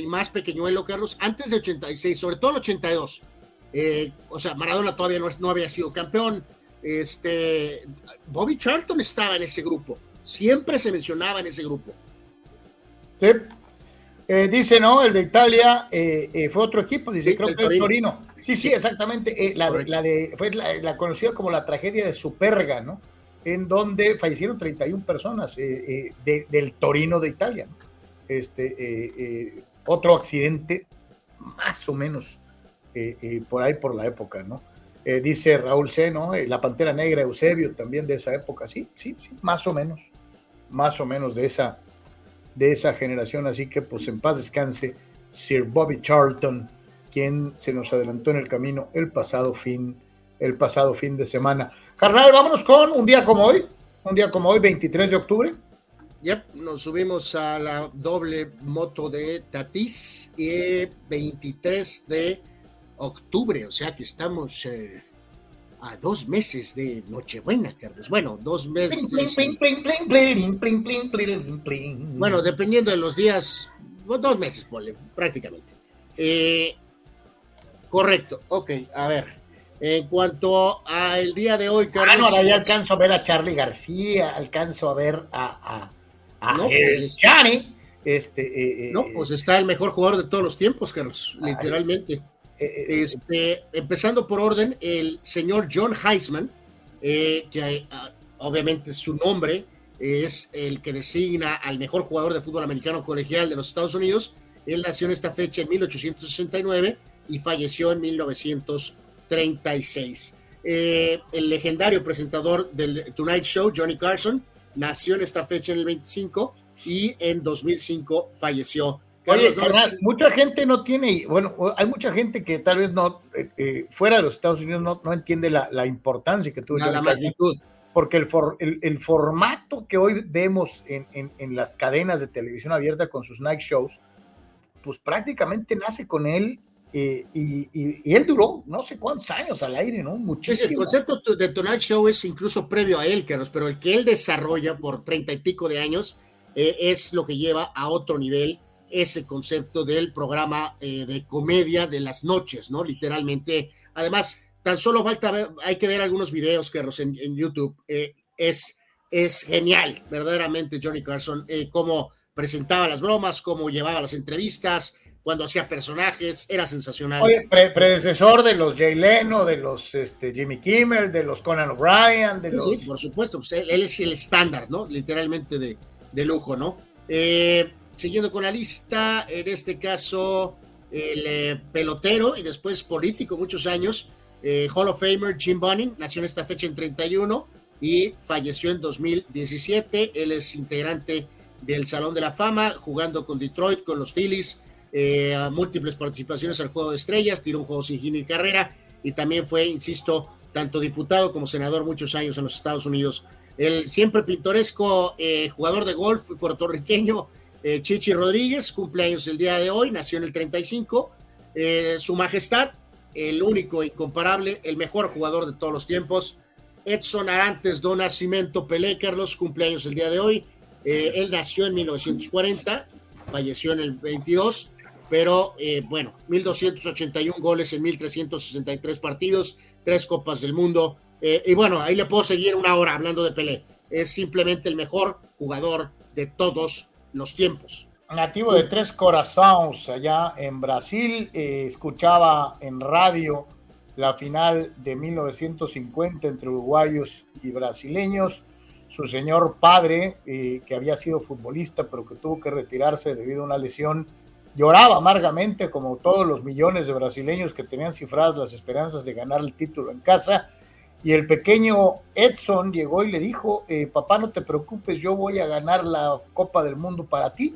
más pequeñuelo, Carlos, antes de 86, sobre todo el 82. Eh, o sea, Maradona todavía no, no, había sido campeón. Este, Bobby Charlton estaba en ese grupo. Siempre se mencionaba en ese grupo. Sí. Eh, dice, no, el de Italia eh, fue otro equipo, dice, creo que el Torino. Sí, sí, exactamente. La de, la, de, fue la, conocida como la tragedia de Superga, ¿no? En donde fallecieron 31 personas del Torino de Italia. ¿no? este, eh, eh, otro accidente más o menos eh, por ahí por la época, ¿no? dice Raúl C, ¿no? la Pantera Negra, Eusebio, también de esa época, sí, sí, sí, más o menos, más o menos de esa, de esa generación, así que pues en paz descanse Sir Bobby Charlton, quien se nos adelantó en el camino el pasado fin, el pasado fin de semana. Carnal, vámonos con un día como hoy, un día como hoy, 23 de octubre. Yep, nos subimos a la doble moto de Tatis y 23 de octubre, o sea que estamos eh, a dos meses de Nochebuena, Carlos. Bueno, dos meses. Bueno, dependiendo de los días, dos meses, prácticamente. Eh, correcto, ok, a ver. En cuanto al día de hoy, Carlos. Ah, no, ahora ya alcanzo a ver a Charlie García, alcanzo a ver a Ah, no, pues, Este, eh, eh, no, pues está el mejor jugador de todos los tiempos, Carlos, literalmente. Este, empezando por orden, el señor John Heisman, que obviamente su nombre es el que designa al mejor jugador de fútbol americano colegial de los Estados Unidos. Él nació en esta fecha en 1869 y falleció en 1936. el legendario presentador del Tonight Show, Johnny Carson, nació en esta fecha en el 25 y en 2005 falleció. Oye, mucha gente no tiene, bueno, hay mucha gente que tal vez no, eh, eh, fuera de los Estados Unidos no, no entiende la, la, importancia que tuvo. la magnitud. Porque el, el, el, formato que hoy vemos en, en, en, las cadenas de televisión abierta con sus night shows, pues prácticamente nace con él eh, y, él duró no sé cuántos años al aire, ¿no? Muchísimo. el concepto de Tonight Show es incluso previo a él, Carlos, pero el que él desarrolla por treinta y pico de años eh, es lo que lleva a otro nivel ese concepto del programa eh, de comedia de las noches, ¿no? Literalmente. Además, tan solo falta ver, hay que ver algunos videos, Carlos, en, en YouTube. es, es genial, verdaderamente, Johnny Carson, cómo presentaba las bromas, cómo llevaba las entrevistas, cuando hacía personajes, era sensacional. Oye, predecesor de los Jay Leno, de los este, Jimmy Kimmel, de los Conan O'Brien, de los... Sí, por supuesto, pues, él, es el estándar, ¿no? Literalmente de, de lujo, ¿no? Eh, siguiendo con la lista, en este caso, el eh, pelotero y después político, muchos años, eh, Hall of Famer Jim Bunning, nació en esta fecha en 31 y falleció en 2017. Él es integrante del Salón de la Fama, jugando con Detroit, con los Phillies, eh, múltiples participaciones al Juego de Estrellas, tiró un juego sin gine y carrera y también fue, insisto, tanto diputado como senador muchos años en los Estados Unidos. El siempre pintoresco eh, jugador de golf puertorriqueño eh, Chichi Rodríguez, cumpleaños el día de hoy, nació en el 35. Eh, su Majestad, el único, incomparable, el mejor jugador de todos los tiempos, Edson Arantes do Nascimento Pelé, Carlos, cumpleaños el día de hoy. él nació en 1940, falleció en el 22, pero bueno, 1281 goles en 1363 partidos, tres Copas del Mundo. y bueno, ahí le puedo seguir una hora hablando de Pelé. Es simplemente el mejor jugador de todos los tiempos. Nativo de Tres Corazones, allá en Brasil, eh, escuchaba en radio la final de 1950 entre uruguayos y brasileños. Su señor padre, eh, que había sido futbolista, pero que tuvo que retirarse debido a una lesión, lloraba amargamente, como todos los millones de brasileños que tenían cifradas las esperanzas de ganar el título en casa y el pequeño Edson llegó y le dijo, eh, papá, no te preocupes, yo voy a ganar la Copa del Mundo para ti.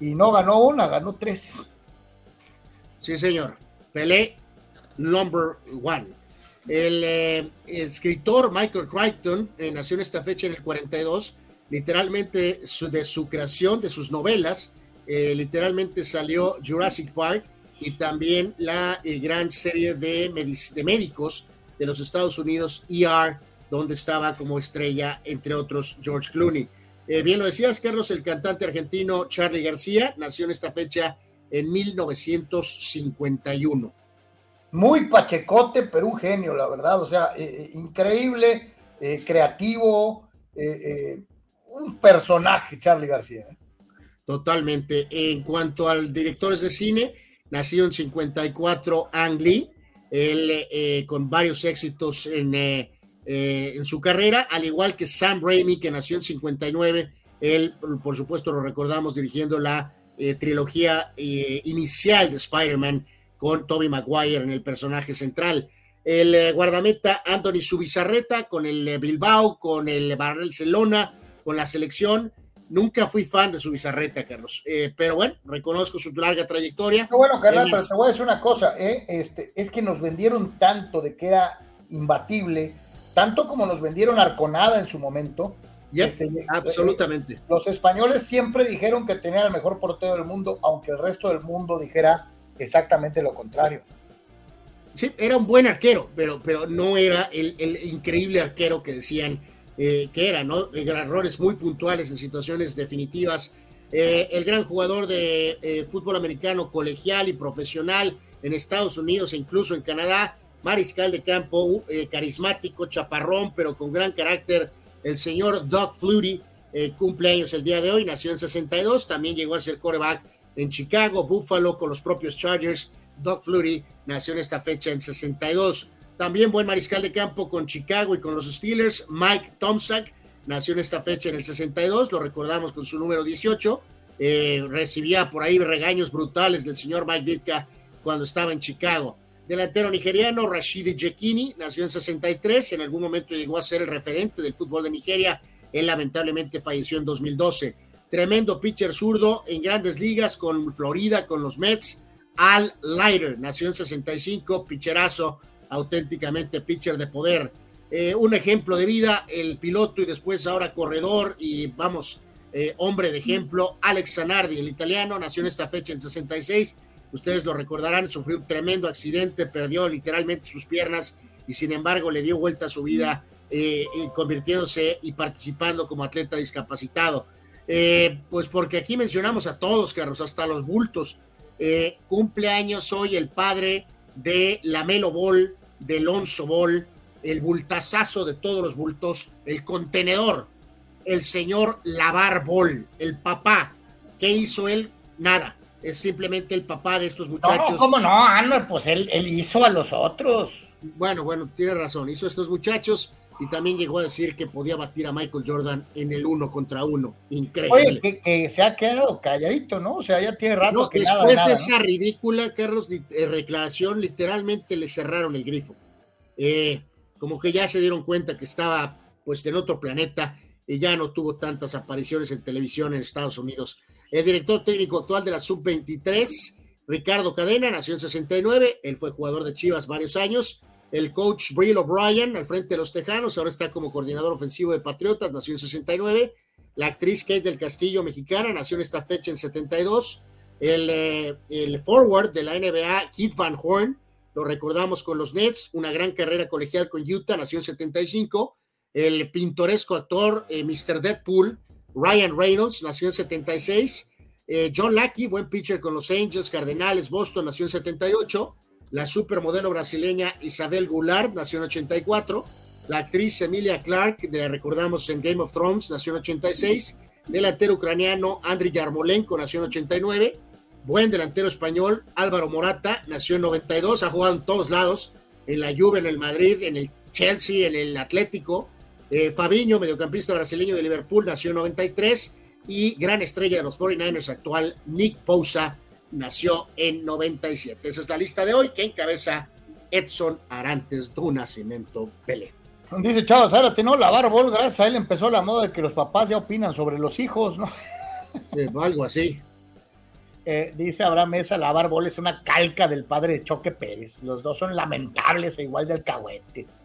Y no ganó una, ganó tres. Sí, señor. Pelé, number one. El eh, escritor Michael Crichton eh, nació en esta fecha en el 42. Literalmente de su creación, de sus novelas, literalmente salió Jurassic Park y también la gran serie de, de médicos de los Estados Unidos, ER, donde estaba como estrella, entre otros, George Clooney. Eh, bien lo decías, Carlos, el cantante argentino Charlie García nació en esta fecha en 1951. Muy pachecote, pero un genio, la verdad. O sea, eh, eh, increíble, creativo, un personaje, Charlie García. Totalmente. En cuanto al directores de cine, nació en 54 Ang Lee, él eh, con varios éxitos en, eh, eh, en, su carrera, al igual que Sam Raimi, que nació en 59, él, por supuesto, lo recordamos dirigiendo la trilogía inicial de Spider-Man con Tobey Maguire en el personaje central. El guardameta Anthony Subizarreta con el Bilbao, con el Barcelona, con la selección, Nunca fui fan de su bizarreta, Carlos. Eh, pero bueno, reconozco su larga trayectoria. bueno, Carlos, pero te voy a decir una cosa, ¿eh? este, es que nos vendieron tanto de que era imbatible, tanto como nos vendieron Arconada en su momento. Este, eh, absolutamente. los españoles siempre dijeron que tenía el mejor portero del mundo, aunque el resto del mundo dijera exactamente lo contrario. Sí, era un buen arquero, pero, pero no era el, el increíble arquero que decían eh, que era, ¿no? Errores muy puntuales en situaciones definitivas. Eh, el gran jugador de eh, fútbol americano colegial y profesional en Estados Unidos e incluso en Canadá, mariscal de campo, carismático, chaparrón, pero con gran carácter, el señor Doug Flutie, cumpleaños el día de hoy, nació en 62, también llegó a ser quarterback en Chicago, Buffalo con los propios Chargers. Doug Flutie nació en esta fecha en 62. También buen mariscal de campo con Chicago y con los Steelers. Mike Tomczak nació en esta fecha en el 62, lo recordamos con su número 18. Eh, recibía por ahí regaños brutales del señor Mike Ditka cuando estaba en Chicago. Delantero nigeriano Rashidi Jekini nació en 63, en algún momento llegó a ser el referente del fútbol de Nigeria. Él lamentablemente falleció en 2012. Tremendo pitcher zurdo en grandes ligas con Florida, con los Mets. Al Leiter nació en 65, pitcherazo auténticamente pitcher de poder. Eh, un ejemplo de vida, el piloto y después ahora corredor y vamos, eh, hombre de ejemplo, Alex Zanardi, el italiano, nació en esta fecha en 66. Ustedes lo recordarán, sufrió un tremendo accidente, perdió literalmente sus piernas y sin embargo le dio vuelta a su vida eh, convirtiéndose y participando como atleta discapacitado. pues porque aquí mencionamos a todos, Carlos, hasta los bultos. cumpleaños hoy el padre de la Melo Ball, del Onso Ball, el bultazazo de todos los bultos, el contenedor, el señor Lavar Ball, el papá. ¿Qué hizo él? Nada. Es simplemente el papá de estos muchachos. No, ¿cómo no, Anuel? Pues él, él hizo a los otros. Bueno, bueno, tiene razón. Hizo a estos muchachos y también llegó a decir que podía batir a Michael Jordan en el uno contra uno. Increíble. Oye, que, se ha quedado calladito, ¿no? O sea, ya tiene rato no, que Después de esa ridícula, Carlos, eh, declaración, literalmente le cerraron el grifo. Eh, como que ya se dieron cuenta que estaba pues en otro planeta y ya no tuvo tantas apariciones en televisión en Estados Unidos. El director técnico actual de la Sub-23, Ricardo Cadena, nació en 69, él fue jugador de Chivas varios años, el coach Brill O'Brien al frente de los Tejanos, ahora está como coordinador ofensivo de Patriotas, nació en 69. La actriz Kate del Castillo, mexicana, nació en esta fecha en 72. El, eh, el forward de la NBA, Keith Van Horn, lo recordamos con los Nets, una gran carrera colegial con Utah, nació en 75. El pintoresco actor eh, Mr. Deadpool, Ryan Reynolds, nació en 76. Eh, John Lackey, buen pitcher con los Angels, Cardenales, Boston, nació en 78. La supermodelo brasileña Isabel Goulart, nació en 84. La actriz Emilia Clark, la recordamos en Game of Thrones, nació en 86. Delantero ucraniano Andriy Yarmolenko, nació en 89. Buen delantero español Álvaro Morata, nació en 92, ha jugado en todos lados, en la Juve, en el Madrid, en el Chelsea, en el Atlético. Eh, Fabiño, mediocampista brasileño de Liverpool, nació en 93 y gran estrella de los 49ers actual, Nick Pousa, nació en 97. Esa es la lista de hoy que encabeza Edson Arantes do Nascimento Pelé. Dice Chava Zárate, ¿no? Lavar bol, gracias a él empezó la moda de que los papás ya opinan sobre los hijos, ¿no? algo así. Eh, dice Abraham Mesa, lavar bol es una calca del padre de Choque Pérez. Los dos son lamentables e igual de alcahuetes.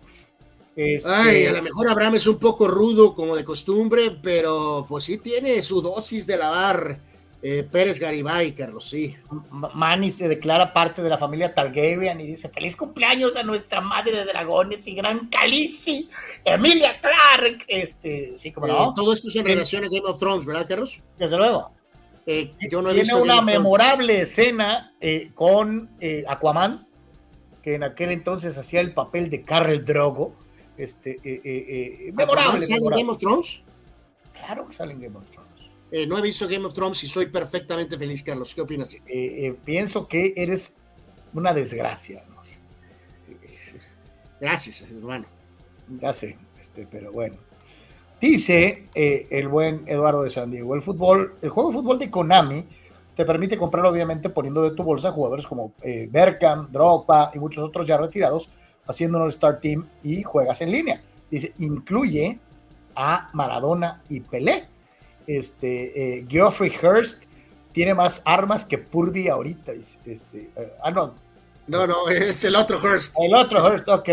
Este... Ay, a lo mejor Abraham es un poco rudo como de costumbre, pero pues sí tiene su dosis de lavar eh, Pérez Garibay, Carlos, sí. Manny se declara parte de la familia Targaryen y dice: Feliz cumpleaños a nuestra madre de dragones y gran Calici, Emilia Clark. Este, sí, como no. Eh, todo esto es en relación a Game of Thrones, ¿verdad, Carlos? Desde luego. Eh, yo no he Tiene una memorable escena con Aquaman, que en aquel entonces hacía el papel de Carl Drogo este, memorable. ¿Sale en Game of Thrones? Claro que sale en Game of Thrones. Eh, no he visto Game of Thrones y soy perfectamente feliz, Carlos. ¿Qué opinas? pienso que eres una desgracia. ¿no? Gracias, hermano. Ya sé, este, pero bueno. Dice el buen Eduardo de San Diego, el fútbol, el juego de fútbol de Konami te permite comprar obviamente poniendo de tu bolsa jugadores como Berkham, Drogba y muchos otros ya retirados haciendo un All-Star Team y juegas en línea. Dice, incluye a Maradona y Pelé. Este, eh, Geoffrey Hurst tiene más armas que Purdy ahorita. Este, eh, ah, no. No, no, es el otro Hurst. El otro Hurst, ok.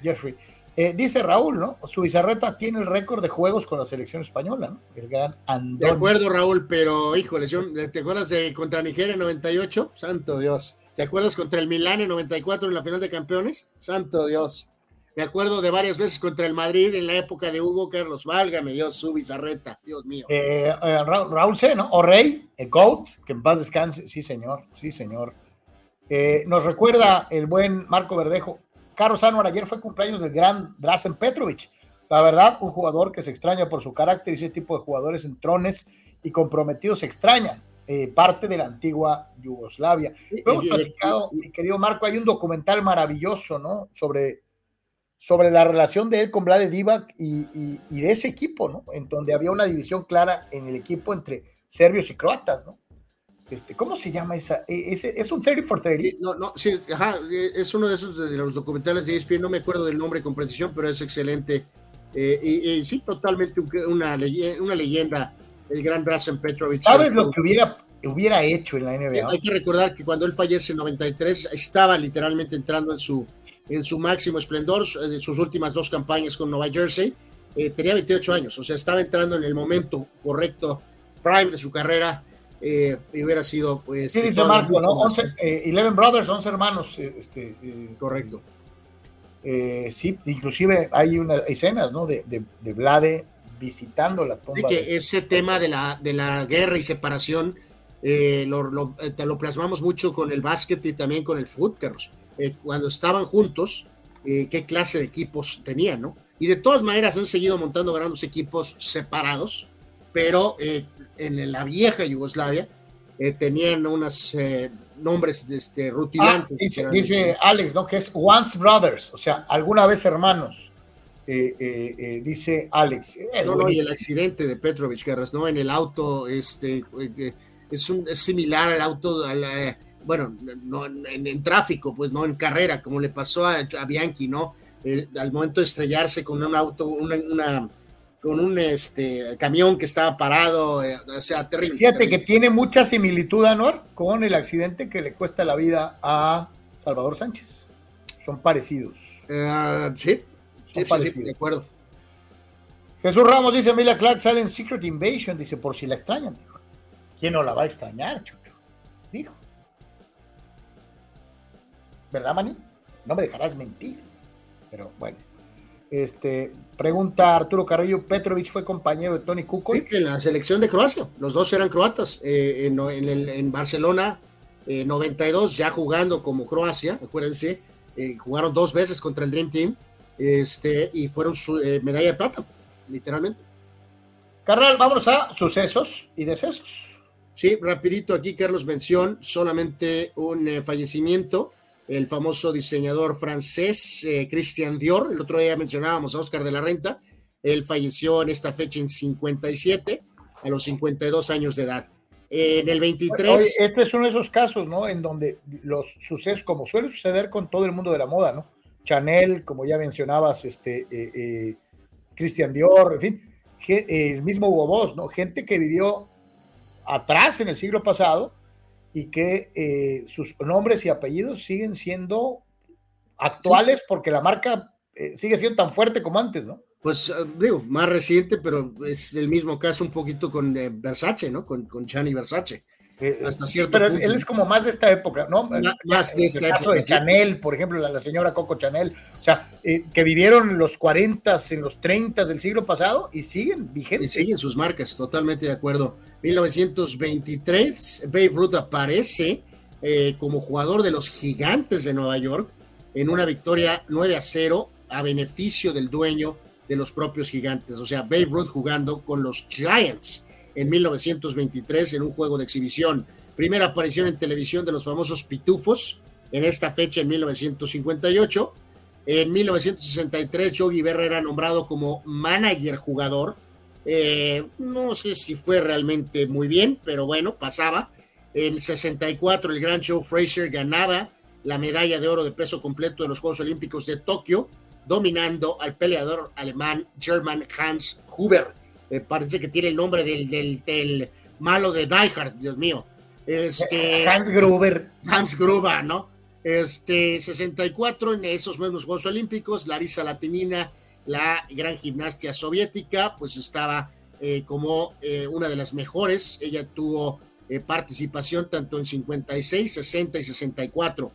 Geoffrey. Eh, dice Raúl, ¿no? Su bizarreta tiene el récord de juegos con la selección española, ¿no? El gran Andón. De acuerdo, Raúl, pero híjole, ¿te acuerdas de contra Nigeria en 98? Santo Dios. ¿Te acuerdas contra el Milán en 94 en la final de campeones? Santo Dios. Me acuerdo de varias veces contra el Madrid en la época de Hugo Carlos. Válgame Dios, su bizarreta. Dios mío. Eh, eh, Raúl C, ¿no? O Rey, el GOAT, que en paz descanse. Sí, señor. Sí, señor. Eh, nos recuerda el buen Marco Verdejo. Carlos Anuar, ayer fue cumpleaños del gran Drazen Petrovic. La verdad, un jugador que se extraña por su carácter y ese tipo de jugadores en trones y comprometidos se extrañan. Eh, parte de la antigua Yugoslavia. hemos platicado, mi querido Marco, hay un documental maravilloso, ¿no? Sobre, sobre la relación de él con Vlade Divac y, de ese equipo, ¿no? En donde había una división clara en el equipo entre serbios y croatas, ¿no? Este, ¿Cómo se llama esa? E, ¿Es, es un 30 for 30? No, no, sí, ajá, es uno de esos de los documentales de ESPN, no me acuerdo del nombre con precisión, pero es excelente. Eh, y, sí, totalmente una, una leyenda el gran Drazen Petrovic. ¿Sabes lo que hubiera, hubiera hecho en la NBA? Hay que recordar que cuando él fallece en 93 estaba literalmente entrando en su, en su máximo esplendor, en sus últimas dos campañas con Nueva Jersey. Eh, tenía 28 años, o sea, estaba entrando en el momento correcto, prime de su carrera. Eh, y hubiera sido, pues. Sí, dice Marco, ¿no? 11, eh, Eleven Brothers, 11 hermanos. Este, Correcto. sí, inclusive hay unas escenas, ¿no? De, de, de Vlade, visitando la tumba. que ese tema de la, de la guerra y separación eh, lo, eh, lo, plasmamos mucho con el básquet y también con el fútbol, Carlos. Eh, cuando estaban juntos, qué clase de equipos tenían, ¿no? Y de todas maneras han seguido montando grandes equipos separados, pero en la vieja Yugoslavia tenían unos nombres este, rutilantes. Ah, dice, Alex, ¿no? Que es Once Brothers, o sea, alguna vez hermanos. Eh, eh, eh, dice Alex. no, y el accidente de Petrovich, Carlos, ¿no? En el auto, este, es, un, es similar al auto, bueno, no, en, tráfico, pues no en carrera, como le pasó a, Bianchi, ¿no? al momento de estrellarse con un auto, una, con un este, camión que estaba parado, o sea, terrible. Fíjate que tiene mucha similitud, Anuar, con el accidente que le cuesta la vida a Salvador Sánchez son parecidos. Uh, sí, sí, sí, de acuerdo. Jesús Ramos dice, Emilia Clark sale en Secret Invasion, dice, por si la extrañan, dijo. ¿Quién no la va a extrañar, Chucho? Dijo. ¿Verdad, Mani? No me dejarás mentir. Pero bueno. Este, pregunta Arturo Carrillo, Petrovic fue compañero de Tony Kukoc. en la selección de Croacia, los dos eran croatas. Eh, en, Barcelona, 92, eh, ya jugando como Croacia, acuérdense, eh, jugaron dos veces contra el Dream Team este, y fueron su medalla de plata, literalmente. Carnal, vamos a sucesos y decesos. Sí, rapidito aquí, Carlos, mención, solamente un fallecimiento el famoso diseñador francés eh, Christian Dior. El otro día mencionábamos a Oscar de la Renta. Él falleció en esta fecha en 57, a los 52 años de edad. En el 23. este es uno de esos casos, ¿no? En donde los sucesos, como suele suceder con todo el mundo de la moda, ¿no? Chanel, como ya mencionabas, este, eh, eh, Christian Dior, en fin, el mismo Hugo Boss, ¿no? Gente que vivió atrás en el siglo pasado y que eh, sus nombres y apellidos siguen siendo actuales porque la marca eh, sigue siendo tan fuerte como antes, ¿no? Pues eh, digo, más reciente, pero es el mismo caso un poquito con Versace, ¿no? Con, con Chani Versace. Hasta cierto pero él es como más de esta época, ¿no? Más, de esta el caso de Chanel, por ejemplo, la, señora Coco Chanel, o sea, que vivieron los 40, en los 30 del siglo pasado y siguen vigentes. Y siguen sus marcas, totalmente de acuerdo. 1923, Babe Ruth aparece eh, como jugador de los Gigantes de Nueva York en una victoria 9 a 0 a beneficio del dueño de los propios Gigantes. O sea, Babe Ruth jugando con los Giants en 1923 en un juego de exhibición. Primera aparición en televisión de los famosos Pitufos en esta fecha en 1958. En 1963, Yogi Berra era nombrado como manager jugador eh, no sé si fue realmente muy bien, pero bueno, pasaba. En 64 el gran Joe Frazier ganaba la medalla de oro de peso completo de los Juegos Olímpicos de Tokio, dominando al peleador alemán German Hans Huber. Eh, parece que tiene el nombre del, del, malo de Die Hard, Dios mío. Este, Hans Gruber. Hans Gruber, ¿no? Este, 64 en esos mismos Juegos Olímpicos, Larisa Latinina la gran gimnasia soviética, pues estaba eh, como eh, una de las mejores. Ella tuvo eh, participación tanto en 56, 60 y 64.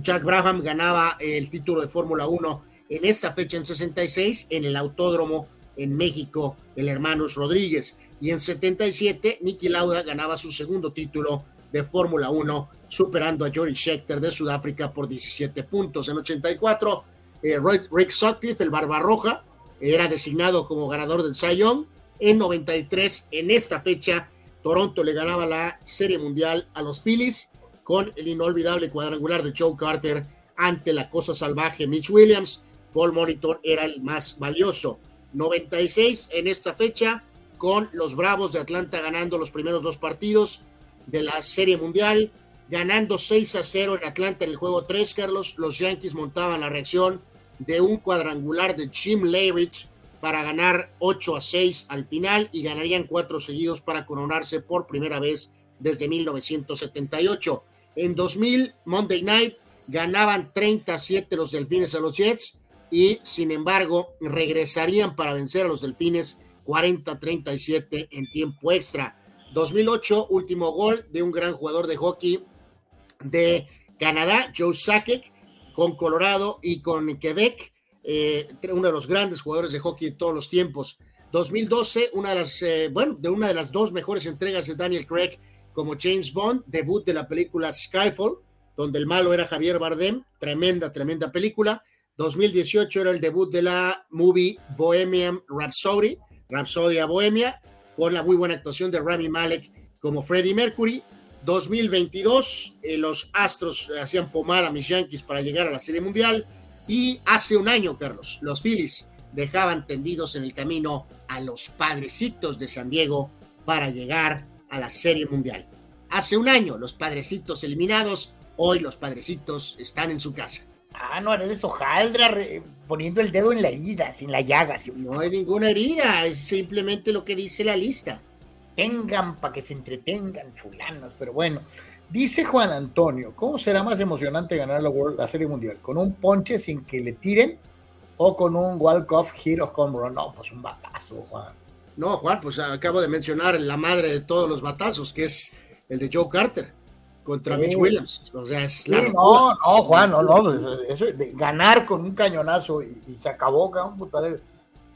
Jack Brabham ganaba el título de Fórmula 1 en esta fecha en 66 en el Autódromo en México, el Hermanos Rodríguez. Y en 77, Nicky Lauda ganaba su segundo título de Fórmula 1, superando a Jory Scheckter de Sudáfrica por 17 puntos. En 84, eh, Rick Sutcliffe, el Barbarroja, era designado como ganador del Young. En 93, en esta fecha, Toronto le ganaba la Serie Mundial a los Phillies con el inolvidable cuadrangular de Joe Carter ante la cosa salvaje Mitch Williams. Paul Monitor era el más valioso. 96 en esta fecha, con los Bravos de Atlanta ganando los primeros dos partidos de la Serie Mundial, ganando 6 a 0 en Atlanta en el juego 3, Carlos. Los Yankees montaban la reacción de un cuadrangular de Jim Leyrich para ganar 8 a 6 al final y ganarían cuatro seguidos para coronarse por primera vez desde 1978. En 2000, Monday Night, ganaban 37 los Delfines a los Jets y sin embargo regresarían para vencer a los Delfines 40-37 en tiempo extra. 2008, último gol de un gran jugador de hockey de Canadá, Joe Sakic, con Colorado y con Quebec, eh, uno de los grandes jugadores de hockey de todos los tiempos. 2012, una de las, eh, bueno, de una de las dos mejores entregas de Daniel Craig como James Bond, debut de la película Skyfall, donde el malo era Javier Bardem, tremenda, tremenda película. 2018 era el debut de la movie Bohemian Rhapsody, Rhapsody a Bohemia, con la muy buena actuación de Rami Malek como Freddie Mercury. 2022, eh, los Astros hacían pomada a mis Yankees para llegar a la Serie Mundial. Y hace un año, Carlos, los Phillies dejaban tendidos en el camino a los padrecitos de San Diego para llegar a la Serie Mundial. Hace un año, los padrecitos eliminados, hoy los padrecitos están en su casa. Ah, no, eres hojaldra poniendo el dedo en la herida, sin la llaga. No hay ninguna herida, es simplemente lo que dice la lista tengan para que se entretengan fulanos, pero bueno. Dice Juan Antonio, ¿cómo será más emocionante ganar la, World, la Serie Mundial? ¿Con un ponche sin que le tiren o con un walk-off hit o home run? No, pues un batazo, Juan. No, Juan, pues acabo de mencionar la madre de todos los batazos, que es el de Joe Carter contra Mitch Williams. O sea, es la no, no, Juan, no, no. Eso, de ganar con un cañonazo y, se acabó, cabrón, puta de,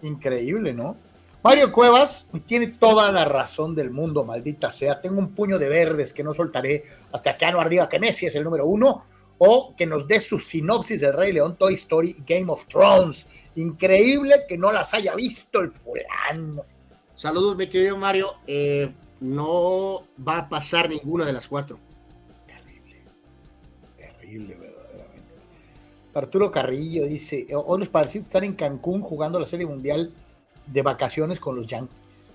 increíble, ¿no? Mario Cuevas tiene toda la razón del mundo, maldita sea. Tengo un puño de verdes que no soltaré hasta que Anuar diga que Messi es el número uno o que nos dé su sinopsis del Rey León, Toy Story y Game of Thrones. Increíble que no las haya visto el fulano. Saludos, mi querido Mario. Eh, no va a pasar ninguna de las cuatro. Verdaderamente. Arturo Carrillo dice: Hoy los padrecitos están en Cancún jugando la Serie Mundial de vacaciones con los Yankees.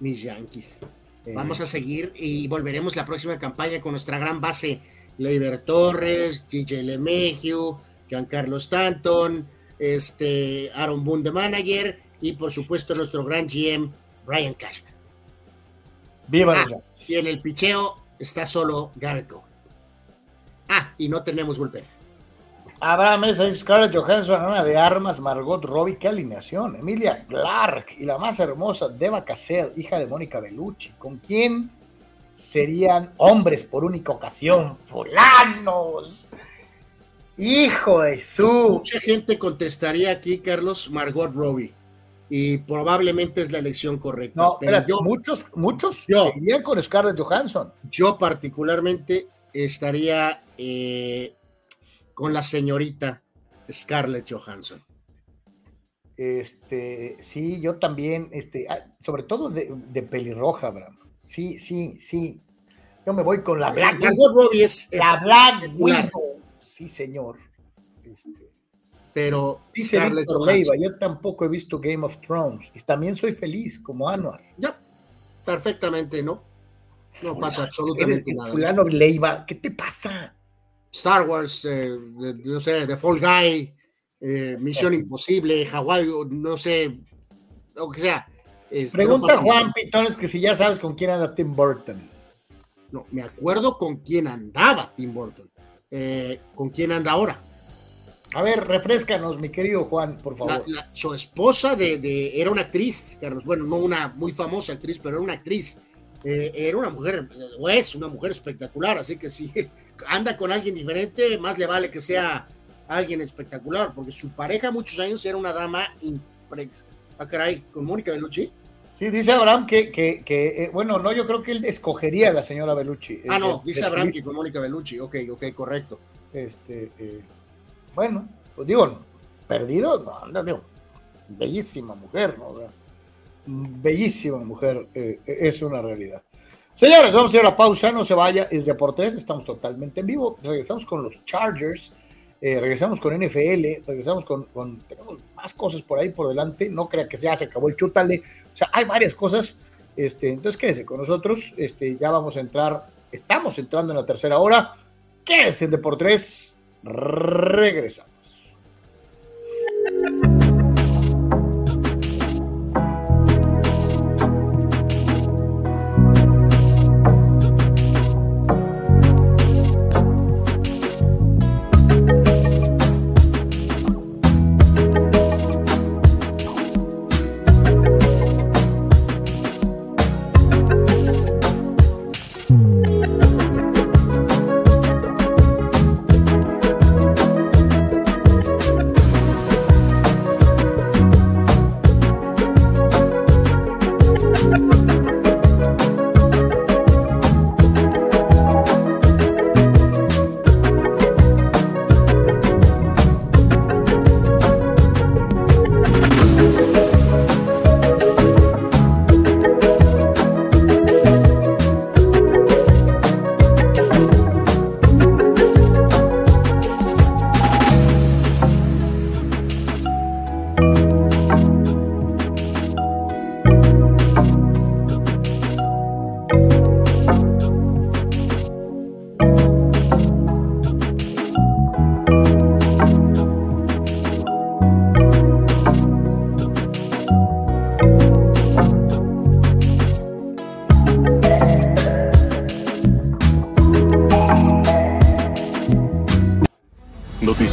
Mis Yankees. Eh. Vamos a seguir y volveremos la próxima campaña con nuestra gran base, Leiber Torres, DJ LeMahieu, Giancarlo Stanton, este, Aaron Boone de manager y por supuesto nuestro gran GM, Brian Cashman. Viva ah, Y en el picheo está solo Garrett Ah, y no tenemos bullpen. Abraham Mesa Scarlett Johansson, Ana de Armas, Margot Robbie, qué alineación. Emilia Clark y la más hermosa, Deva Cassell, hija de Mónica Bellucci. ¿Con quién serían hombres por única ocasión? ¡Fulanos! Hijo de su. Mucha gente contestaría aquí, Carlos, Margot Robbie. Y probablemente es la elección correcta. No, pero yo, muchos, muchos yo, con Scarlett Johansson. Yo particularmente estaría eh, con la señorita Scarlett Johansson. Este, sí, yo también, este, ah, sobre todo de, pelirroja, Bram. Sí, sí, sí. Yo me voy con la Black Widow. La Black Widow. Sí, señor. Este, pero Scarlett Johansson. yo tampoco he visto Game of Thrones y también soy feliz como Anuar. Ya, perfectamente, ¿no? No pasa absolutamente nada. Fulano Leiva, ¿qué te pasa? Star Wars, eh, no sé, The Fall Guy, eh, Misión Imposible, Hawaii, no sé, lo que sea. Pregunta Juan Pitones que si ya sabes con quién anda Tim Burton. No, me acuerdo con quién andaba Tim Burton. Eh, ¿Con quién anda ahora? A ver, refrescanos, mi querido Juan, por favor. su esposa de, era una actriz, Carlos. Bueno, no una muy famosa actriz, pero era una actriz. era una mujer, o es una mujer espectacular, así que sí, anda con alguien diferente, más le vale que sea alguien espectacular, porque su pareja muchos años era una dama ah, caray, con Mónica Bellucci. Sí, dice Abraham que, que, que eh, bueno, no, yo creo que él escogería a la señora Bellucci. Ah, no, dice Abraham que con Mónica Bellucci, ok, ok, correcto. Este, eh, bueno, pues digo, perdido, no, no digo, bellísima mujer, ¿no? bellísima mujer, eh, es una realidad. Señores, vamos a ir a la pausa, no se vaya, es de por tres, estamos totalmente en vivo, regresamos con los Chargers, eh, regresamos con NFL, regresamos con, tenemos más cosas por ahí por delante, no crea que ya se acabó el chútale, o sea, hay varias cosas, este, entonces quédese con nosotros, este, ya vamos a entrar, estamos entrando en la tercera hora, quédese en de por tres, regresamos.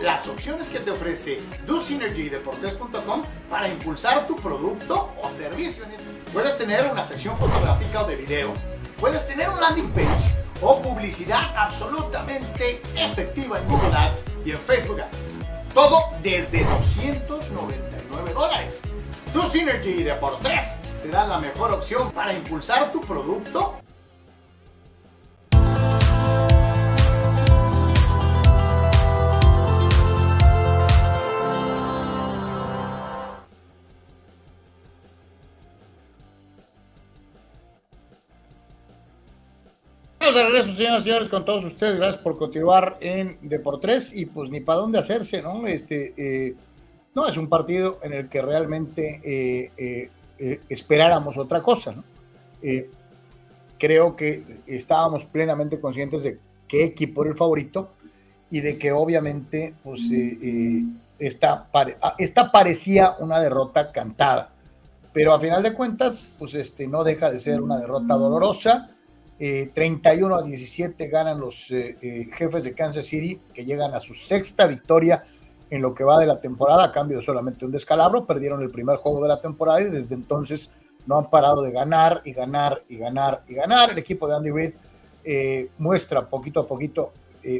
Las opciones que te ofrece DoSynergyDeportes.com para impulsar tu producto o servicio. Puedes tener una sección fotográfica o de video, puedes tener un landing page o publicidad absolutamente efectiva en Google Ads y en Facebook Ads. Todo desde 299 dólares. DoSynergy Deportes te da la mejor opción para impulsar tu producto de regreso, señoras y señores, con todos ustedes. Gracias por continuar en Deportes y pues ni para dónde hacerse, ¿no? Este, eh, no, es un partido en el que realmente eh, eh, esperáramos otra cosa, ¿no? creo que estábamos plenamente conscientes de qué equipo era el favorito y de que obviamente pues esta, ah, esta parecía una derrota cantada, pero a final de cuentas pues este, no deja de ser una derrota dolorosa 31 eh, a 17 ganan los eh, eh, jefes de Kansas City, que llegan a su sexta victoria en lo que va de la temporada, a cambio de solamente un descalabro. Perdieron el primer juego de la temporada y desde entonces no han parado de ganar y ganar y ganar y ganar. El equipo de Andy Reid muestra poquito a poquito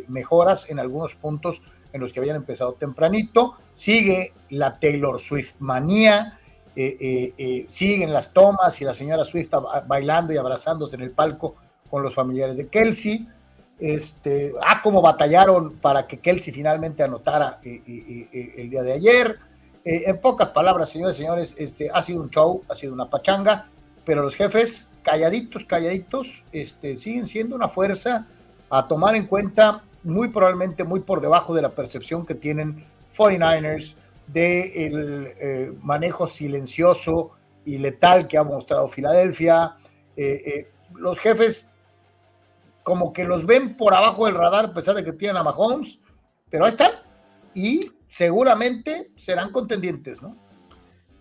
mejoras en algunos puntos en los que habían empezado tempranito. Sigue la Taylor Swift manía. siguen las tomas y la señora Swift bailando y abrazándose en el palco con los familiares de Kelsey. Este, ah, cómo batallaron para que Kelsey finalmente anotara eh, eh, eh, el día de ayer. en pocas palabras, señores y señores, este, ha sido un show, ha sido una pachanga, pero los jefes, calladitos, calladitos, este, siguen siendo una fuerza a tomar en cuenta, muy probablemente muy por debajo de la percepción que tienen 49ers del el manejo silencioso y letal que ha mostrado Filadelfia. los jefes como que los ven por abajo del radar a pesar de que tienen a Mahomes, pero ahí están y seguramente serán contendientes, ¿no?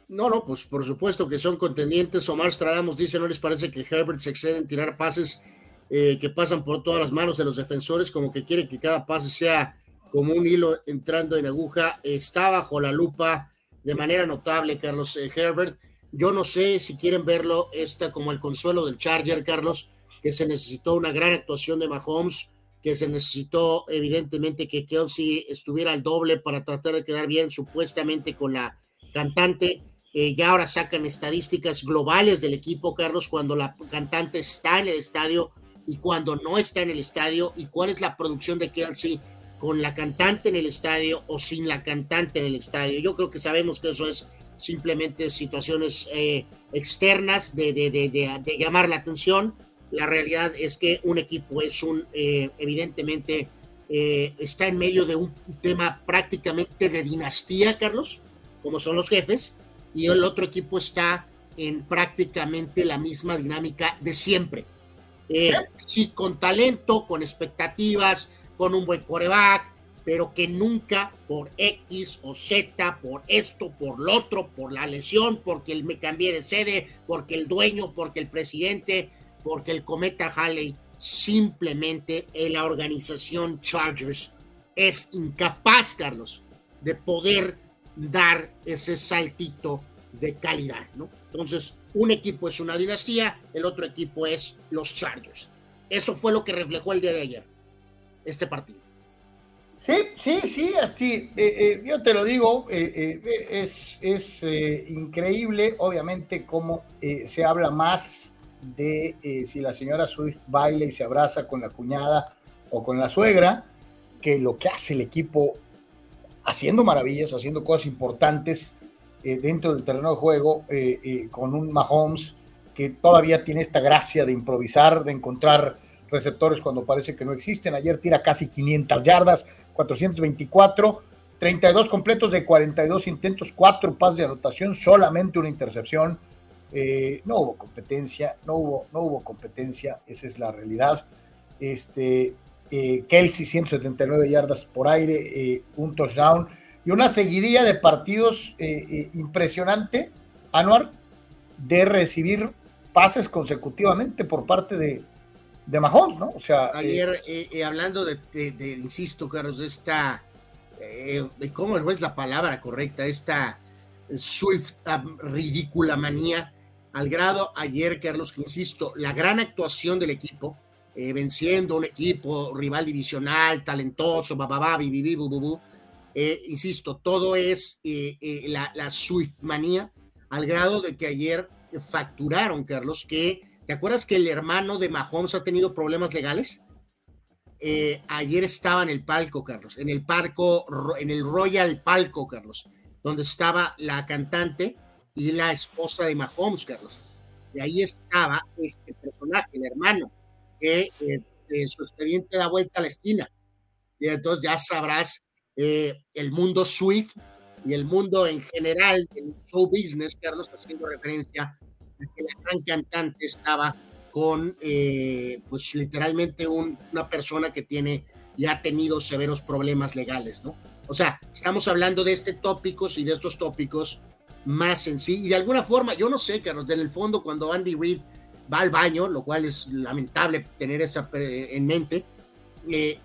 No, no, pues por supuesto que son contendientes. Omar Stradamos dice, ¿no les parece que Herbert se excede en tirar pases eh, que pasan por todas las manos de los defensores, como que quiere que cada pase sea como un hilo entrando en aguja? Está bajo la lupa de manera notable, Carlos eh, Herbert. Yo no sé si quieren verlo, está como el consuelo del Charger, Carlos que se necesitó una gran actuación de Mahomes, que se necesitó evidentemente que Kelsey estuviera al doble para tratar de quedar bien supuestamente con la cantante. Eh, ya ahora sacan estadísticas globales del equipo, Carlos, cuando la cantante está en el estadio y cuando no está en el estadio, y cuál es la producción de Kelsey con la cantante en el estadio o sin la cantante en el estadio. Yo creo que sabemos que eso es simplemente situaciones eh, externas de, de, de, de, llamar la atención, la realidad es que un equipo es un, eh, evidentemente, eh, está en medio de un tema prácticamente de dinastía, Carlos, como son los jefes, y el otro equipo está en prácticamente la misma dinámica de siempre. Eh, sí, con talento, con expectativas, con un buen coreback, pero que nunca por X o Z, por esto, por lo otro, por la lesión, porque me cambié de sede, porque el dueño, porque el presidente, porque el cometa Halley simplemente en la organización Chargers es incapaz, Carlos, de poder dar ese saltito de calidad, ¿no? Entonces, un equipo es una dinastía, el otro equipo es los Chargers. Eso fue lo que reflejó el día de ayer, este partido. Sí, sí, sí, así, eh, eh, yo te lo digo, eh, es, es increíble, obviamente, cómo se habla más de eh, si la señora Swift baila y se abraza con la cuñada o con la suegra, que lo que hace el equipo haciendo maravillas, haciendo cosas importantes eh, dentro del terreno de juego, eh, con un Mahomes que todavía tiene esta gracia de improvisar, de encontrar receptores cuando parece que no existen. Ayer tira casi 500 yardas, 424, 32 completos de 42 intentos, 4 pases de anotación, solamente una intercepción. Eh, no hubo competencia, no hubo, no hubo competencia, esa es la realidad. Este, eh, Kelsey, 179 yardas por aire, eh, un touchdown y una seguidilla de partidos impresionante, Anuar, de recibir pases consecutivamente por parte de, de Mahomes, ¿no? O sea. Ayer, hablando de, insisto, Carlos, esta. ¿Cómo es la palabra correcta? Esta Swift ridícula manía al grado ayer, Carlos, que insisto, la gran actuación del equipo, eh, venciendo un equipo rival divisional, talentoso, bababá, bibibi, eh, insisto, todo es eh, la, la Swift manía, al grado de que ayer facturaron, Carlos, que, ¿te acuerdas que el hermano de Mahomes ha tenido problemas legales? ayer estaba en el palco, Carlos, en el palco, en el Royal Palco, Carlos, donde estaba la cantante y la esposa de Mahomes, Carlos. Y ahí estaba este personaje, el hermano, que eh, su expediente da vuelta a la esquina. Y entonces ya sabrás eh, el mundo Swift y el mundo en general del show business, Carlos, haciendo referencia a que la gran cantante estaba con, eh, pues literalmente una persona que tiene y ha tenido severos problemas legales, ¿no? O sea, estamos hablando de este tópicos y de estos tópicos más sencillo. Y de alguna forma, yo no sé, Carlos, en el fondo, cuando Andy Reid va al baño, lo cual es lamentable tener esa en mente, eh,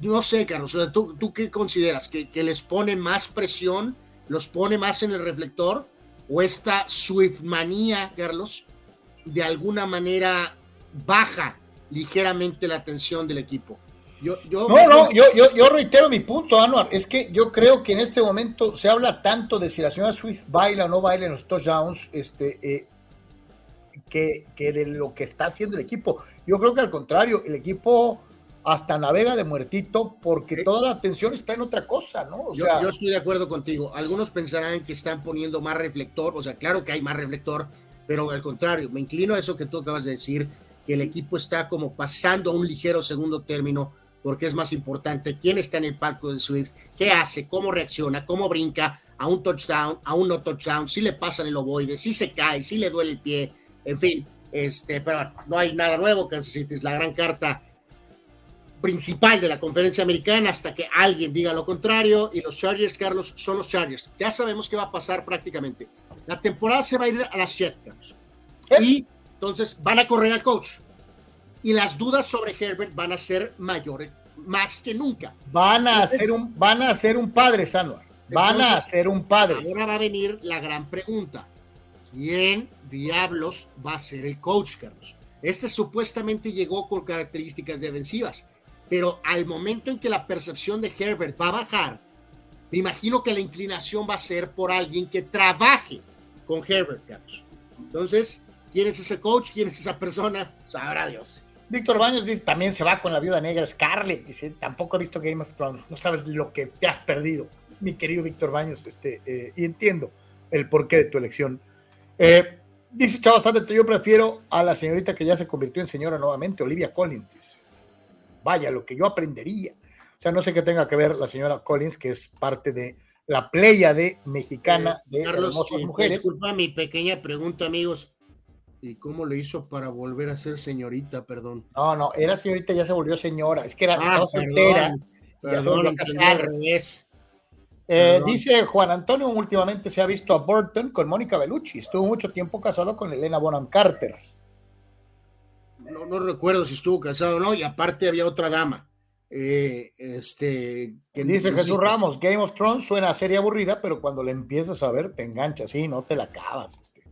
no sé, Carlos, ¿tú, ¿tú, qué consideras? ¿Que, ¿Que, les pone más presión, los pone más en el reflector? ¿O esta Swiftmanía, Carlos, de alguna manera baja ligeramente la atención del equipo? Yo, no, no, yo, yo, reitero mi punto, Anuar. Es que yo creo que en este momento se habla tanto de si la señora Swift baila o no baila en los touchdowns, este, eh, que, que, de lo que está haciendo el equipo. Yo creo que al contrario, el equipo hasta navega de muertito porque toda la atención está en otra cosa, ¿no? yo, yo estoy de acuerdo contigo. Algunos pensarán que están poniendo más reflector, o sea, claro que hay más reflector, pero al contrario, me inclino a eso que tú acabas de decir, que el equipo está como pasando a un ligero segundo término porque es más importante quién está en el palco de Swift, qué hace, cómo reacciona, cómo brinca a un touchdown, a un no touchdown, si le pasan el ovoide, si se cae, si le duele el pie, en fin, este, pero no hay nada nuevo, Kansas City es la gran carta principal de la conferencia americana hasta que alguien diga lo contrario y los Chargers, Carlos, son los Chargers. Ya sabemos qué va a pasar prácticamente. La temporada se va a ir a las Jets, Carlos. ¿Eh? Y entonces van a correr al coach y las dudas sobre Herbert van a ser mayores, más que nunca. Van a ser un, van a ser un padre, Sanuar. Van a ser un padre. Ahora va a venir la gran pregunta. ¿Quién diablos va a ser el coach, Carlos? Este supuestamente llegó con características defensivas, pero al momento en que la percepción de Herbert va a bajar, me imagino que la inclinación va a ser por alguien que trabaje con Herbert, Carlos. Entonces, ¿quién es ese coach? ¿Quién es esa persona? Sabrá Dios. Víctor Baños dice, también se va con la viuda negra Scarlett, dice, tampoco he visto Game of Thrones, no sabes lo que te has perdido, mi querido Víctor Baños, este, eh, y entiendo el porqué de tu elección. Eh, dice Chava yo prefiero a la señorita que ya se convirtió en señora nuevamente, Olivia Collins, Vaya, lo que yo aprendería. O sea, no sé qué tenga que ver la señora Collins, que es parte de la playa de mexicana eh, de Carlos, mujeres. Disculpa mi pequeña pregunta, amigos. ¿Y cómo lo hizo para volver a ser señorita, perdón? No, no, era señorita, ya se volvió señora. Es que era ah, soltera. ya se volvió a casar. Eh, dice Juan Antonio, últimamente se ha visto a Burton con Mónica Bellucci. Estuvo mucho tiempo casado con Elena Bonham Carter. No, no recuerdo si estuvo casado o no, y aparte había otra dama. Eh, este, dice Jesús Ramos, Game of Thrones suena a serie aburrida, pero cuando la empiezas a ver te enganchas, sí, no te la acabas. Este.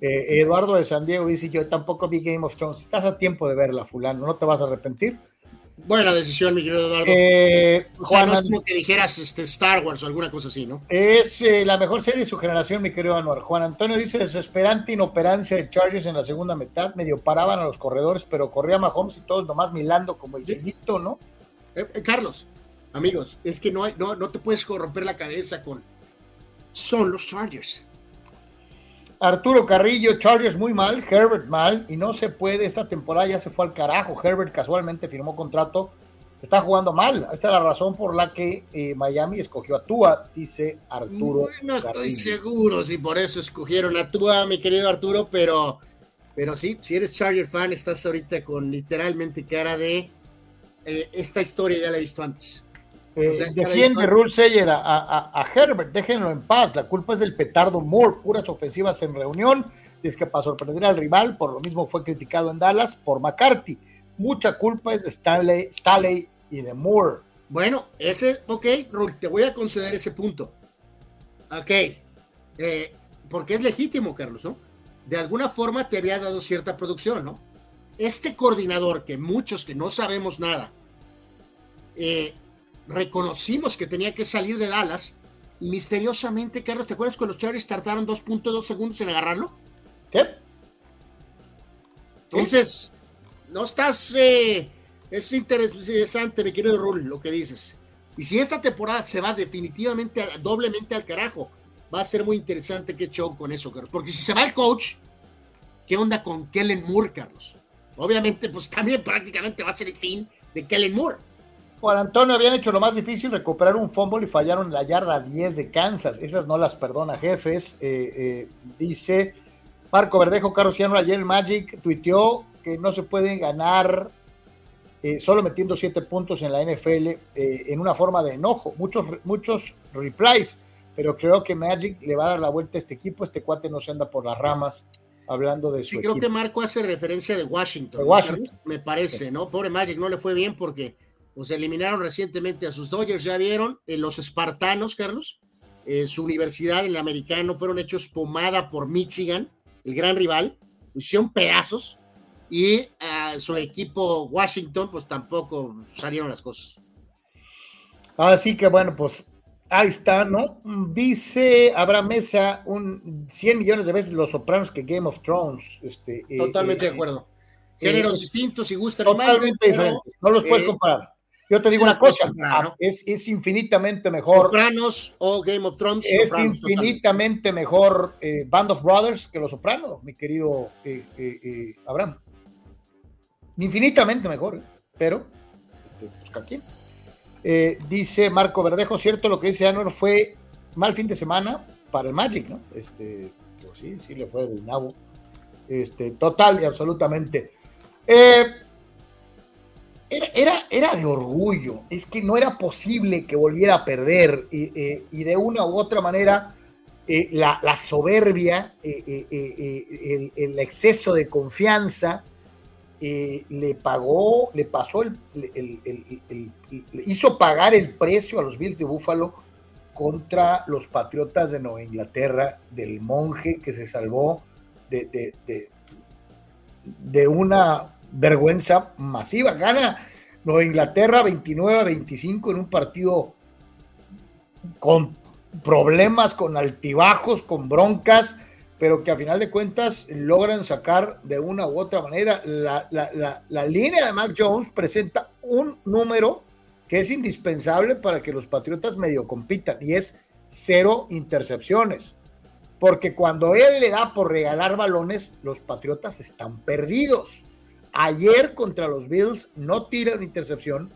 Eh, Eduardo de San Diego dice: Yo tampoco vi Game of Thrones. Estás a tiempo de verla, Fulano, no te vas a arrepentir. Buena decisión, mi querido Eduardo. Eh, o sea, no es como que dijeras este, Star Wars o alguna cosa así, ¿no? Es eh, la mejor serie de su generación, mi querido Anuar. Juan Antonio dice: desesperante inoperancia de Chargers en la segunda mitad. Medio paraban a los corredores, pero corría Mahomes y todos nomás milando como el chinito, ¿no? Carlos, amigos, es que no, no, no te puedes corromper la cabeza con. Son los Chargers Arturo Carrillo, Chargers muy mal, Herbert mal, y no se puede, esta temporada ya se fue al carajo. Herbert casualmente firmó contrato, está jugando mal. Esta es la razón por la que eh, Miami escogió a Tua, dice Arturo. No estoy seguro si por eso escogieron a Tua, mi querido Arturo, pero, pero sí, si eres Charger fan, estás ahorita con literalmente cara de eh, esta historia ya la he visto antes. Eh, defiende Rule Seyer a, Herbert, déjenlo en paz. La culpa es del petardo Moore, puras ofensivas en reunión. Es que para sorprender al rival, por lo mismo fue criticado en Dallas por McCarthy. Mucha culpa es de Stanley, Staley y de Moore. Bueno, ese, ok, Rule, te voy a conceder ese punto. Ok, eh, porque es legítimo, Carlos, ¿no? De alguna forma te había dado cierta producción, ¿no? Este coordinador, que muchos que no sabemos nada, eh, reconocimos que tenía que salir de Dallas y misteriosamente, Carlos, ¿te acuerdas cuando los Chargers tardaron 2.2 segundos en agarrarlo? ¿Qué? Entonces, no estás... Eh, es interesante, mi querido Rul, lo que dices. Y si esta temporada se va definitivamente, doblemente al carajo, va a ser muy interesante qué show con eso, Carlos. Porque si se va el coach, ¿qué onda con Kellen Moore, Carlos? Obviamente, pues también prácticamente va a ser el fin de Kellen Moore. Juan Antonio habían hecho lo más difícil, recuperar un fumble y fallaron la yarda 10 de Kansas. Esas no las perdona, jefes. Eh, eh, dice Marco Verdejo, Carlos Ciano, ayer el Magic tuiteó que no se pueden ganar eh, solo metiendo 7 puntos en la NFL en una forma de enojo. Muchos, muchos replies, pero creo que Magic le va a dar la vuelta a este equipo. Este cuate no se anda por las ramas hablando de su Sí, creo que Marco hace referencia de Washington. De Washington. Me parece, ¿no? Pobre Magic, no le fue bien porque pues eliminaron recientemente a sus Dodgers, ya vieron, en los espartanos, Carlos, en su universidad, el americano, fueron hechos pomada por Michigan, el gran rival, hicieron pedazos, y a su equipo Washington, pues tampoco salieron las cosas. Así que bueno, pues ahí está, ¿no? Dice Abraham Mesa un 100 millones de veces los sopranos que Game of Thrones. Este, eh, Totalmente de eh, acuerdo. Géneros eh, distintos y gustan totalmente diferentes, no los puedes comparar. Yo te digo una cosa, es, es, infinitamente mejor. Sopranos o Game of Thrones. Es infinitamente mejor eh, Band of Brothers que Los Sopranos, mi querido eh, eh, Abraham. Infinitamente mejor, pero este, pues quién. dice Marco Verdejo, cierto lo que dice Anwar fue mal fin de semana para el Magic, ¿no? Este, pues sí, sí le fue del nabo. Este, total y absolutamente. Eh, era, era, de orgullo, es que no era posible que volviera a perder y, eh, de una u otra manera eh, la, soberbia, eh, el, exceso de confianza le pagó, le pasó, el, hizo pagar el precio a los Bills de Búfalo contra los Patriotas de Nueva Inglaterra, del monje que se salvó de, de una vergüenza masiva. Gana Nueva Inglaterra 29 a 25 en un partido con problemas, con altibajos, con broncas, pero que a final de cuentas logran sacar de una u otra manera. La, la línea de Mac Jones presenta un número que es indispensable para que los Patriotas medio compitan y es cero intercepciones. Porque cuando él le da por regalar balones, los Patriotas están perdidos. Ayer contra los Bills no tira intercepción,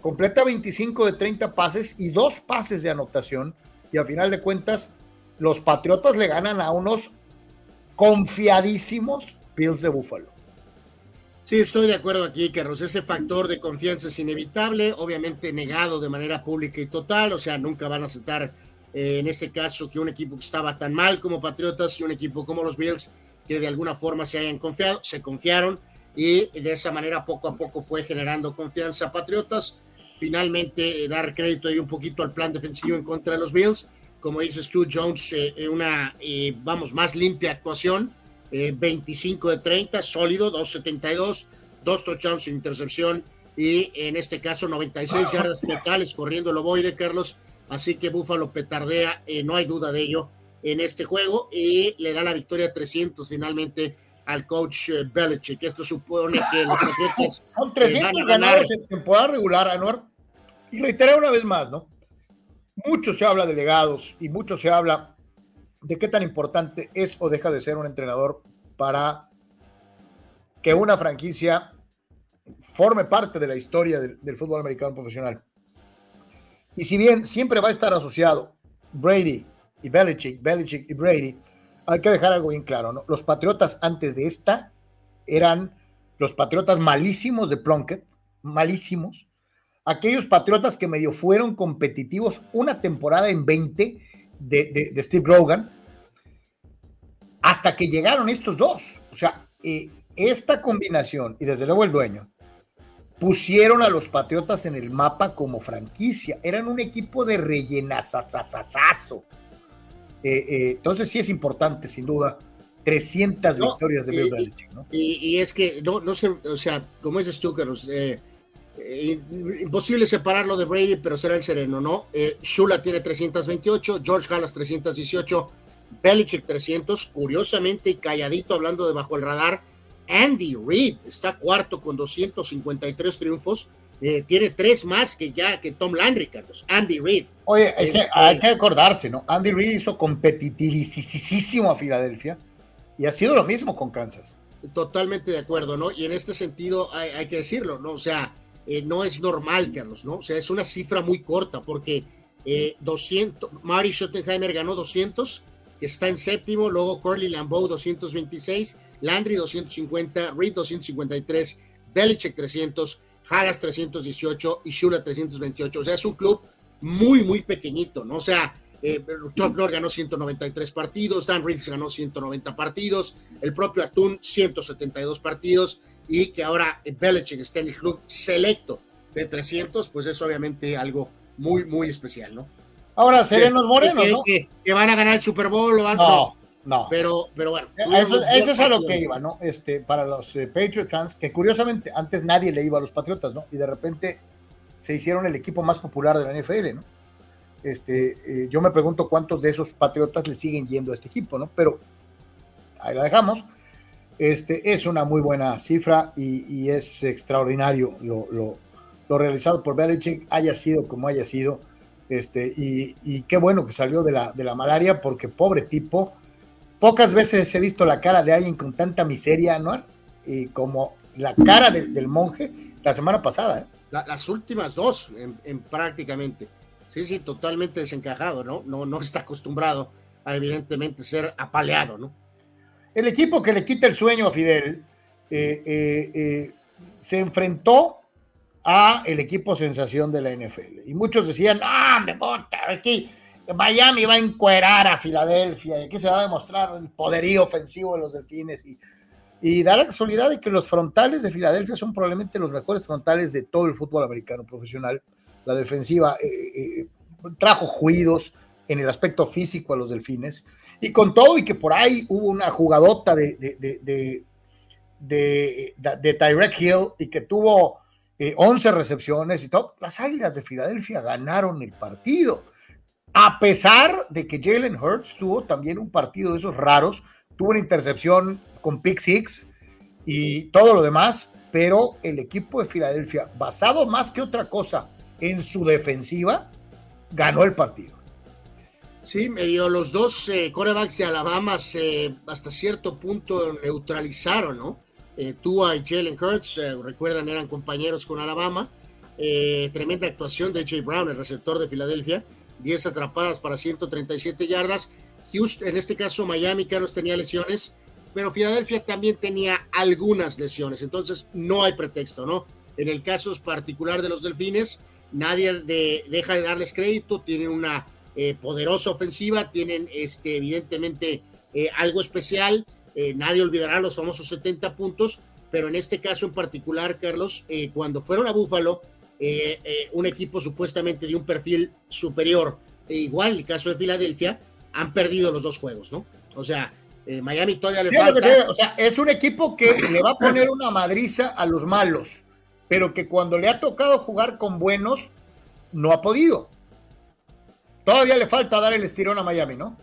completa 25 de 30 pases y dos pases de anotación. Y a final de cuentas, los Patriotas le ganan a unos confiadísimos Bills de Buffalo. Sí, estoy de acuerdo aquí, Carlos. Ese factor de confianza es inevitable, obviamente negado de manera pública y total. O sea, nunca van a aceptar eh, en este caso que un equipo que estaba tan mal como Patriotas y un equipo como los Bills que de alguna forma se hayan confiado, se confiaron y de esa manera poco a poco fue generando confianza a Patriotas. Finalmente, eh, dar crédito y un poquito al plan defensivo en contra de los Bills. Como dices tú, Jones, eh, una, eh, vamos, más limpia actuación. 25 de 30, sólido, 2.72, dos touchdowns sin intercepción y en este caso 96 yardas totales corriendo el de Carlos. Así que Búfalo petardea, no hay duda de ello en este juego y le da la victoria 300 finalmente al coach eh, Belichick. Esto supone que los Patriotas son 300 ganados en temporada regular, Anuar. Y reiteré una vez más, ¿no? Mucho se habla de legados y mucho se habla de qué tan importante es o deja de ser un entrenador para que una franquicia forme parte de la historia del, del fútbol americano profesional. Y si bien siempre va a estar asociado Brady y Belichick, Belichick y Brady, hay que dejar algo bien claro, ¿no? Los Patriotas antes de esta eran los Patriotas malísimos de Plunkett, malísimos. Aquellos Patriotas que medio fueron competitivos una temporada en 20 de, Steve Rogan, hasta que llegaron estos dos. O sea, eh, esta combinación y desde luego el dueño pusieron a los Patriotas en el mapa como franquicia. Eran un equipo de rellenazazazazo. Eh, eh, entonces sí es importante, sin duda, 300 victorias de Bill Belichick, ¿no? Y, es que, no, no sé, o sea, como dices tú, Carlos, eh, eh, imposible separarlo de Brady, pero será el sereno, ¿no? Shula tiene 328, George Gallas 318, Belichick 300, curiosamente y calladito hablando de bajo el radar, Andy Reid está cuarto con 253 triunfos, eh, tiene tres más que ya que Tom Landry, Carlos. Andy Reid. Oye, es que hay que acordarse, ¿no? Andy Reid hizo competitivísimo a Filadelfia y ha sido lo mismo con Kansas. Totalmente de acuerdo, ¿no? Y en este sentido hay, que decirlo, ¿no? O sea, eh, no es normal, Carlos, ¿no? O sea, es una cifra muy corta porque 200, eh, Mari Schottenheimer ganó 200, está en séptimo, luego Curly Lambeau 226, Landry 250, Reid 253, Belichick 300, Halas 318 y Shula 328. O sea, es un club muy, muy pequeñito, ¿no? O sea, eh, Chuck Lord ganó 193 partidos, Dan Reeves ganó 190 partidos, el propio Atún 172 partidos y que ahora Belichick esté en el club selecto de 300, pues es obviamente algo muy, muy especial, ¿no? Ahora, Serenos Morenos, que, ¿no? Que, van a ganar el Super Bowl o algo. No, no. Pero, pero bueno. Eso, es a lo que iba, ¿no? Este, para los eh, Patriot fans, que curiosamente antes nadie le iba a los Patriotas, ¿no? Y de repente se hicieron el equipo más popular de la NFL, ¿no? Este, eh, yo me pregunto cuántos de esos Patriotas le siguen yendo a este equipo, ¿no? Pero ahí la dejamos. Este, es una muy buena cifra y, es extraordinario lo, lo, lo, realizado por Belichick, haya sido como haya sido. Este, y, y, qué bueno que salió de la, de la malaria, porque pobre tipo, Pocas veces he visto la cara de alguien con tanta miseria, ¿no? Y como la cara del monje la semana pasada. ¿eh? las últimas dos, en, prácticamente. Sí, sí, totalmente desencajado, ¿no? ¿no? No está acostumbrado a evidentemente ser apaleado, ¿no? El equipo que le quita el sueño a Fidel eh, eh, se enfrentó a el equipo sensación de la NFL. Y muchos decían, ah, me bota, aquí Miami va a encuerar a Filadelfia y aquí se va a demostrar el poderío ofensivo de los delfines y, y da la casualidad de que los frontales de Filadelfia son probablemente los mejores frontales de todo el fútbol americano profesional. La defensiva eh, eh, trajo juidos en el aspecto físico a los delfines y con todo y que por ahí hubo una jugadota de, de, de, de, de Tyrek Hill y que tuvo 11 eh, recepciones y todo, las Águilas de Filadelfia ganaron el partido a pesar de que Jalen Hurts tuvo también un partido de esos raros, tuvo una intercepción con pick six y todo lo demás, pero el equipo de Filadelfia, basado más que otra cosa en su defensiva, ganó el partido. Sí, medio los dos eh, corebacks de Alabama se hasta cierto punto neutralizaron, ¿no? Eh, Tua y Jalen Hurts, eh, recuerdan, eran compañeros con Alabama. Eh, tremenda actuación de Jay Brown, el receptor de Filadelfia 10 atrapadas para 137 yardas. Houston, en este caso Miami, Carlos tenía lesiones, pero Filadelfia también tenía algunas lesiones, entonces no hay pretexto, ¿no? En el caso particular de los Delfines, nadie deja de darles crédito, tienen una eh, poderosa ofensiva, tienen este, evidentemente eh, algo especial, eh, nadie olvidará los famosos 70 puntos, pero en este caso en particular, Carlos, cuando fueron a Búfalo, eh, eh, un equipo supuestamente de un perfil superior. E igual, el caso de Filadelfia, han perdido los dos juegos, ¿no? O sea, eh, Miami todavía le falta. o sea, es un equipo que le va a poner una madriza a los malos, pero que cuando le ha tocado jugar con buenos, no ha podido. Todavía le falta dar el estirón a Miami, ¿no?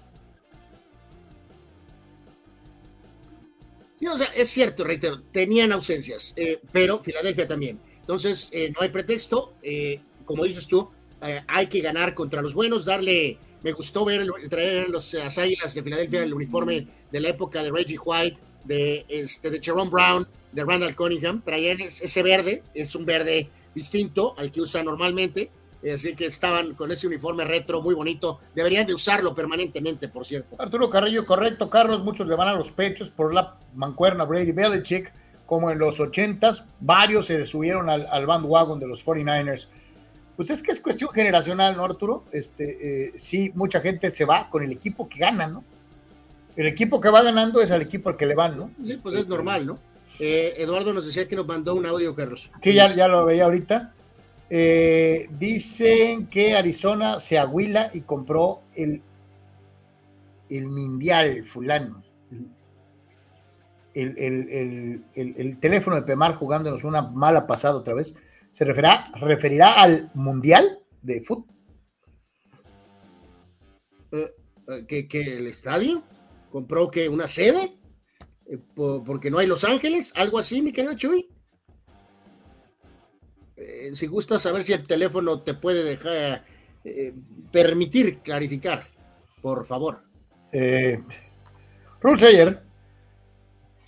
Sí, o sea, es cierto, reitero, tenían ausencias, pero Filadelfia también. Entonces, eh, no hay pretexto. Eh, como dices tú, eh, hay que ganar contra los buenos, darle me gustó ver traer los, las Águilas de Filadelfia el uniforme de la época de Reggie White, de, este, de Jerome Brown, de Randall Cunningham. Traían ese verde, es un verde distinto al que usa normalmente. Así que estaban con ese uniforme retro muy bonito. Deberían de usarlo permanentemente, por cierto. Arturo Carrillo, correcto. Carlos, muchos le van a los pechos por la mancuerna Brady Belichick, como en los ochentas. Varios se subieron al, al bandwagon de los 49ers. Pues es que es cuestión generacional, ¿no, Arturo? Este, eh, sí, mucha gente se va con el equipo que gana, ¿no? El equipo que va ganando es al equipo al que le van, ¿no? Sí, pues es normal, ¿no? Eh, Eduardo nos decía que nos mandó un audio, Carlos. Sí, ya, ya lo veía ahorita. Eh, dicen que Arizona se aguila y compró el, el Mundial fulano. El, el, el, teléfono de Pemar jugándonos una mala pasada otra vez. ¿Se referirá, referirá al Mundial de Fútbol? Eh, ¿que, ¿Que el estadio? ¿Compró que una sede? Eh, ¿Porque no hay Los Ángeles? ¿Algo así, mi querido Chuy? Eh, si gusta saber si el teléfono te puede dejar eh, permitir clarificar, por favor. Eh,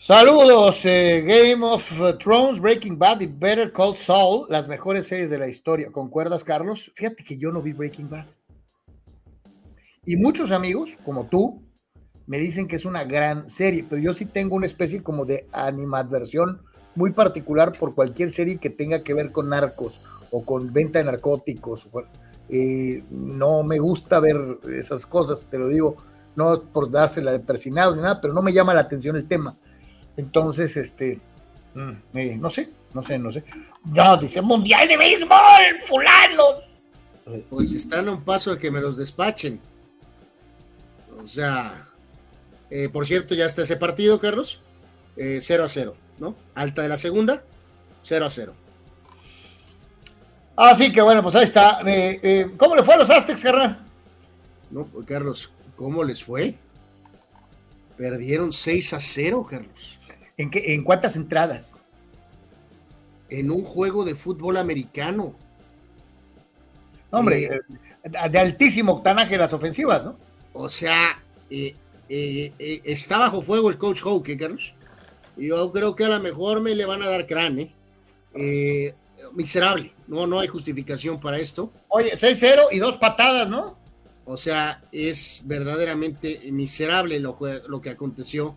Saludos, Game of Thrones, Breaking Bad y Better Call Saul, las mejores series de la historia. ¿Concuerdas, Carlos? Fíjate que yo no vi Breaking Bad. Y muchos amigos, como tú, me dicen que es una gran serie, pero yo sí tengo una especie como de animadversión muy particular por cualquier serie que tenga que ver con narcos o con venta de narcóticos. Eh, no me gusta ver esas cosas, te lo digo, no por dársela de persinados ni nada, pero no me llama la atención el tema. Entonces, este, mm, eh, no sé, no sé, no sé. Ya dice Mundial de Béisbol, fulano. Pues están a un paso de que me los despachen. O sea, eh, por cierto, ya está ese partido, Carlos. 0 a 0. ¿no? Alta de la segunda, 0 a 0. Así que bueno, pues ahí está. Eh, eh, ¿Cómo le fue a los Aztecs, carnal? No, pues, Carlos, ¿cómo les fue? Perdieron 6 a 0, Carlos. ¿En, qué, ¿En cuántas entradas? En un juego de fútbol americano. hombre, eh, de altísimo octanaje las ofensivas, ¿no? O sea, está bajo fuego el coach Houke, Carlos. Yo creo que a lo mejor me le van a dar crane. Eh, miserable, no, no hay justificación para esto. Oye, 6-0 y dos patadas, ¿no? O sea, es verdaderamente miserable lo, lo que aconteció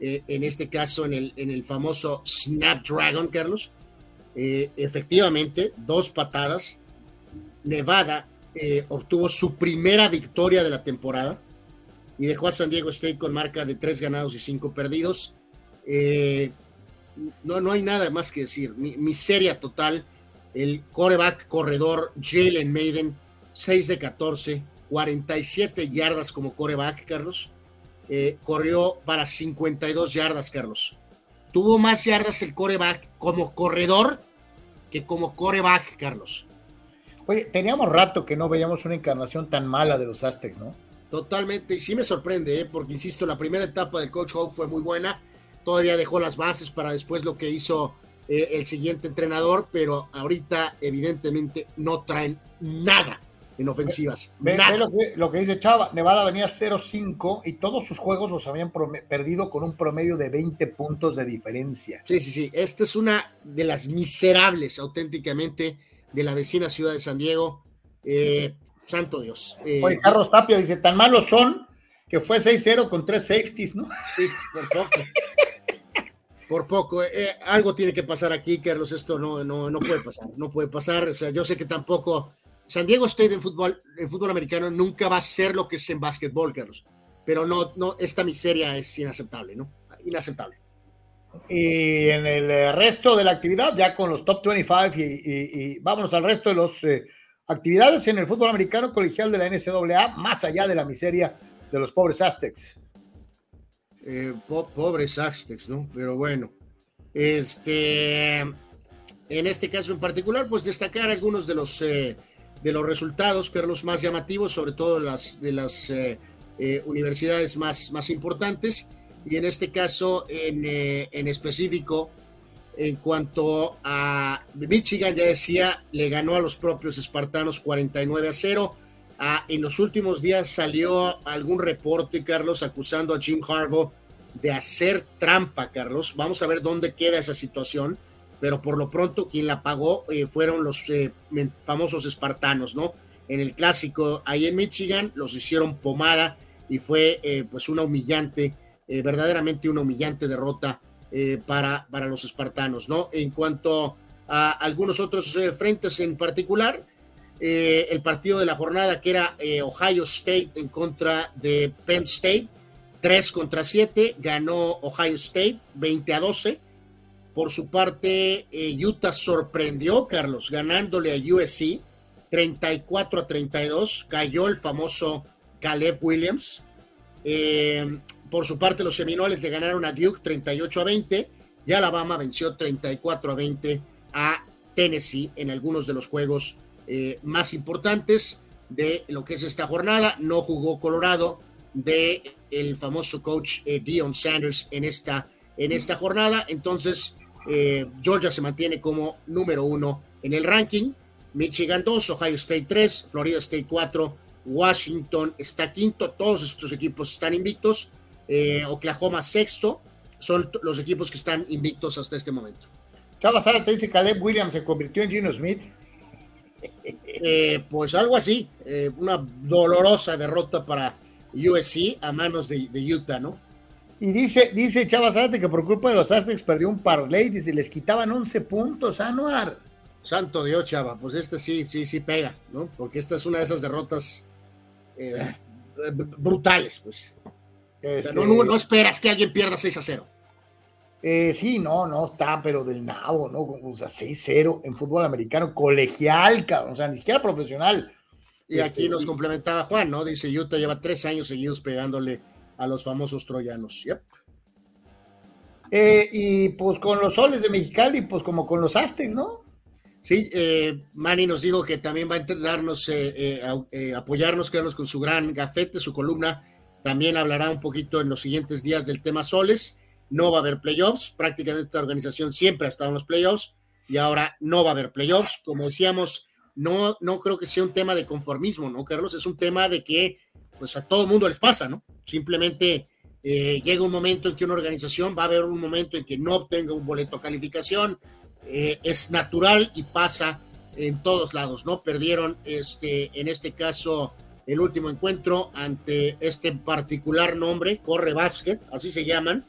eh, en este caso en el, famoso Snapdragon, Carlos. Eh, efectivamente, dos patadas. Nevada obtuvo su primera victoria de la temporada y dejó a San Diego State con marca de tres ganados y cinco perdidos. Eh, no, no hay nada más que decir. miseria total. El coreback corredor Jalen Maiden, 6 de 14, 47 yardas como coreback, Carlos. Eh, corrió para 52 yardas, Carlos. Tuvo más yardas el coreback como corredor que como coreback, Carlos. Oye, teníamos rato que no veíamos una encarnación tan mala de los Aztecs, ¿no? Totalmente, y sí me sorprende, ¿eh? porque insisto, la primera etapa del Coach Hope fue muy buena todavía dejó las bases para después lo que hizo eh, el siguiente entrenador, pero ahorita evidentemente no traen nada en ofensivas. Ve, lo, que, dice Chava, Nevada venía 0-5 y todos sus juegos los habían perdido con un promedio de 20 puntos de diferencia. Sí, sí, sí, esta es una de las miserables auténticamente de la vecina ciudad de San Diego. Eh, santo Dios. Eh, Oye, Carlos Tapia dice, tan malos son que fue 6-0 con tres safeties, ¿no? Sí, por poco. por poco. Eh, algo tiene que pasar aquí, Carlos. Esto no, no, no puede pasar. No puede pasar. O sea, yo sé que tampoco. San Diego State en fútbol, en fútbol americano nunca va a ser lo que es en básquetbol, Carlos. Pero no, no, esta miseria es inaceptable, ¿no? Inaceptable. Y en el resto de la actividad, ya con los top 25 y, y, vámonos al resto de las eh, actividades en el fútbol americano colegial de la NCAA, más allá de la miseria de los pobres Aztecs. Eh, pobres Aztecs, ¿no? Pero bueno, este, en este caso en particular, pues destacar algunos de los, eh, de los resultados, eran los más llamativos, sobre todo las, de las eh, universidades más, más importantes, y en este caso en, en específico, en cuanto a Michigan, ya decía, le ganó a los propios espartanos 49 a 0 Ah, en los últimos días salió algún reporte, Carlos, acusando a Jim Harbaugh de hacer trampa, Carlos. Vamos a ver dónde queda esa situación, pero por lo pronto quien la pagó eh, fueron los eh, famosos espartanos, ¿no? En el clásico ahí en Michigan los hicieron pomada y fue eh, pues una humillante, verdaderamente una humillante derrota para, para los espartanos, ¿no? En cuanto a algunos otros frentes en particular, eh, el partido de la jornada que era eh, Ohio State en contra de Penn State, 3 contra 7, ganó Ohio State 20 a 12. Por su parte, eh, Utah sorprendió, Carlos, ganándole a USC 34 a 32, cayó el famoso Caleb Williams. por su parte, los Seminoles le ganaron a Duke 38 a 20 y Alabama venció 34 a 20 a Tennessee en algunos de los juegos eh, más importantes de lo que es esta jornada. No jugó Colorado de el famoso coach eh, Dion Sanders en esta, en esta jornada. Entonces, eh, Georgia se mantiene como número uno en el ranking. Michigan 2, Ohio State 3, Florida State 4, Washington está quinto. Todos estos equipos están invictos. Oklahoma sexto. Son los equipos que están invictos hasta este momento. Chava Sara te dice Caleb Williams se convirtió en Gino Smith. Eh, pues algo así, eh, una dolorosa derrota para USC a manos de, Utah, ¿no? Y dice, dice Chava que por culpa de los Aztecs perdió un parlay, dice, les quitaban 11 puntos, Anuar. Santo Dios, Chava, pues este sí, sí, sí pega, ¿no? Porque esta es una de esas derrotas eh, brutales, pues. Este no, no, esperas que alguien pierda 6 a 0. Eh, sí, no, no está, pero del nabo, ¿no? O sea, 6-0 en fútbol americano, colegial, cabrón, o sea, ni siquiera profesional. Y aquí este, nos complementaba Juan, ¿no? Dice, Utah lleva tres años seguidos pegándole a los famosos troyanos. Yep. Eh, y pues con los soles de Mexicali, pues como con los Aztecs, ¿no? Sí, eh, Manny nos dijo que también va a intentarnos eh, apoyarnos, quedarnos con su gran gafete, su columna. También hablará un poquito en los siguientes días del tema soles no va a haber playoffs, prácticamente esta organización siempre ha estado en los playoffs y ahora no va a haber playoffs. Como decíamos, no, no creo que sea un tema de conformismo, ¿no, Carlos? Es un tema de que pues a todo mundo les pasa, ¿no? Simplemente eh, llega un momento en que una organización va a haber un momento en que no obtenga un boleto a calificación, eh, es natural y pasa en todos lados, ¿no? Perdieron este, en este caso el último encuentro ante este particular nombre, Corre Basket, así se llaman,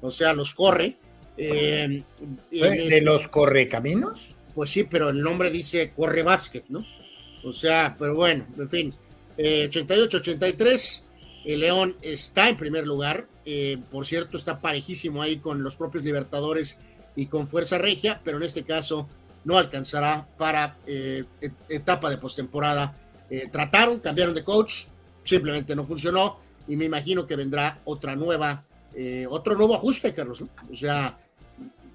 o sea, los corre. Eh, ¿De este los correcaminos? Pues sí, pero el nombre dice corre básquet, ¿no? O sea, pero bueno, en fin. 88-83, eh, el León está en primer lugar. Eh, por cierto, está parejísimo ahí con los propios Libertadores y con Fuerza Regia, pero en este caso no alcanzará para etapa de postemporada. trataron, cambiaron de coach, simplemente no funcionó y me imagino que vendrá otra nueva eh, otro nuevo ajuste, Carlos. O sea,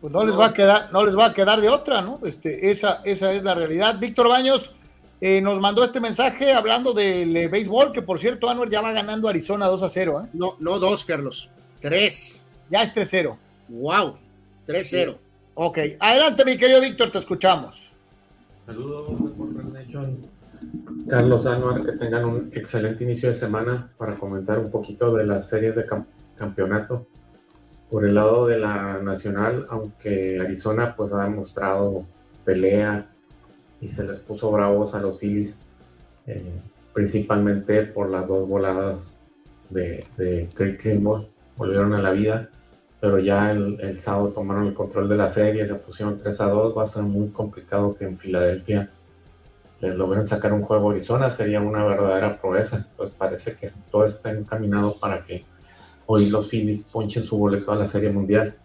pues no, les va a quedar, no les va a quedar de otra, ¿no? Este, esa, esa es la realidad. Víctor Baños eh, nos mandó este mensaje hablando del eh, béisbol, que por cierto, Anuel ya va ganando Arizona 2 a 0. No, no 2, Carlos. 3. Ya es 3-0. Wow, 3-0. Ok, adelante, mi querido Víctor, te escuchamos. Saludos, Carlos Anuar, que tengan un excelente inicio de semana para comentar un poquito de las series de campo campeonato. Por el lado de la nacional, aunque Arizona pues ha demostrado pelea y se les puso bravos a los Phillies, eh, principalmente por las dos voladas de, de Craig Kimball, volvieron a la vida, pero ya el, el, sábado tomaron el control de la serie, se pusieron 3 a 2, va a ser muy complicado que en Filadelfia les logren sacar un juego a Arizona, sería una verdadera proeza, pues parece que todo está encaminado para que hoy los Phillies ponchen su boleto a la Serie Mundial.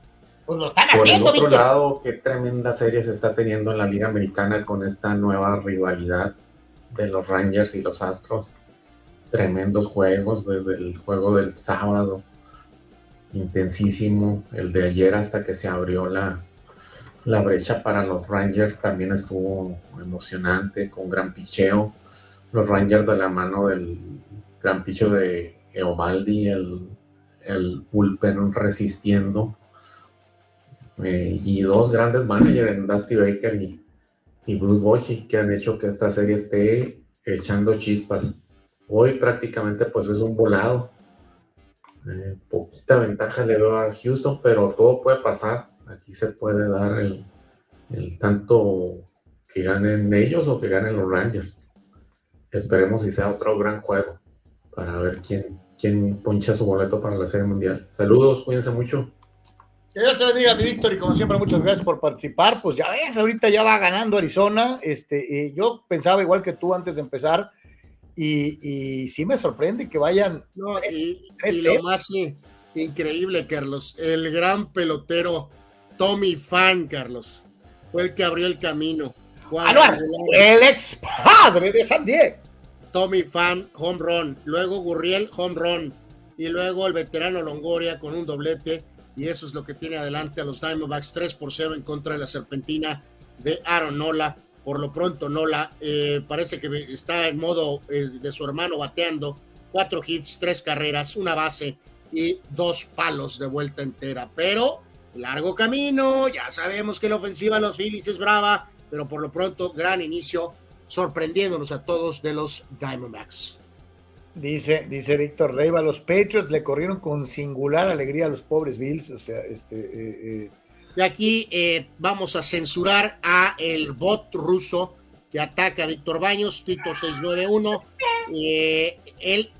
Pues lo están haciendo, Por el otro lado, qué tremenda serie se está teniendo en la Liga Americana con esta nueva rivalidad de los Rangers y los Astros. Tremendos juegos, desde el juego del sábado, intensísimo. El de ayer hasta que se abrió la, la brecha para los Rangers también estuvo emocionante, con gran picheo. Los Rangers de la mano del gran picho de Eovaldi, el el bullpen resistiendo. Eh, y dos grandes managers en Dusty Baker y, Bruce Bochy que han hecho que esta serie esté echando chispas. Hoy prácticamente pues es un volado. Eh, poquita ventaja le doy a Houston, pero todo puede pasar. Aquí se puede dar el, el tanto que ganen ellos o que ganen los Rangers. Esperemos si sea otro gran juego para ver quién, quién poncha su boleto para la Serie Mundial. Saludos, cuídense mucho. Que Dios te bendiga, mi Víctor, y como siempre, muchas gracias por participar. Pues ya ves, ahorita ya va ganando Arizona. Este, eh, yo pensaba igual que tú antes de empezar, y, y sí me sorprende que vayan. No, y, y lo más sí, increíble, Carlos, el gran pelotero Tommy Fan, Carlos, fue el que abrió el camino. Ah, no, el ex padre de San Diego. Tommy Fan, home run. Luego Gurriel, home run. Y luego el veterano Longoria con un doblete y eso es lo que tiene adelante a los Diamondbacks 3 por 0 en contra de la serpentina de Aaron Nola. Por lo pronto, Nola eh, parece que está en modo eh, de su hermano bateando. Cuatro hits, tres carreras, una base y dos palos de vuelta entera. Pero largo camino, ya sabemos que la ofensiva de los Phillies es brava, pero por lo pronto gran inicio, sorprendiéndonos a todos de los Diamondbacks. Dice, dice Víctor Reiva, los Patriots le corrieron con singular alegría a los pobres Bills. O sea, este. Eh, eh. De aquí eh, vamos a censurar a el bot ruso que ataca a Víctor Baños, Tito 691. él,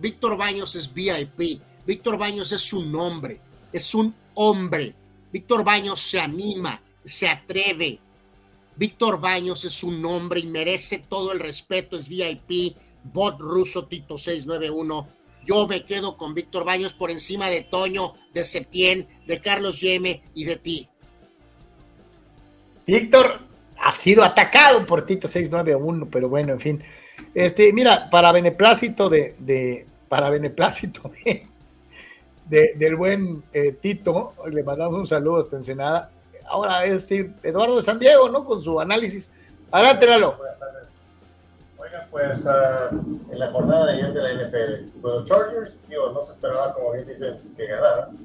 Víctor Baños es VIP. Víctor Baños es un hombre, es un hombre. Víctor Baños se anima, se atreve. Víctor Baños es un hombre y merece todo el respeto, es VIP bot ruso Tito 691. Yo me quedo con Víctor Baños por encima de Toño, de Septién, de Carlos Yeme y de ti. Víctor ha sido atacado por Tito 691, pero bueno, en fin. Este, mira, para beneplácito de, de para beneplácito de, del buen eh, Tito, le mandamos un saludo hasta Ensenada. Ahora es Eduardo de San Diego, ¿no? Con su análisis. Adelante, Lalo pues en la jornada de ayer de la NFL. Pues los Chargers, digo, no se esperaba, como bien dicen, que ganaran.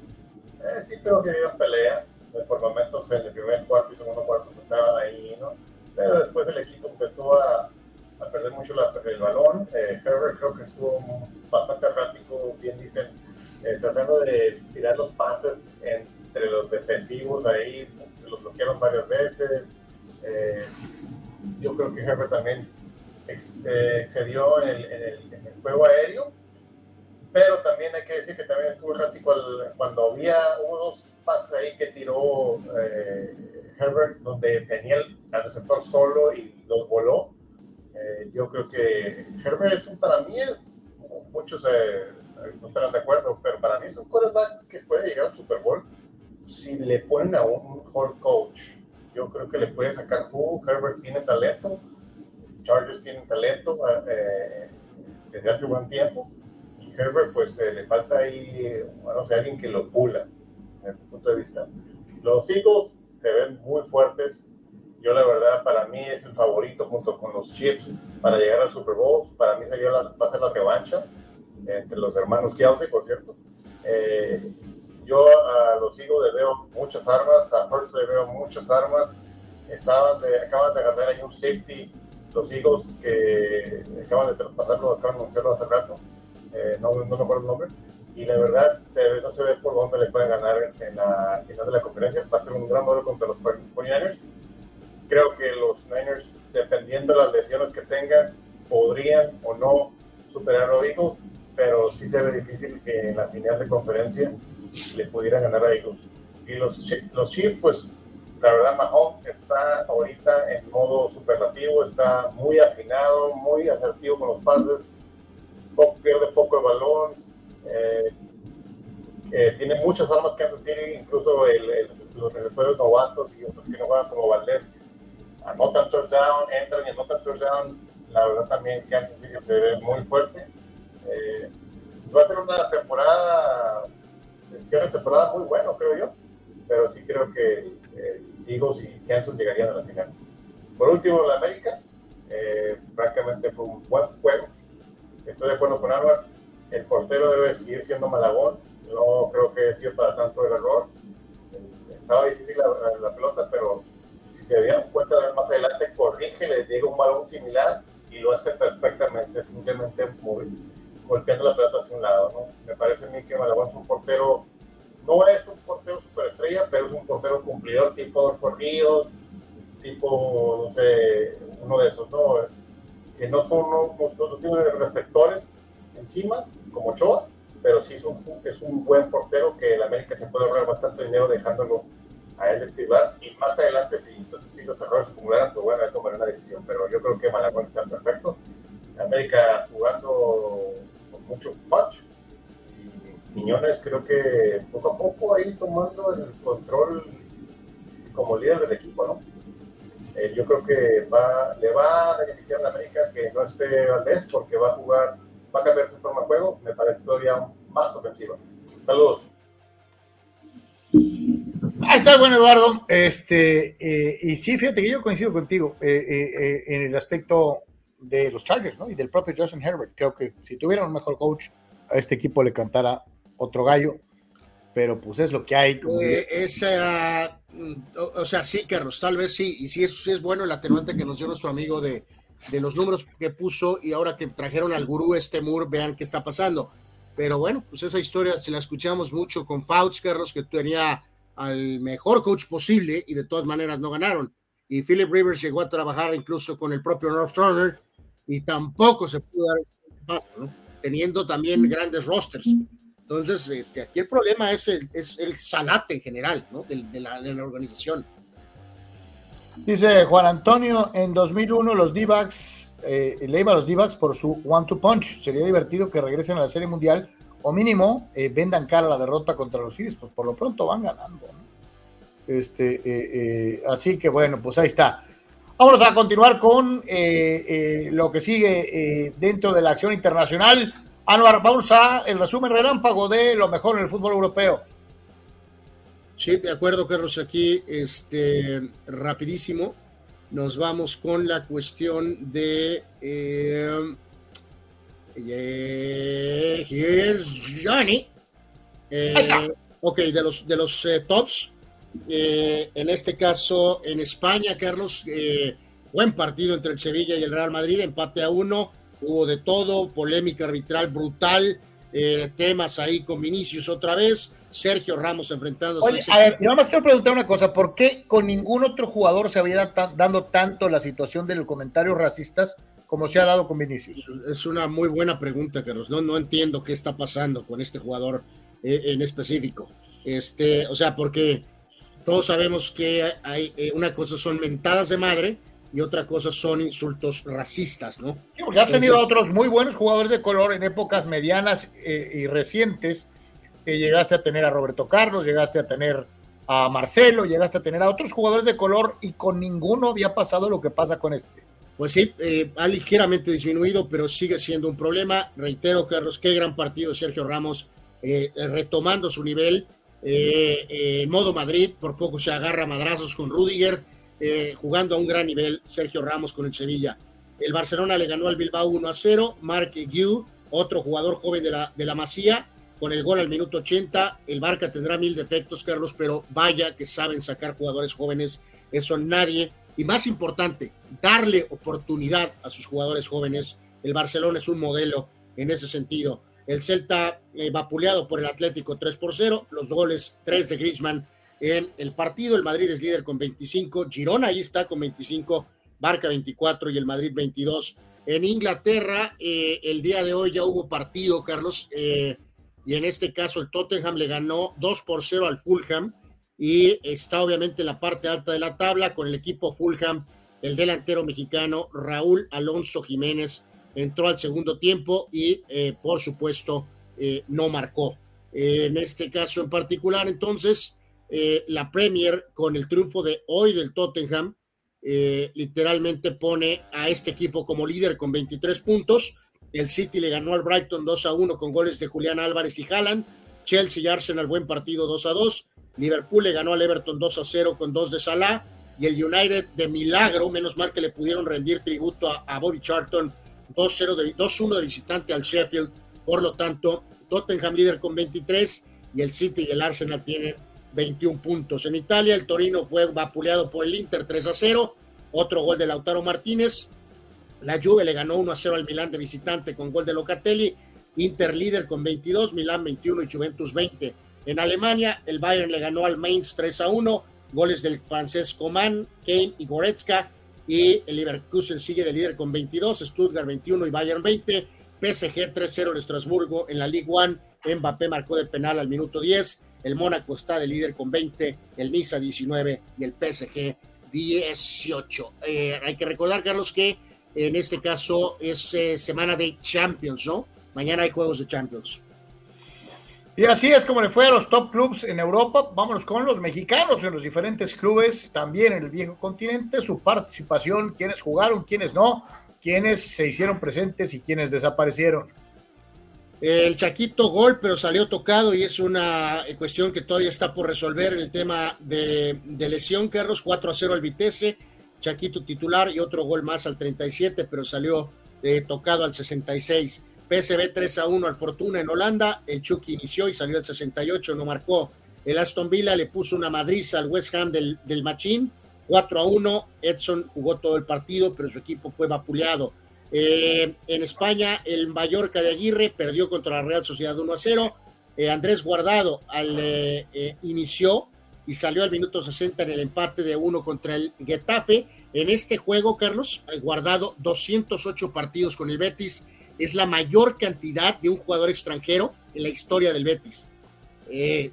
Eh, sí creo que dieron pelea. Por momentos en el primer cuarto y segundo cuarto pues, estaban ahí, ¿no? Pero después el equipo empezó a, a perder mucho la, el balón. Eh, Herbert creo que estuvo bastante errático, bien dicen, eh, tratando de tirar los pases entre los defensivos ahí, los bloquearon varias veces. Eh, yo creo que Herbert también se excedió en el, juego aéreo, pero también hay que decir que también estuvo errático cuando había unos pases ahí que tiró eh, Herbert, donde tenía el, receptor solo y los voló. Eh, yo creo que Herbert es un, para mí, muchos eh, no estarán de acuerdo, pero para mí es un quarterback que puede llegar al Super Bowl si le ponen a un mejor coach. Yo creo que le puede sacar jugo. Herbert tiene talento Chargers tienen talento eh, desde hace buen tiempo y Herbert pues eh, le falta ahí, bueno, o alguien que lo pula, desde mi punto de vista. Los Eagles se ven muy fuertes. Yo la verdad, para mí es el favorito junto con los Chiefs para llegar al Super Bowl. Para mí sería la, va a ser la revancha entre los hermanos Kelsey, por cierto. Eh, yo a los Eagles le veo muchas armas, a Hurts le veo muchas armas. Estaban de, acaban de agarrar ahí un safety los Eagles que acaban de traspasarlo, acaban de anunciarlo hace rato, eh, no, no me acuerdo el nombre, y la verdad se, no se ve por dónde le pueden ganar en la final de la conferencia. Va a ser un gran duelo contra los 49ers. Creo que los Niners, dependiendo de las lesiones que tengan, podrían o no superar los Eagles, pero sí se ve difícil que en la final de conferencia le pudieran ganar a Eagles. Y los, los Chiefs, pues la verdad Mahomes está ahorita en modo superlativo, está muy afinado, muy asertivo con los pases, pierde poco el balón, eh, eh, tiene muchas armas Kansas City, incluso los receptores novatos y otros que no juegan como Valdés, anotan touchdown, entran y anotan touchdown, la verdad también Kansas City se ve muy fuerte. Eh, va a ser una temporada, cierre temporada muy bueno, creo yo, pero sí creo que Eagles y Kansas llegarían a la final. Por último, la América, eh, francamente fue un buen juego. Estoy de acuerdo con Álvaro, el portero debe seguir siendo Malagón, no creo que sido para tanto el error. Estaba difícil la, pelota, pero si se dieron cuenta de más adelante, corrige, le llega un balón similar y lo hace perfectamente, simplemente muy, golpeando la pelota hacia un lado. ¿no? Me parece a mí que Malagón es un portero, no es un portero superestrella, pero es un portero cumplidor tipo Adolfo Ríos, tipo, no sé, uno de esos, ¿no? Que no son los tipos de reflectores encima, como Choa, pero sí es un, es un buen portero que en América se puede ahorrar bastante dinero dejándolo a él activar y más adelante si entonces si los errores se acumularan pues bueno él tomará una decisión pero yo creo que Malagón está perfecto América jugando con mucho punch Quiñones creo que poco a poco ahí tomando el control como líder del equipo no eh, yo creo que va, le va a beneficiar a América que no esté Valdés porque va a jugar va a cambiar su forma de juego me parece todavía más ofensiva saludos Ahí está, bueno, Eduardo. Este, eh, y sí, fíjate que yo coincido contigo eh, en el aspecto de los Chargers, ¿no? Y del propio Justin Herbert. Creo que si tuviera un mejor coach, a este equipo le cantara otro gallo, pero pues es lo que hay. o, sea, sí, Carlos, tal vez sí. Y sí es, es bueno el atenuante que nos dio nuestro amigo de, de los números que puso y ahora que trajeron al gurú este Moore, vean qué está pasando. Pero bueno, pues esa historia, si la escuchamos mucho con Fauch, Carlos, que tenía al mejor coach posible y de todas maneras no ganaron. Y Philip Rivers llegó a trabajar incluso con el propio North Turner y tampoco se pudo dar el paso, ¿no? teniendo también grandes rosters. Entonces, este, aquí el problema es el, es en general ¿no? de, la, organización. Dice Juan Antonio, en 2001 los D-backs, eh, le iba a los D-backs por su one-two punch. Sería divertido que regresen a la Serie Mundial o mínimo eh, vendan cara la derrota contra los Phillies, pues por lo pronto van ganando. Este, eh, eh, así que bueno, pues ahí está. Vamos a continuar con lo que sigue dentro de la acción internacional. Anuar, vamos a el resumen relámpago de lo mejor en el fútbol europeo. Sí, de acuerdo, Carlos. Aquí, este, rapidísimo, nos vamos con la cuestión de here's Johnny. Eh, ok, de los, de los eh, tops. Eh, en este caso, en España, Carlos, buen partido entre el Sevilla y el Real Madrid, empate a uno, hubo de todo, polémica arbitral brutal, temas ahí con Vinicius otra vez, Sergio Ramos enfrentándose. Oye, a ver, nada más quiero preguntar una cosa, ¿por qué con ningún otro jugador se había dando tanto la situación de los comentarios racistas como se ha dado con Vinicius? Es una muy buena pregunta, Carlos. No, no entiendo qué está pasando con este jugador eh, en específico. Este, o sea, porque todos sabemos que hay eh, una cosa son mentadas de madre y otra cosa son insultos racistas, ¿no? Sí, porque has tenido otros muy buenos jugadores de color en épocas medianas eh, y recientes. llegaste a tener a Roberto Carlos, llegaste a tener a Marcelo, llegaste a tener a otros jugadores de color y con ninguno había pasado lo que pasa con este pues sí, eh, ha ligeramente disminuido, pero sigue siendo un problema. Reitero, Carlos, qué gran partido Sergio Ramos, eh, retomando su nivel. Eh, en modo Madrid, por poco se agarra madrazos con Rudiger, jugando a un gran nivel Sergio Ramos con el Sevilla. El Barcelona le ganó al Bilbao 1 a 0. Mark Gu, otro jugador joven de la, de la Masía, con el gol al minuto 80. El Barca tendrá mil defectos, Carlos, pero vaya que saben sacar jugadores jóvenes. Eso nadie y más importante, darle oportunidad a sus jugadores jóvenes. El Barcelona es un modelo en ese sentido. El Celta eh, vapuleado por el Atlético 3 por 0, los goles 3 de Griezmann en el partido. El Madrid es líder con 25, Girona ahí está con 25, Barca 24 y el Madrid 22. En Inglaterra, eh, el día de hoy ya hubo partido, Carlos, eh, y en este caso el Tottenham le ganó 2 por 0 al Fulham y está obviamente en la parte alta de la tabla con el equipo Fulham, el delantero mexicano Raúl Alonso Jiménez entró al segundo tiempo y eh, por supuesto eh, no marcó. en este caso en particular, entonces, eh, la Premier con el triunfo de hoy del Tottenham, literalmente pone a este equipo como líder con 23 puntos. El City le ganó al Brighton 2 a 1 con goles de Julián Álvarez y Haaland. Chelsea y Arsenal buen partido 2 a 2. Liverpool le ganó al Everton 2 a 0 con dos de Salah y el United de milagro, menos mal que le pudieron rendir tributo a, Bobby Charlton 2-0 de 2-1 de visitante al Sheffield. Por lo tanto, Tottenham líder con 23 y el City y el Arsenal tienen 21 puntos. En Italia, el Torino fue vapuleado por el Inter 3 a 0. Otro gol de Lautaro Martínez. La Juve le ganó 1 a 0 al Milán de visitante con gol de Locatelli. Inter líder con 22, Milán 21 y Juventus 20. En Alemania, el Bayern le ganó al Mainz 3 a 1. Goles del francés Coman, Kane y Goretzka. Y el Leverkusen sigue de líder con 22, Stuttgart 21 y Bayern 20. PSG 3-0 en Estrasburgo en la Ligue 1. Mbappé marcó de penal al minuto 10. El Mónaco está de líder con 20, el Niza 19 y el PSG 18. Eh, hay que recordar, Carlos, que en este caso es eh, semana de Champions, ¿no? Mañana hay juegos de Champions. Y así es como le fue a los top clubs en Europa. Vámonos con los mexicanos en los diferentes clubes, también en el viejo continente, su participación, quiénes jugaron, quiénes no, quiénes se hicieron presentes y quiénes desaparecieron. El Chaquito gol, pero salió tocado y es una cuestión que todavía está por resolver el tema de, lesión, Carlos. 4 a 0 al Vitesse, Chaquito titular y otro gol más al 37, pero salió eh, tocado al 66. PSV 3 a 1 al Fortuna en Holanda. El Chucky inició y salió al 68, no marcó. El Aston Villa le puso una madriza al West Ham del, del Machín. 4 a 1. Edson jugó todo el partido, pero su equipo fue vapuleado. Eh, en España, el Mallorca de Aguirre perdió contra la Real Sociedad 1 a 0. Eh, Andrés Guardado al, eh, inició y salió al minuto 60 en el empate de 1 contra el Getafe. En este juego, Carlos, Guardado 208 partidos con el Betis. Es la mayor cantidad de un jugador extranjero en la historia del Betis.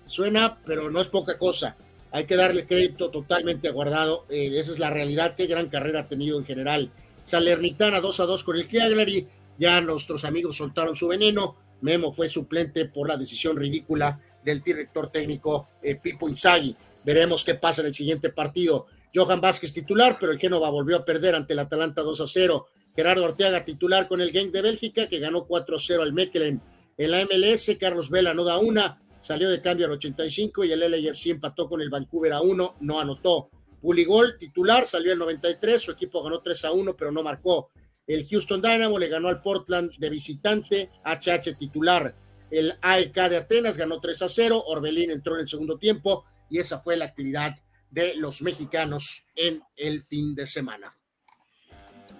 suena, pero no es poca cosa. Hay que darle crédito totalmente a Guardado. esa es la realidad. Qué gran carrera ha tenido en general Salernitana 2 a 2 con el Cagliari. Ya nuestros amigos soltaron su veneno. Memo fue suplente por la decisión ridícula del director técnico eh, Pipo Inzaghi. Veremos qué pasa en el siguiente partido. Johan Vázquez titular, pero el Génova volvió a perder ante el Atalanta 2 a 0. Gerardo Arteaga titular con el Genk de Bélgica, que ganó 4 a 0 al Mechelen. En la MLS, Carlos Vela no da una, salió de cambio al 85 y el LAFC empató con el Vancouver a 1, no anotó. Puligol, titular, salió el 93, su equipo ganó 3 a 1, pero no marcó. El Houston Dynamo le ganó al Portland de visitante, HH titular. El AEK de Atenas ganó 3 a 0, Orbelín entró en el segundo tiempo y esa fue la actividad de los mexicanos en el fin de semana.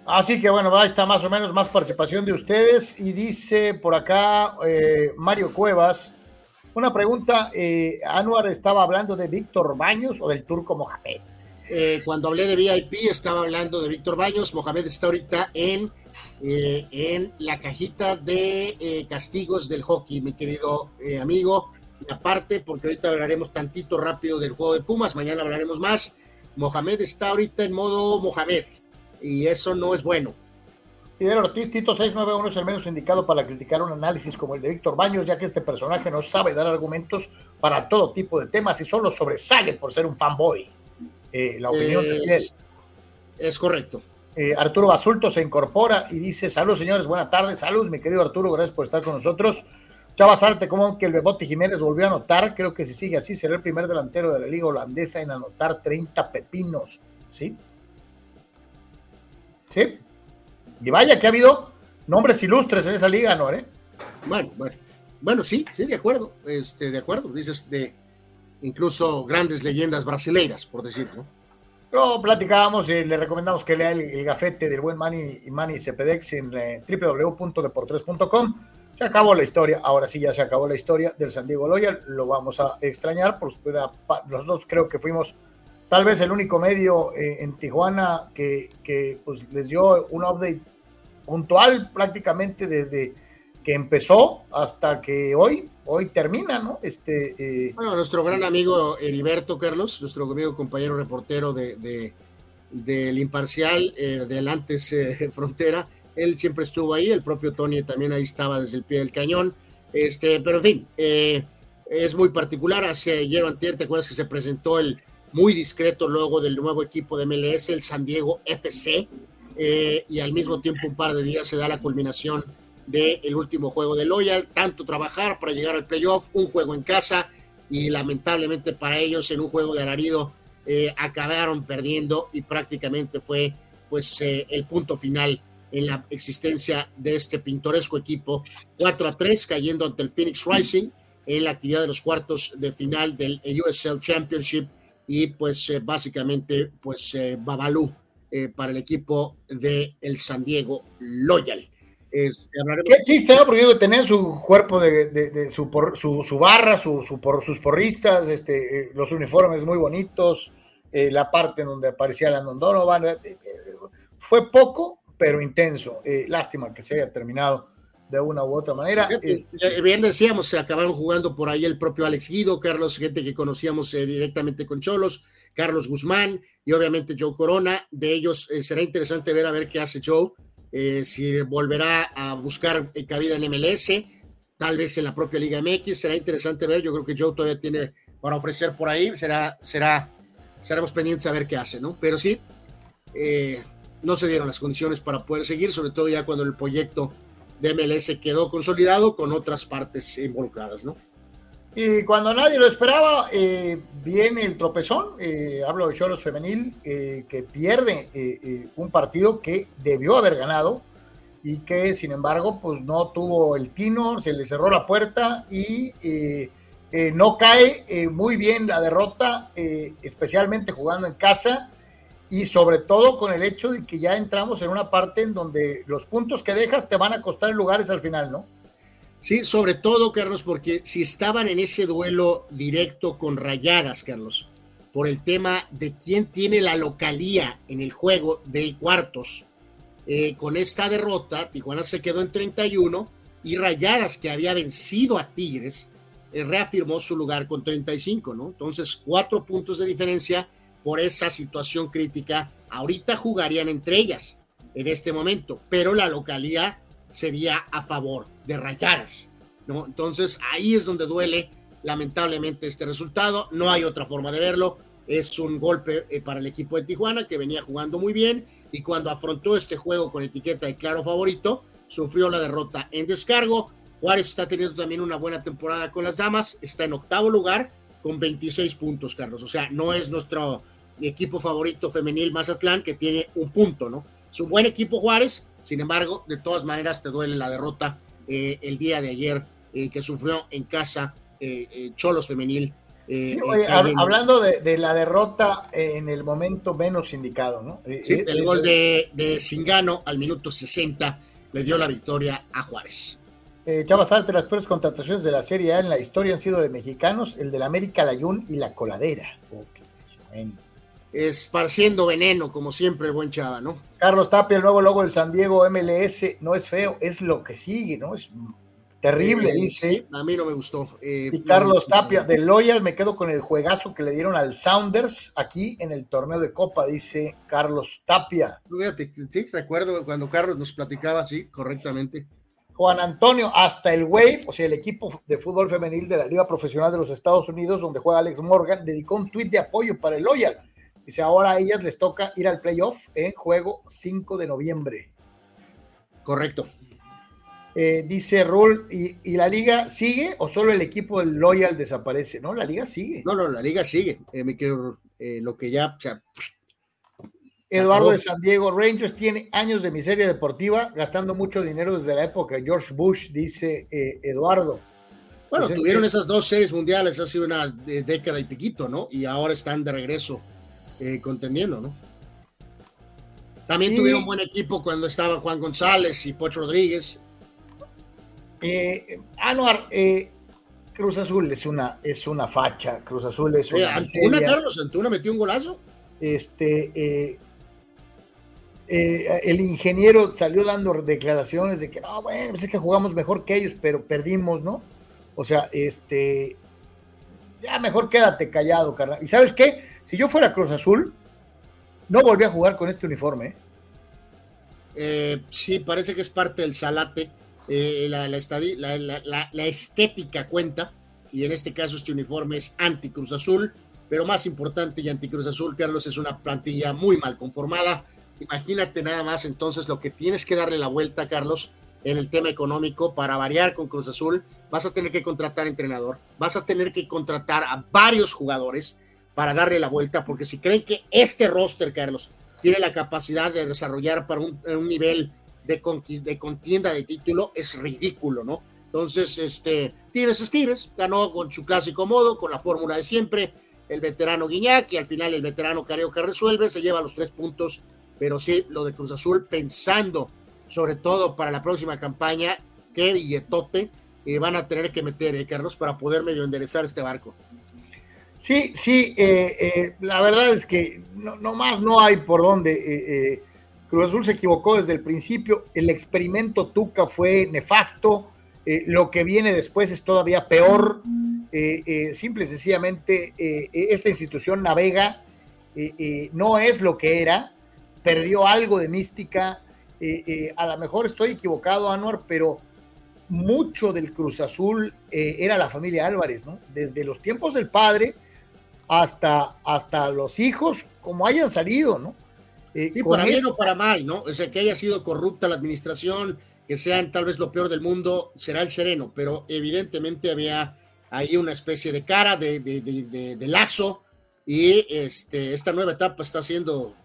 Así que bueno, ahí está más o menos más participación de ustedes. Y dice por acá eh, Mario Cuevas, una pregunta, eh, Anuar estaba hablando de Víctor Baños o del turco Mohamed. Eh, cuando hablé de VIP estaba hablando de Víctor Baños. Mohamed está ahorita en, eh, en la cajita de eh, castigos del hockey, mi querido amigo. Y aparte, porque ahorita hablaremos tantito rápido del juego de Pumas, mañana hablaremos más. Mohamed está ahorita en modo Mohamed y eso no es bueno. Fidel Ortiz, Tito 691 es el menos indicado para criticar un análisis como el de Víctor Baños, ya que este personaje no sabe dar argumentos para todo tipo de temas y solo sobresale por ser un fanboy. Eh, la opinión de él. Es correcto. Eh, Arturo Basulto se incorpora y dice: Saludos, señores, buenas tardes. Saludos, mi querido Arturo, gracias por estar con nosotros. Chava Salte, como que el Bebote Jiménez volvió a anotar. Creo que si sigue así, será el primer delantero de la Liga Holandesa en anotar 30 pepinos. ¿Sí? ¿Sí? Y vaya que ha habido nombres ilustres en esa liga, ¿no? Eh? Bueno, bueno. Bueno, sí, sí, de acuerdo. Este, de acuerdo. Dices de incluso grandes leyendas brasileiras, por decirlo. Pero platicábamos y le recomendamos que lea el, gafete del buen Manny, Manny Cepedex en eh, www.deportres.com. Se acabó la historia, ahora sí ya se acabó la historia del San Diego Loyal, lo vamos a extrañar, por los dos creo que fuimos tal vez el único medio eh, en Tijuana que, que pues, les dio un update puntual prácticamente desde que empezó hasta que hoy, hoy termina, ¿no? Este, eh, bueno, nuestro gran amigo Heriberto Carlos, nuestro amigo compañero reportero de, del Imparcial, eh, del antes eh, Frontera, él siempre estuvo ahí, el propio Tony también ahí estaba desde el pie del cañón, este, pero en fin, es muy particular, hace ayer o anterior, ¿te acuerdas que se presentó el muy discreto logo del nuevo equipo de MLS, el San Diego FC, y al mismo tiempo un par de días se da la culminación del último juego de Loyal, tanto trabajar para llegar al playoff, un juego en casa y lamentablemente para ellos en un juego de alarido eh, acabaron perdiendo y prácticamente fue pues eh, el punto final en la existencia de este pintoresco equipo 4 a 3 cayendo ante el Phoenix Rising en la actividad de los cuartos de final del USL Championship y pues eh, básicamente pues eh, Babalú eh, para el equipo de el San Diego Loyal. Qué chiste, ¿no? Porque tener su cuerpo de, su, su, barra, su, sus porristas, este, los uniformes muy bonitos, la parte en donde aparecía la Donovan. fue poco, pero intenso. lástima que se haya terminado de una u otra manera. Eh, bien decíamos, se acabaron jugando por ahí el propio Alex Guido, Carlos, gente que conocíamos eh, directamente con Cholos, Carlos Guzmán y obviamente Joe Corona. De ellos eh, será interesante ver a ver qué hace Joe, si volverá a buscar cabida en MLS, tal vez en la propia Liga MX. Será interesante ver. Yo creo que Joe todavía tiene para ofrecer por ahí. Será, será, estaremos pendientes a ver qué hace, ¿no? Pero sí, no se dieron las condiciones para poder seguir, sobre todo ya cuando el proyecto de MLS quedó consolidado con otras partes involucradas, ¿no? Y cuando nadie lo esperaba, eh, viene el tropezón, eh, hablo de Cholos Femenil, eh, que pierde un partido que debió haber ganado y que sin embargo pues no tuvo el tino, se le cerró la puerta y no cae muy bien la derrota, especialmente jugando en casa y sobre todo con el hecho de que ya entramos en una parte en donde los puntos que dejas te van a costar lugares al final, ¿no? Sí, sobre todo, Carlos, porque si estaban en ese duelo directo con Rayadas, Carlos, por el tema de quién tiene la localía en el juego de cuartos, eh, con esta derrota, Tijuana se quedó en 31 y Rayadas, que había vencido a Tigres, eh, reafirmó su lugar con 35, ¿no? Entonces, cuatro puntos de diferencia por esa situación crítica, ahorita jugarían entre ellas en este momento, pero la localía sería a favor de Rayadas, ¿no? Entonces ahí es donde duele lamentablemente este resultado, no hay otra forma de verlo, es un golpe eh, para el equipo de Tijuana que venía jugando muy bien y cuando afrontó este juego con etiqueta de claro favorito, sufrió la derrota en descargo. Juárez está teniendo también una buena temporada con las damas, está en octavo lugar con 26 puntos, Carlos. O sea, no es nuestro equipo favorito femenil Mazatlán, que tiene un punto, ¿no? Es un buen equipo Juárez, sin embargo, de todas maneras te duele la derrota eh, el día de ayer eh, que sufrió en casa eh, Cholos Femenil. hablando de, la derrota en el momento menos indicado, ¿no? Sí, el gol de, de Singano al minuto 60 le dio la victoria a Juárez. Eh, Chava Salte, las peores contrataciones de la Serie A en la historia han sido de mexicanos, el del América Layún y la Coladera. Okay, esparciendo veneno, como siempre, el buen Chava, ¿no? Carlos Tapia, el nuevo logo del San Diego MLS, no es feo, es lo que sigue, ¿no? Es terrible, dice. a mí no me gustó. Eh, y Carlos Tapia, de Loyal, me quedo con el juegazo que le dieron al Sounders aquí en el torneo de Copa, dice Carlos Tapia. sí, recuerdo cuando Carlos nos platicaba, sí, correctamente. Juan Antonio, hasta el Wave, o sea, el equipo de fútbol femenil de la Liga Profesional de los Estados Unidos, donde juega Alex Morgan, dedicó un tuit de apoyo para el Loyal Dice, ahora a ellas les toca ir al playoff en juego 5 de noviembre. Correcto. Eh, dice Rul, ¿y, la liga sigue o solo el equipo del Loyal desaparece? No, la liga sigue. No, no, la liga sigue. Eh, me quedo, eh, lo que ya... Eduardo de San Diego, Rangers tiene años de miseria deportiva, gastando mucho dinero desde la época de George Bush, dice Eduardo. Bueno, pues tuvieron esas dos series mundiales hace una década y piquito, ¿no? Y ahora están de regreso eh, contendiendo, ¿no? También tuvieron buen equipo cuando estaba Juan González y Pocho Rodríguez. Eh, Anuar, eh, Cruz Azul es una, es una facha. Cruz Azul es una. Antuna, Carlos, Antuna metió un golazo. Este. el ingeniero salió dando declaraciones de que no, bueno, pues es que jugamos mejor que ellos, pero perdimos, ¿no? O sea, este, ya mejor quédate callado, carnal. ¿Y sabes qué? Si yo fuera Cruz Azul, no volví a jugar con este uniforme. ¿eh? Eh, sí, parece que es parte del salate. Eh, la, la, estética cuenta, y en este caso este uniforme es anti-Cruz Azul, pero más importante y anti-Cruz Azul, Carlos, es una plantilla muy mal conformada. Imagínate nada más entonces lo que tienes que darle la vuelta, Carlos, en el tema económico para variar con Cruz Azul. Vas a tener que contratar entrenador, vas a tener que contratar a varios jugadores para darle la vuelta, porque si creen que este roster, Carlos, tiene la capacidad de desarrollar para un, nivel de, de contienda de título, es ridículo, ¿no? Entonces, este, Tigres es Tigres, ganó con su clásico modo, con la fórmula de siempre, el veterano Guiñac y al final el veterano Carioca resuelve, se lleva los tres puntos, pero sí, lo de Cruz Azul, pensando sobre todo para la próxima campaña, que y Etote eh, van a tener que meter, eh, Carlos, para poder medio enderezar este barco. Sí, sí, eh, eh, la verdad es que no, más no hay por dónde. Cruz Azul se equivocó desde el principio, el experimento Tuca fue nefasto, lo que viene después es todavía peor. simple y sencillamente, esta institución navega, no es lo que era, perdió algo de mística. A lo mejor estoy equivocado, Anuar, pero mucho del Cruz Azul era la familia Álvarez, ¿no? Desde los tiempos del padre hasta, hasta los hijos, como hayan salido, ¿no? Eh, sí, para bien o para mal, ¿no? O sea, que haya sido corrupta la administración, que sean tal vez lo peor del mundo, será el sereno, pero evidentemente había ahí una especie de cara, de, de, de, lazo, y este, esta nueva etapa está siendo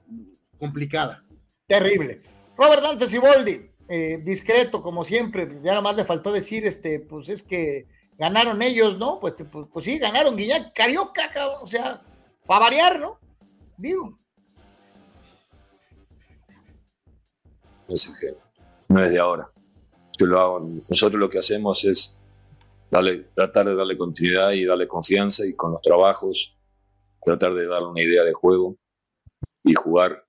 complicada. Terrible. Robert Dante Siboldi, eh, discreto como siempre, ya nada más le faltó decir, este, pues es que ganaron ellos, ¿no? Pues, pues, pues, sí, ganaron Guiñac, Carioca, o sea, para variar, ¿no? Digo. No es no es de ahora. Lo nosotros lo que hacemos es darle, tratar de darle continuidad y darle confianza y con los trabajos tratar de darle una idea de juego y jugar,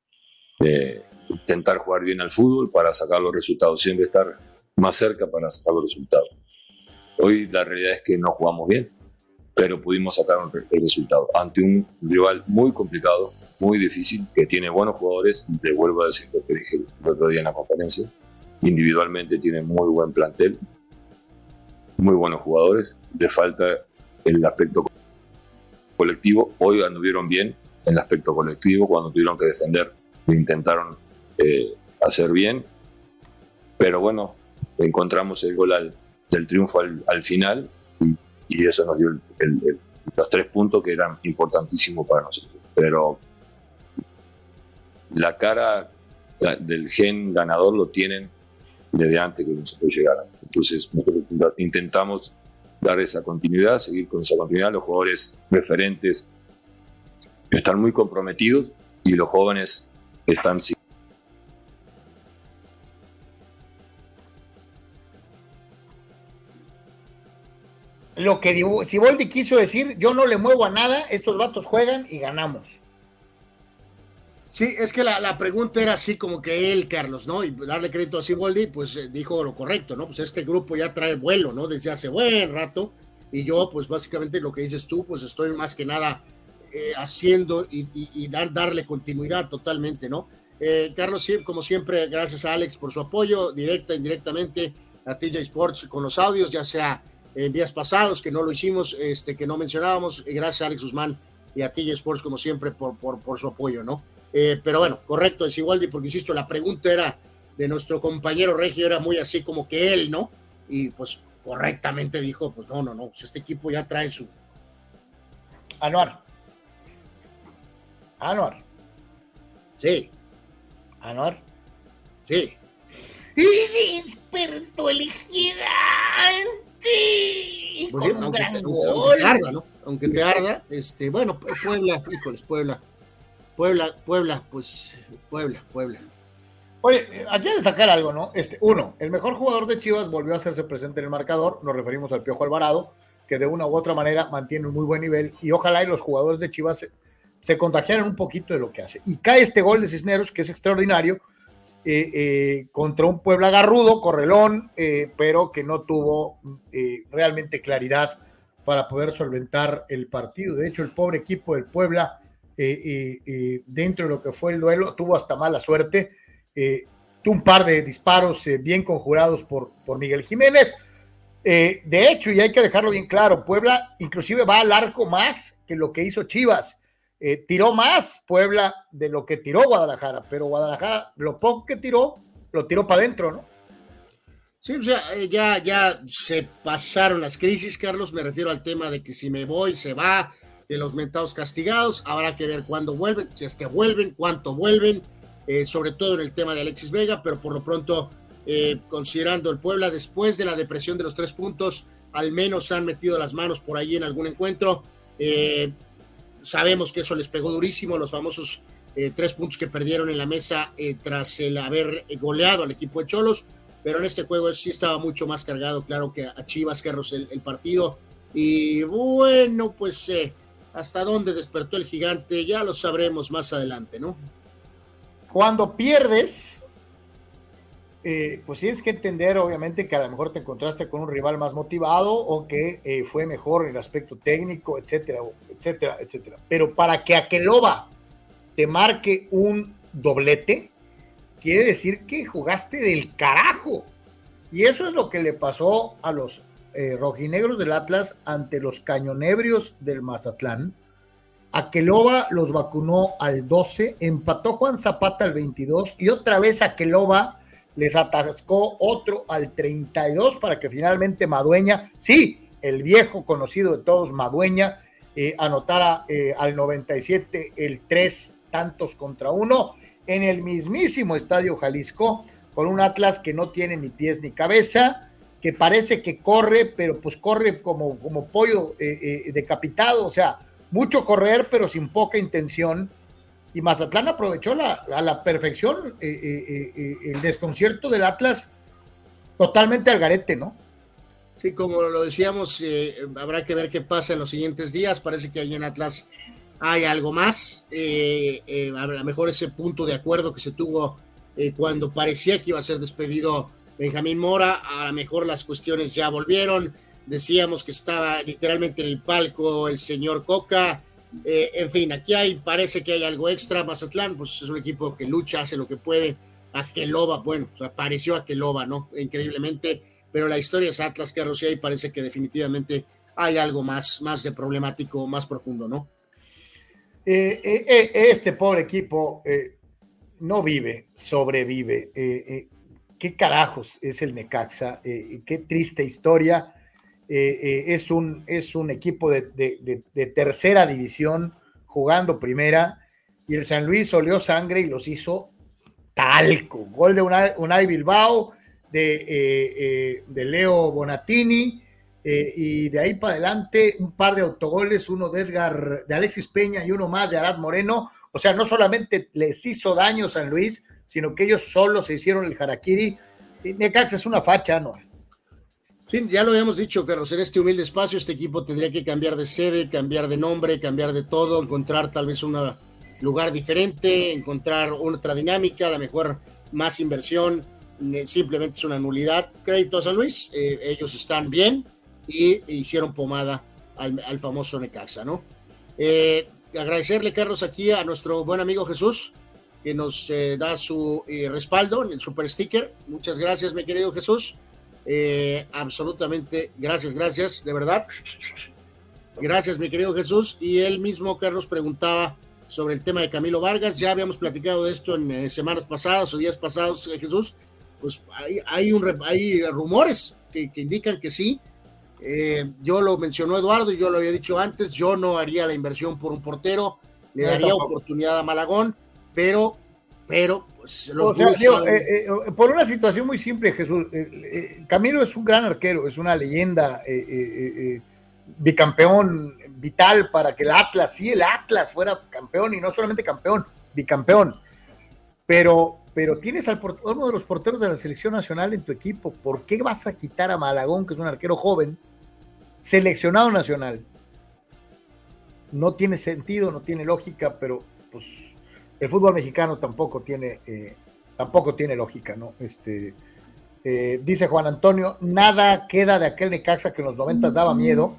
eh, intentar jugar bien al fútbol para sacar los resultados, siempre estar más cerca para sacar los resultados. Hoy la realidad es que no jugamos bien, pero pudimos sacar el resultado ante un rival muy complicado, muy difícil, que tiene buenos jugadores, te vuelvo a decir lo que dije el otro día en la conferencia, individualmente tiene muy buen plantel, muy buenos jugadores, le falta el aspecto colectivo, hoy anduvieron bien en el aspecto colectivo, cuando tuvieron que defender, intentaron eh, hacer bien, pero bueno, encontramos el gol al, del triunfo al, final y, eso nos dio los tres puntos que eran importantísimos para nosotros. Pero la cara del gen ganador lo tienen desde antes que nosotros llegáramos. Entonces nosotros intentamos dar esa continuidad, seguir con esa continuidad. Los jugadores referentes están muy comprometidos y los jóvenes están lo que Siboldi quiso decir, yo no le muevo a nada, estos vatos juegan y ganamos. Sí, es que la, pregunta era así como que él, Carlos, ¿no? Y darle crédito a Siboldi, pues eh, dijo lo correcto, ¿no? Pues este grupo ya trae vuelo, ¿no? Desde hace buen rato. Y yo, pues básicamente lo que dices tú, pues estoy más que nada eh, haciendo y, dar, darle continuidad totalmente, ¿no? Eh, Carlos, como siempre, gracias a Alex por su apoyo, directa, indirectamente, a TJ Sports con los audios, ya sea en días pasados, que no lo hicimos, este, que no mencionábamos. Gracias a Alex Guzmán y a TJ Sports, como siempre, por, por, por su apoyo, ¿no? Eh, pero bueno, correcto, es igual, porque insisto, la pregunta era de nuestro compañero Regio, era muy así como que él, ¿no? Y pues correctamente dijo, pues no, no, no, pues este equipo ya trae su... Anuar. Anuar. Sí. Anuar. Sí. Experto elegida pues aunque, te arda, ¿no? Aunque te arda, este, bueno, Puebla, híjoles, Puebla. Puebla, Puebla, pues Puebla, Puebla. Oye, aquí hay que destacar algo, ¿no? Este, uno, el mejor jugador de Chivas volvió a hacerse presente en el marcador, nos referimos al Piojo Alvarado, que de una u otra manera mantiene un muy buen nivel y ojalá y los jugadores de Chivas se, se contagiaran un poquito de lo que hace. Y cae este gol de Cisneros, que es extraordinario, eh, eh, contra un Puebla agarrudo, correlón, eh, pero que no tuvo realmente claridad para poder solventar el partido. De hecho, el pobre equipo del Puebla, dentro de lo que fue el duelo, tuvo hasta mala suerte. tuvo un par de disparos bien conjurados por, por Miguel Jiménez. de hecho, y hay que dejarlo bien claro, Puebla inclusive va al arco más que lo que hizo Chivas. Eh, tiró más Puebla de lo que tiró Guadalajara, pero Guadalajara lo poco que tiró, lo tiró para adentro, ¿no? Sí, o sea, eh, ya, ya se pasaron las crisis, Carlos, me refiero al tema de que si me voy, se va, de los mentados castigados, habrá que ver cuándo vuelven, si es que vuelven, cuánto vuelven, eh, sobre todo en el tema de Alexis Vega, pero por lo pronto, considerando el Puebla, después de la depresión de los tres puntos, al menos han metido las manos por ahí en algún encuentro. Eh, sabemos que eso les pegó durísimo, los famosos eh, tres puntos que perdieron en la mesa eh, tras el haber goleado al equipo de Cholos, pero en este juego sí estaba mucho más cargado, claro que a Chivas Carros el partido. Y bueno, pues hasta dónde despertó el gigante, ya lo sabremos más adelante, ¿no? Cuando pierdes, eh, pues tienes que entender, obviamente, que a lo mejor te encontraste con un rival más motivado o que eh, fue mejor en el aspecto técnico, etcétera, etcétera, etcétera. Pero para que Aqueloba te marque un doblete, quiere decir que jugaste del carajo. Y eso es lo que le pasó a los eh, rojinegros del Atlas ante los cañonebrios del Mazatlán. Aqueloba los vacunó al 12, empató Juan Zapata al 22 y otra vez Aqueloba les atascó otro al 32 para que finalmente Madueña, sí, el viejo conocido de todos, Madueña, eh, anotara eh, al 97 el 3 tantos contra uno en el mismísimo Estadio Jalisco, con un Atlas que no tiene ni pies ni cabeza, que parece que corre, pero pues corre como, como pollo eh, decapitado, o sea, mucho correr, pero sin poca intención y Mazatlán aprovechó la, a la perfección eh, eh, eh, el desconcierto del Atlas totalmente al garete, ¿no? Sí, como lo decíamos, habrá que ver qué pasa en los siguientes días. Parece que ahí en Atlas hay algo más. a lo mejor ese punto de acuerdo que se tuvo cuando parecía que iba a ser despedido Benjamín Mora, a lo mejor las cuestiones ya volvieron. Decíamos que estaba literalmente en el palco el señor Coca, eh, en fin, aquí hay, parece que hay algo extra. Mazatlán, pues es un equipo que lucha, hace lo que puede. Aqueloba, bueno, pues apareció Aqueloba, ¿no? Increíblemente, pero la historia es Atlas, Carlos, y ahí parece que definitivamente hay algo más, más de problemático, más profundo, ¿no? Eh, eh, este pobre equipo no vive, sobrevive. ¿Qué carajos es el Necaxa? qué triste historia eh, eh, es, un, es un equipo de, tercera división jugando primera y el San Luis olió sangre y los hizo talco. Gol de Unai, Bilbao, de, eh, de, Leo Bonatini y de ahí para adelante un par de autogoles, uno de Edgar, de Alexis Peña y uno más de Arad Moreno. O sea, no solamente les hizo daño San Luis, sino que ellos solo se hicieron el harakiri. Necax es una facha, ¿no? Sí, ya lo habíamos dicho, Carlos, en este humilde espacio este equipo tendría que cambiar de sede, cambiar de nombre, cambiar de todo, encontrar tal vez un lugar diferente, encontrar otra dinámica, a lo mejor más inversión, simplemente es una nulidad. Crédito a San Luis, eh, ellos están bien y hicieron pomada al, famoso Necaxa, ¿no? Eh, agradecerle, Carlos, aquí a nuestro buen amigo Jesús, que nos eh, da su respaldo en el super sticker. Muchas gracias, mi querido Jesús. Eh, absolutamente, gracias, gracias, de verdad. Gracias, mi querido Jesús. Y él mismo, Carlos, preguntaba sobre el tema de Camilo Vargas. Ya habíamos platicado de esto en eh, semanas pasadas o días pasados, eh, Jesús. Pues hay, hay, un, hay rumores que, indican que sí. yo lo mencionó Eduardo y yo lo había dicho antes. Yo no haría la inversión por un portero, le daría oportunidad a Malagón, pero pero pues, los eh, eh, por una situación muy simple, Jesús, eh, Camilo es un gran arquero, es una leyenda, bicampeón vital para que el Atlas, sí, el Atlas fuera campeón y no solamente campeón, bicampeón. Pero, pero tienes al uno de los porteros de la selección nacional en tu equipo. ¿Por qué vas a quitar a Malagón, que es un arquero joven, seleccionado nacional? No tiene sentido, no tiene lógica, pero pues el fútbol mexicano tampoco tiene, eh, tampoco tiene lógica, ¿no? Este, eh, dice Juan Antonio, nada queda de aquel Necaxa que en los noventas daba miedo,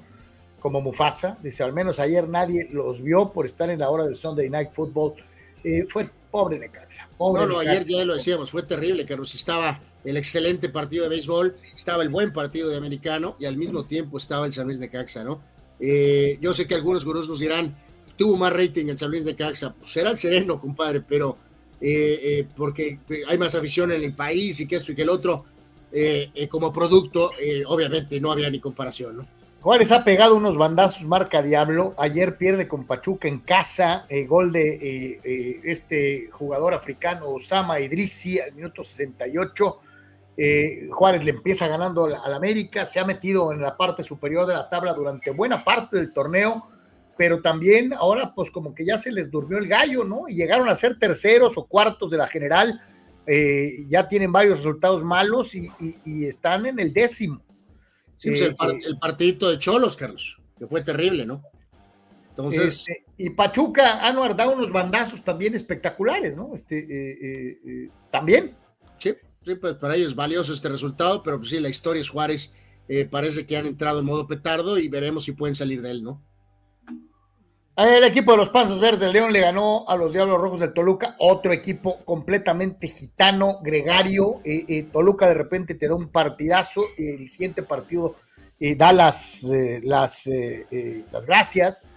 como Mufasa. Dice, al menos ayer nadie los vio por estar en la hora del Sunday Night Football. Eh, fue pobre Necaxa. no, no, ayer ya lo decíamos, fue terrible, que nos estaba el excelente partido de béisbol, estaba el buen partido de americano y al mismo tiempo estaba el San Luis Necaxa, ¿no? yo sé que algunos gurús nos dirán, tuvo más rating el San Luis de Caxa, pues será el sereno, compadre, pero eh, eh, porque hay más afición en el país y que esto y que el otro, eh, como producto, obviamente no había ni comparación, ¿no? Juárez ha pegado unos bandazos marca Diablo. Ayer pierde con Pachuca en casa. gol de este jugador africano Osama Idrisi al minuto 68. Eh, Juárez le empieza ganando al América, se ha metido en la parte superior de la tabla durante buena parte del torneo, pero también ahora pues como que ya se les durmió el gallo, ¿no? Y llegaron a ser terceros o cuartos de la general, eh, ya tienen varios resultados malos y, están en el décimo. Sí, pues, el, el, partidito de Cholos, Carlos, que fue terrible, ¿no? Entonces. Este, y Pachuca, Anuar da unos bandazos también espectaculares, ¿no? Este, también. Sí, Sí, pues para ellos es valioso este resultado, pero pues sí, la historia es Juárez. Eh, parece que han entrado en modo petardo y veremos si pueden salir de él, ¿no? El equipo de los Panzas Verdes del León le ganó a los Diablos Rojos del Toluca, otro equipo completamente gitano, gregario. Eh, eh, Toluca de repente te da un partidazo y el siguiente partido da las, las, las gracias.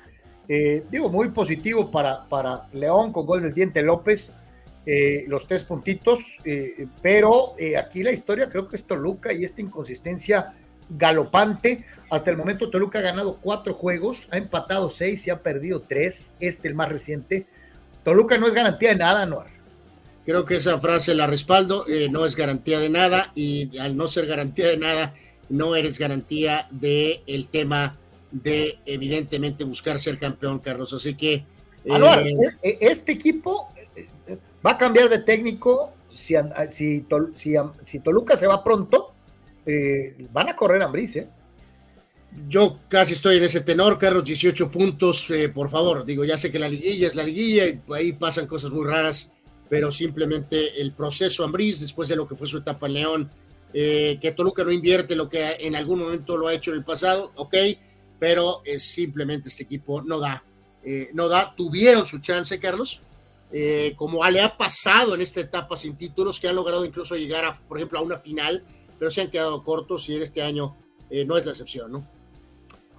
digo, muy positivo para, para León con gol del Diente López. Eh, los tres puntitos, eh, pero eh, aquí la historia creo que es Toluca y esta inconsistencia galopante. Hasta el momento Toluca ha ganado cuatro juegos, ha empatado seis y ha perdido tres, este el más reciente. Toluca no es garantía de nada, Noar. Creo que esa frase la respaldo, no es garantía de nada y al no ser garantía de nada, no eres garantía del el tema de evidentemente buscar ser campeón, Carlos. Así que... Anuar, este equipo Va a cambiar de técnico si, si, si, Toluca se va pronto. Eh, van a correr a ¿eh? Yo casi estoy en ese tenor, Carlos, 18 puntos, eh, por favor. Digo, ya sé que la liguilla es la liguilla y ahí pasan cosas muy raras, pero simplemente el proceso Ambris, después de lo que fue su etapa en León, que Toluca no invierte lo que en algún momento lo ha hecho en el pasado, ok, pero simplemente este equipo no da, no da. Tuvieron su chance, Carlos, eh, como le ha pasado en esta etapa sin títulos, que han logrado incluso llegar, a, por ejemplo, a una final, pero se han quedado cortos y este año eh, no es la excepción, ¿no?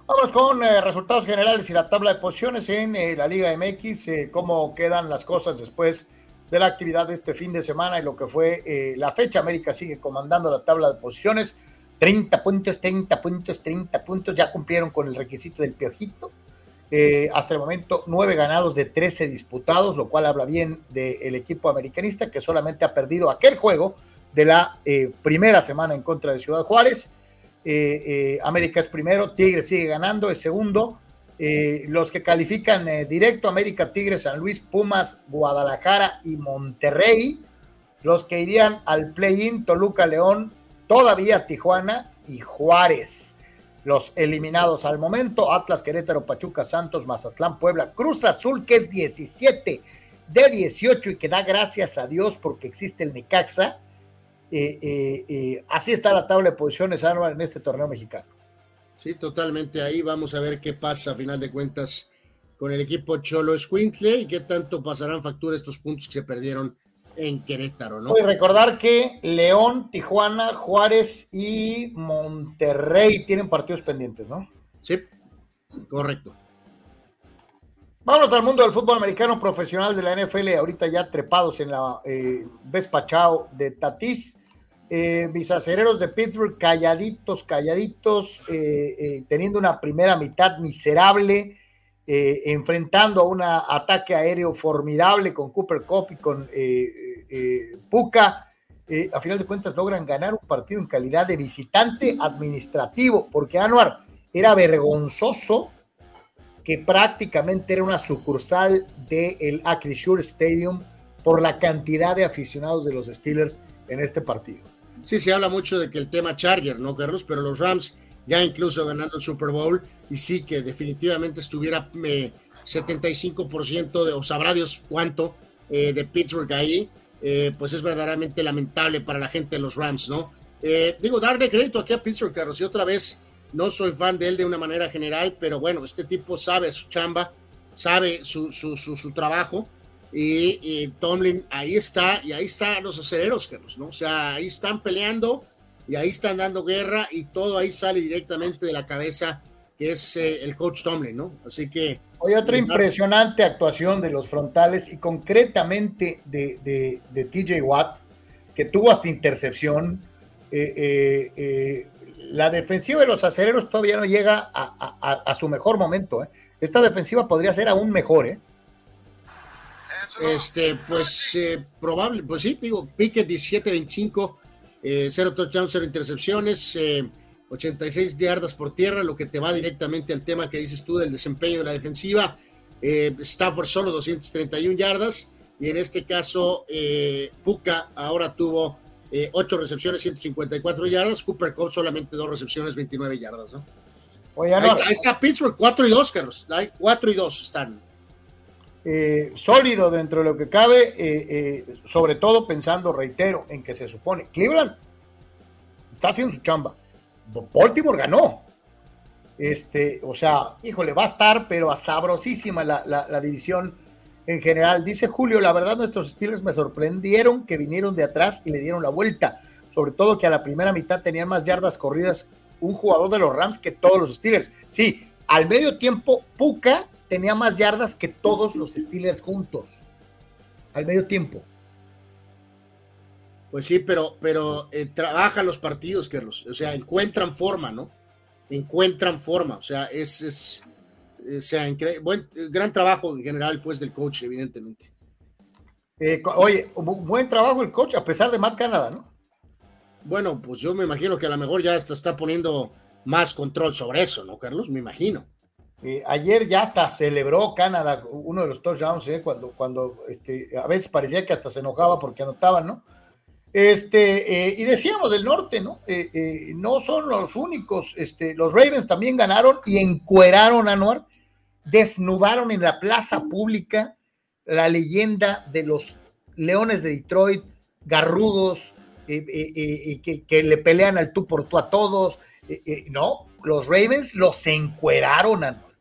Vamos con eh, resultados generales y la tabla de posiciones en la Liga MX, cómo quedan las cosas después de la actividad de este fin de semana y lo que fue la fecha. América sigue comandando la tabla de posiciones, 30 puntos, 30 puntos, 30 puntos, ya cumplieron con el requisito del piojito eh, hasta el momento, nueve ganados de 13 disputados, lo cual habla bien del equipo americanista que solamente ha perdido aquel juego de la eh, primera semana en contra de Ciudad Juárez. Eh, América es primero, Tigres sigue ganando, es segundo. los que califican directo, América, Tigres, San Luis, Pumas, Guadalajara y Monterrey. Los que irían al play-in, Toluca, León, todavía Tijuana y Juárez los eliminados al momento, Atlas, Querétaro, Pachuca, Santos, Mazatlán, Puebla, Cruz Azul, que es 17 de 18 y que da gracias a Dios porque existe el Necaxa. Eh, eh, eh, así está la tabla de posiciones en este torneo mexicano. Sí, totalmente. Ahí vamos a ver qué pasa a final de cuentas con el equipo Cholo Squinkle y qué tanto pasarán factura estos puntos que se perdieron en Querétaro, ¿no? Y recordar que León, Tijuana, Juárez y Monterrey tienen partidos pendientes, ¿no? Sí, correcto. Vámonos al mundo del fútbol americano profesional de la NFL, ahorita ya trepados en la eh, Vespachao de Tatís. Eh, mis acereros de Pittsburgh calladitos, calladitos, eh, eh, teniendo una primera mitad miserable enfrentando a un ataque aéreo formidable con Cooper Cup y con Puka. a final de cuentas logran ganar un partido en calidad de visitante administrativo, porque Anuar era vergonzoso que prácticamente era una sucursal del el Acrisure Stadium por la cantidad de aficionados de los Steelers en este partido. Sí, se habla mucho de que el tema Charger, ¿no, Carlos? Pero los Rams ya incluso ganando el Super Bowl, y sí que definitivamente estuviera 75% de, o sabrá Dios cuánto, eh, de Pittsburgh ahí, eh, pues es verdaderamente lamentable para la gente de los Rams, ¿no? Eh, digo, darle crédito aquí a Pittsburgh, Carlos, y otra vez, no soy fan de él de una manera general, pero bueno, este tipo sabe su chamba, sabe su, su, su, trabajo, y, y, Tomlin ahí está, y ahí están los aceleros, Carlos, ¿no? O sea, ahí están peleando, y ahí están dando guerra y todo ahí sale directamente de la cabeza que es eh, el coach Tomlin, ¿no? Así que... Hoy otra impresionante actuación de los frontales y concretamente de, de, TJ Watt, que tuvo hasta intercepción. Eh, eh, la defensiva de los acereros todavía no llega a, su mejor momento. Esta defensiva podría ser aún mejor, ¿eh? Este, pues probable, pues sí, digo, pique 17-25 eh, cero touchdowns, cero intercepciones, 86 yardas por tierra, lo que te va directamente al tema que dices tú del desempeño de la defensiva. Stafford solo 231 yardas y en este caso Puka ahora tuvo 8 recepciones, 154 yardas, Cooper Cup solamente 2 recepciones, 29 yardas, ¿no? Oye, ahí, está, Pittsburgh, 4 y 2, Carlos. 4 y 2 están. Eh, sólido dentro de lo que cabe, eh, eh, sobre todo pensando, reitero, en que se supone Cleveland está haciendo su chamba. Baltimore ganó. Este, o sea, híjole, va a estar, pero a sabrosísima la, la, división en general. Dice Julio, la verdad, nuestros Steelers me sorprendieron que vinieron de atrás y le dieron la vuelta. Sobre todo que a la primera mitad tenían más yardas corridas un jugador de los Rams que todos los Steelers. Sí, al medio tiempo, Puka tenía más yardas que todos los Steelers juntos. Al medio tiempo. Pues sí, pero, pero eh, trabajan los partidos, Carlos. O sea, encuentran forma, ¿no? Encuentran forma. O sea, es, es o sea, buen, gran trabajo en general, pues, del coach, evidentemente. Eh, oye, buen trabajo el coach, a pesar de Matt Canada, ¿no? Bueno, pues yo me imagino que a lo mejor ya está, está poniendo más control sobre eso, ¿no, Carlos? Me imagino. Eh, ayer ya hasta celebró Canadá uno de los touchdowns, ¿eh? cuando, cuando este, a veces parecía que hasta se enojaba porque anotaban, ¿no? Este, eh, y decíamos del norte, ¿no? No son los únicos, este, los Ravens también ganaron y encueraron a Noir, desnudaron en la plaza pública la leyenda de los Leones de Detroit, garrudos, que, que, le pelean al tú por tú a todos, no, los Ravens los encueraron a Noir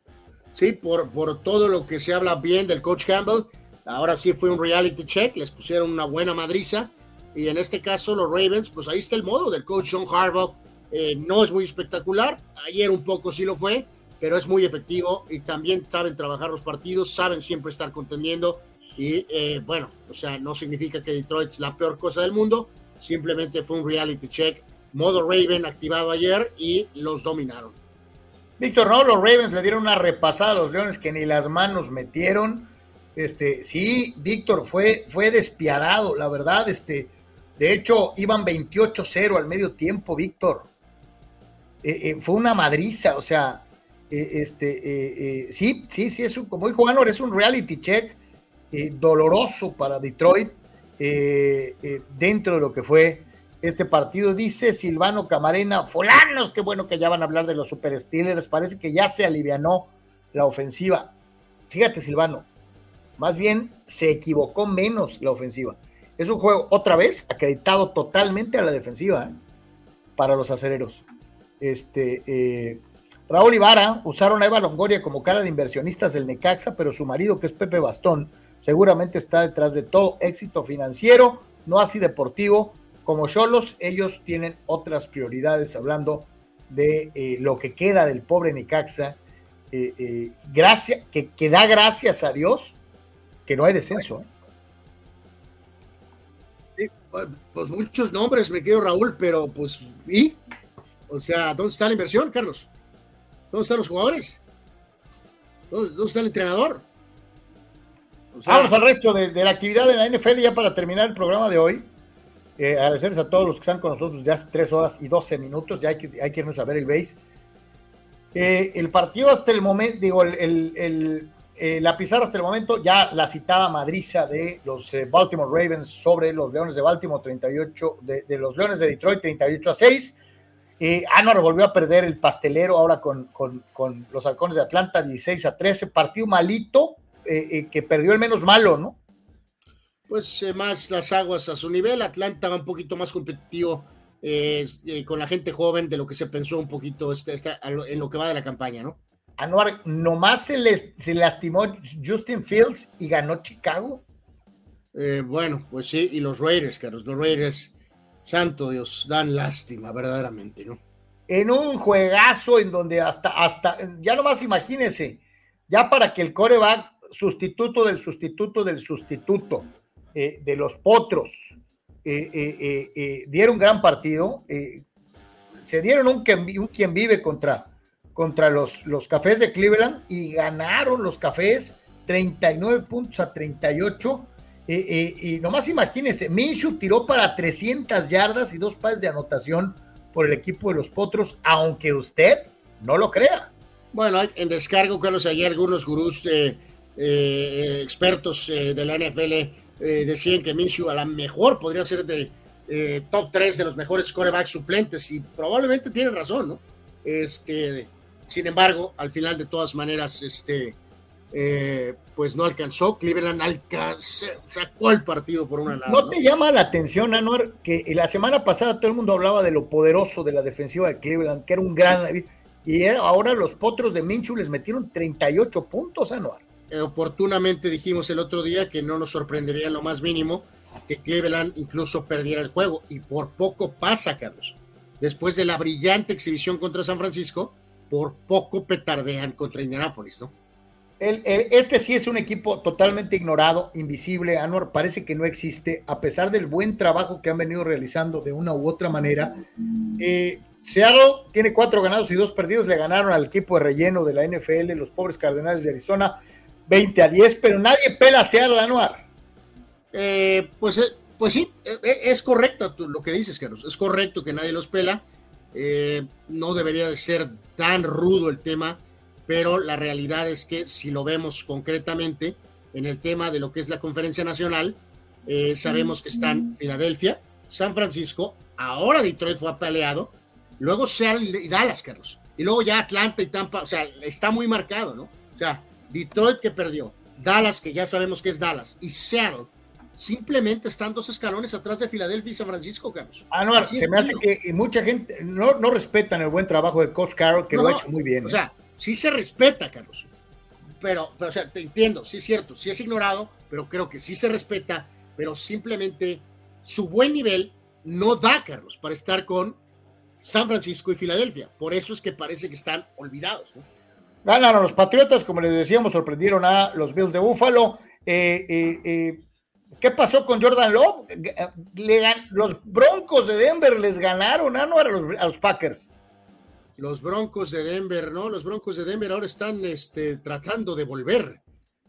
sí, por, por todo lo que se habla bien del coach Campbell. Ahora sí fue un reality check, les pusieron una buena madriza. Y en este caso, los Ravens, pues ahí está el modo del coach John Harbaugh. Eh, no es muy espectacular, ayer un poco sí lo fue, pero es muy efectivo y también saben trabajar los partidos, saben siempre estar contendiendo. Y eh, bueno, o sea, no significa que Detroit es la peor cosa del mundo, simplemente fue un reality check. Modo Raven activado ayer y los dominaron. Víctor, no, los Ravens le dieron una repasada a los Leones que ni las manos metieron. Este, sí, Víctor, fue, fue despiadado, la verdad. Este, de hecho, iban 28-0 al medio tiempo, Víctor. Eh, eh, fue una madriza, o sea, eh, este, sí, sí, sí, es un, como dijo Anor, es un reality check doloroso para Detroit dentro de lo que fue este partido. Dice Silvano Camarena, fulanos, qué bueno que ya van a hablar de los Super Steelers, parece que ya se alivianó la ofensiva. Fíjate, Silvano, más bien se equivocó menos la ofensiva. Es un juego, otra vez, acreditado totalmente a la defensiva ¿eh? para los acereros. Este, eh, Raúl Ibarra usaron a Eva Longoria como cara de inversionistas del Necaxa, pero su marido, que es Pepe Bastón, seguramente está detrás de todo éxito financiero, no así deportivo, como Cholos, ellos tienen otras prioridades hablando de eh, lo que queda del pobre Necaxa. Eh, eh, gracia, que, da gracias a Dios que no hay descenso. pues muchos nombres, me quiero Raúl, pero pues, ¿y? O sea, ¿dónde está la inversión, Carlos? ¿Dónde están los jugadores? ¿Dónde, está el entrenador? Vamos al resto de, de, la actividad de la NFL ya para terminar el programa de hoy. Eh, agradecerles a todos los que están con nosotros ya hace 3 horas y 12 minutos, ya hay que, hay que irnos a ver el base. Eh, el partido hasta el momento, digo, el, eh, la pizarra hasta el momento, ya la citada madriza de los Baltimore Ravens sobre los Leones de Baltimore 38, de, los Leones de Detroit 38 a 6. Eh, Anwar volvió a perder el pastelero ahora con, con, con, los halcones de Atlanta 16 a 13, partido malito que perdió el menos malo, ¿no? Pues eh, más las aguas a su nivel. Atlanta va un poquito más competitivo eh, eh, con la gente joven de lo que se pensó un poquito este, este, en lo que va de la campaña, ¿no? Anuar, nomás se, les, se lastimó Justin Fields y ganó Chicago. bueno, pues sí, y los Raiders, Carlos, los Raiders, santo Dios, dan lástima, verdaderamente, ¿no? En un juegazo en donde hasta, hasta, ya nomás imagínense, ya para que el coreback sustituto del sustituto del sustituto eh, de los Potros eh, eh, dieron gran partido, se dieron un quien, vive contra, contra los, los Cafés de Cleveland y ganaron los Cafés 39 puntos a 38 Eh, eh, y nomás imagínense, Minshew tiró para 300 yardas y dos pases de anotación por el equipo de los Potros, aunque usted no lo crea. Bueno, en descargo, Carlos, ayer algunos gurús expertos de la NFL decían que Minshew a lo mejor podría ser de top 3 de los mejores corebacks suplentes y probablemente tiene razón, ¿no? Este, sin embargo, al final de todas maneras, este, eh, pues no alcanzó. Cleveland alcanzó, sacó el partido por una nada. ¿No, te llama la atención, Anuar, que la semana pasada todo el mundo hablaba de lo poderoso de la defensiva de Cleveland, que era un gran. Y ahora los potros de Minchu les metieron 38 puntos, Anuar. Eh, oportunamente dijimos el otro día que no nos sorprendería en lo más mínimo que Cleveland incluso perdiera el juego. Y por poco pasa, Carlos. Después de la brillante exhibición contra San Francisco, por poco petardean contra Indianapolis, ¿no? este sí es un equipo totalmente ignorado, invisible. Anwar parece que no existe, a pesar del buen trabajo que han venido realizando de una u otra manera. Eh, Seattle tiene cuatro ganados y dos perdidos. Le ganaron al equipo de relleno de la NFL, los pobres Cardenales de Arizona, 20 a 10, pero nadie pela a Seattle, Anuar. Eh, pues, eh, pues sí, es correcto lo que dices, Carlos. Es correcto que nadie los pela. no debería de ser tan rudo el tema pero la realidad es que si lo vemos concretamente en el tema de lo que es la conferencia nacional, eh, sabemos que están Filadelfia, San Francisco, ahora Detroit fue apaleado, luego Seattle y Dallas, Carlos, y luego ya Atlanta y Tampa, o sea, está muy marcado, ¿no? O sea, Detroit que perdió, Dallas que ya sabemos que es Dallas, y Seattle simplemente están dos escalones atrás de Filadelfia y San Francisco, Carlos. Ah, no, se me hace que mucha gente no, no respetan el buen trabajo de Coach Carroll, que lo ha hecho muy bien. O sea, ¿eh? sí se respeta, Carlos. Pero, o sea, te entiendo, sí es cierto, sí es ignorado, pero creo que sí se respeta, pero simplemente su buen nivel no da, Carlos, para estar con San Francisco y Filadelfia. Por eso es que parece que están olvidados. ¿no? Ganaron los Patriotas, como les decíamos, sorprendieron a los Bills de Buffalo. Eh, eh, eh, ¿Qué pasó con Jordan Love? los Broncos de Denver les ganaron ¿no? a, los, a los Packers los Broncos de Denver, ¿no? Los Broncos de Denver ahora están este, tratando de volver.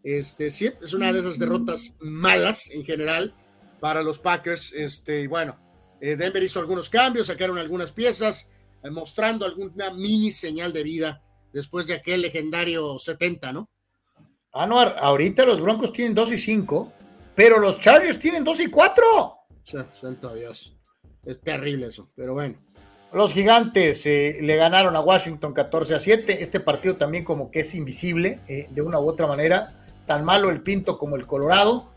Este, sí, es una de esas derrotas malas en general para los Packers. Este, y bueno, Denver hizo algunos cambios, sacaron algunas piezas, mostrando alguna mini señal de vida después de aquel legendario 70, ¿no? Anuar, ahorita los Broncos tienen 2 y 5, pero los Chargers tienen 2 y 4. santo Dios. Es terrible eso, pero bueno. Los gigantes eh, le ganaron a Washington 14 a 7. Este partido también como que es invisible eh, de una u otra manera. Tan malo el Pinto como el Colorado.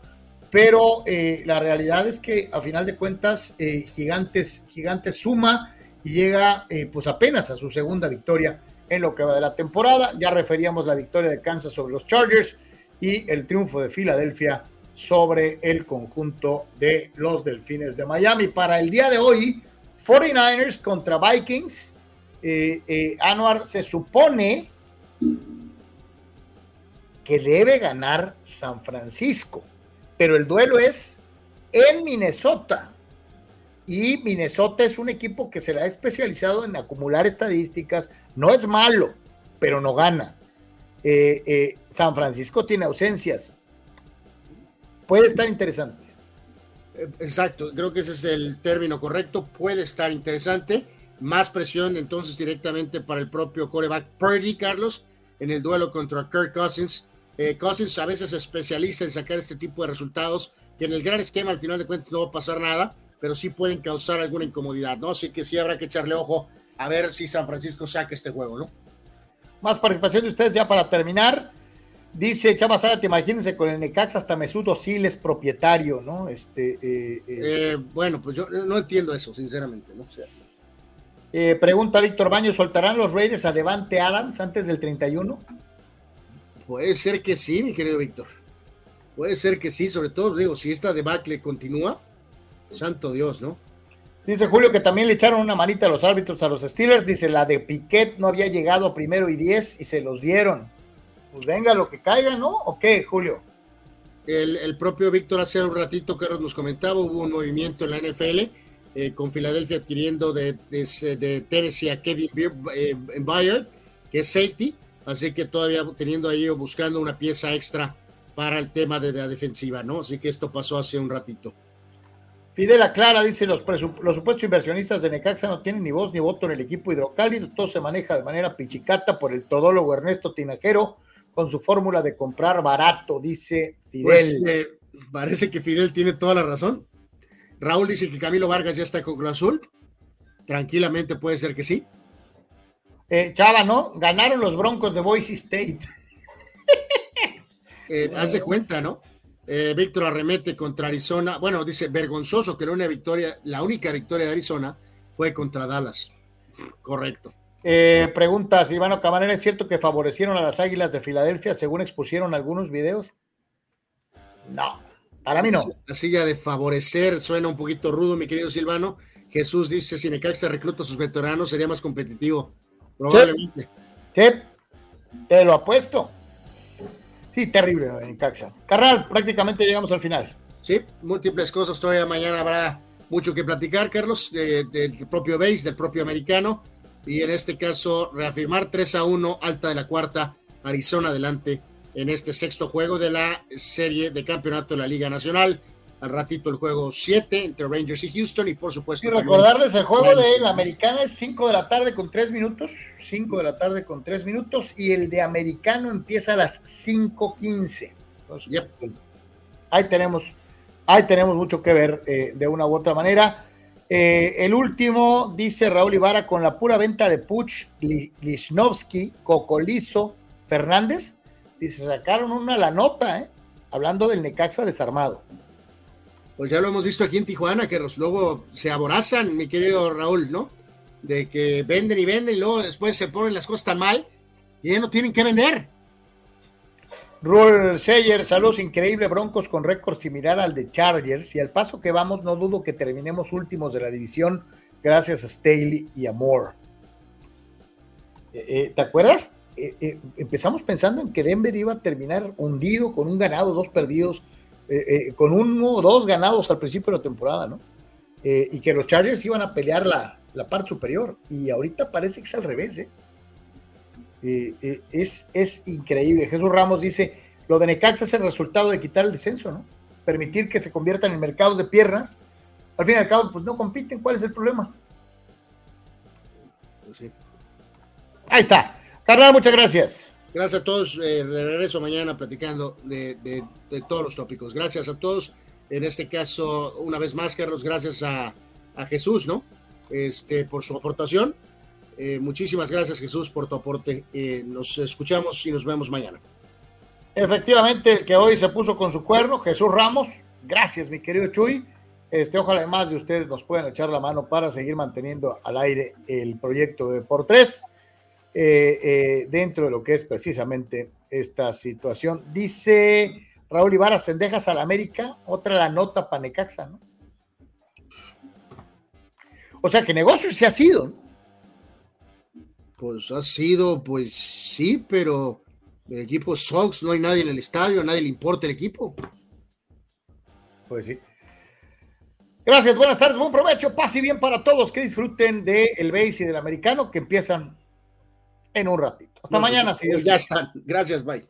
Pero eh, la realidad es que a final de cuentas Gigantes, Gigantes suma y llega pues apenas a su segunda victoria en lo que va de la temporada. Ya referíamos la victoria de Kansas sobre los Chargers y el triunfo de Filadelfia sobre el conjunto de los Delfines de Miami. Para el día de hoy 49ers contra Vikings. Eh, eh, Anuar se supone que debe ganar San Francisco, pero el duelo es en Minnesota. Y Minnesota es un equipo que se le ha especializado en acumular estadísticas. No es malo, pero no gana. Eh, San Francisco tiene ausencias. Puede estar interesante. Exacto, creo que ese es el término correcto. Puede estar interesante. Más presión entonces directamente para el propio coreback Purdy, Carlos, en el duelo contra Kirk Cousins. Eh, Cousins a veces se especializa en sacar este tipo de resultados, que en el gran esquema al final de cuentas no va a pasar nada, pero sí pueden causar alguna incomodidad, ¿no? Así que sí habrá que echarle ojo a ver si San Francisco saca este juego, ¿no? Más participación de ustedes ya para terminar. Dice Chava Zárate, imagínense con el Necax hasta Mesut Özil es propietario, ¿no? Este, eh, eh. Eh, bueno, pues yo no entiendo eso, sinceramente, ¿no? pregunta Víctor Baño, ¿soltarán los Raiders a Devante Adams antes del 31? Puede ser que sí, mi querido Víctor. Puede ser que sí, sobre todo, digo, si esta debacle continúa, santo Dios, ¿no? Dice Julio que también le echaron una manita a los árbitros a los Steelers. Dice, la de Piquet no había llegado a primero y diez y se los dieron pues venga lo que caiga, ¿no? ¿O qué, Julio? El, propio Víctor hace un ratito, Carlos nos comentaba, hubo un movimiento en la NFL eh, con Filadelfia adquiriendo de, de, Tennessee a Kevin eh, Bayard, que es safety, así que todavía teniendo ahí o buscando una pieza extra para el tema de la defensiva, ¿no? Así que esto pasó hace un ratito. Fidel Aclara dice, los, los supuestos inversionistas de Necaxa no tienen ni voz ni voto en el equipo hidrocálido, todo se maneja de manera pichicata por el todólogo Ernesto Tinajero con su fórmula de comprar barato, dice Fidel. Pues, eh, parece que Fidel tiene toda la razón. Raúl dice que Camilo Vargas ya está con Cruz Azul. Tranquilamente puede ser que sí. Eh, Chava, ¿no? Ganaron los Broncos de Boise State. Eh, haz de cuenta, ¿no? Eh, Víctor arremete contra Arizona. Bueno, dice vergonzoso que la única victoria, la única victoria de Arizona fue contra Dallas. Correcto. Eh, pregunta Silvano Camarena, ¿es cierto que favorecieron a las Águilas de Filadelfia según expusieron algunos videos? No, para mí no. La silla de favorecer suena un poquito rudo, mi querido Silvano. Jesús dice, si Necaxa recluta a sus veteranos sería más competitivo. Probablemente. Sí, te lo apuesto. Sí, terrible en Caxa. Carral, prácticamente llegamos al final. Sí, múltiples cosas. Todavía mañana habrá mucho que platicar, Carlos, del propio base, del propio americano. Y en este caso, reafirmar 3 a 1, alta de la cuarta, Arizona adelante en este sexto juego de la serie de campeonato de la Liga Nacional al ratito el juego 7 entre Rangers y Houston y por supuesto... Y recordarles, el juego de la americana es 5 de la tarde con 3 minutos, 5 de la tarde con 3 minutos y el de americano empieza a las 5.15. Yep. Ahí tenemos, ahí tenemos mucho que ver eh, de una u otra manera. Eh, el último, dice Raúl Ibarra, con la pura venta de Puch, Lichnowsky, Cocolizo, Fernández, dice, sacaron una la nota, eh, hablando del Necaxa desarmado pues ya lo hemos visto aquí en Tijuana, que luego se aborazan, mi querido Raúl, ¿no? De que venden y venden y luego después se ponen las cosas tan mal y ya no tienen que vender. Roll Sayer, saludos, increíble, Broncos con récord similar al de Chargers y al paso que vamos no dudo que terminemos últimos de la división gracias a Staley y a Moore. Eh, eh, ¿Te acuerdas? Eh, empezamos pensando en que Denver iba a terminar hundido con un ganado, dos perdidos eh, eh, con uno o dos ganados al principio de la temporada, ¿no? Eh, y que los Chargers iban a pelear la, la, parte superior. Y ahorita parece que es al revés, ¿eh? es, es increíble. Jesús Ramos dice, lo de Necaxa es el resultado de quitar el descenso, ¿no? Permitir que se conviertan en mercados de piernas. Al fin y al cabo, pues no compiten. ¿Cuál es el problema? Pues sí. Ahí está. Carnal, muchas gracias. Gracias a todos. Eh, de regreso mañana platicando de, todos los tópicos. Gracias a todos. En este caso, una vez más, Carlos, gracias a, Jesús, ¿no? Este, por su aportación. Eh, muchísimas gracias, Jesús, por tu aporte. Eh, nos escuchamos y nos vemos mañana. Efectivamente, el que hoy se puso con su cuerno, Jesús Ramos. Gracias, mi querido Chuy. Este, ojalá más de ustedes nos puedan echar la mano para seguir manteniendo al aire el proyecto de Por Tres. Eh, eh, dentro de lo que es precisamente esta situación. Dice Raúl Ibarra, Sendejas al América, otra la nota Panecaxa, ¿no? O sea que negocio sí ha sido. Pues ha sido, pues sí, pero el equipo Sox, no hay nadie en el estadio, a nadie le importa el equipo. Pues sí. Gracias, buenas tardes, buen provecho, paz y bien para todos, que disfruten del el base y del americano que empiezan en un ratito. Hasta mañana, si Dios Ya están. Gracias, bye.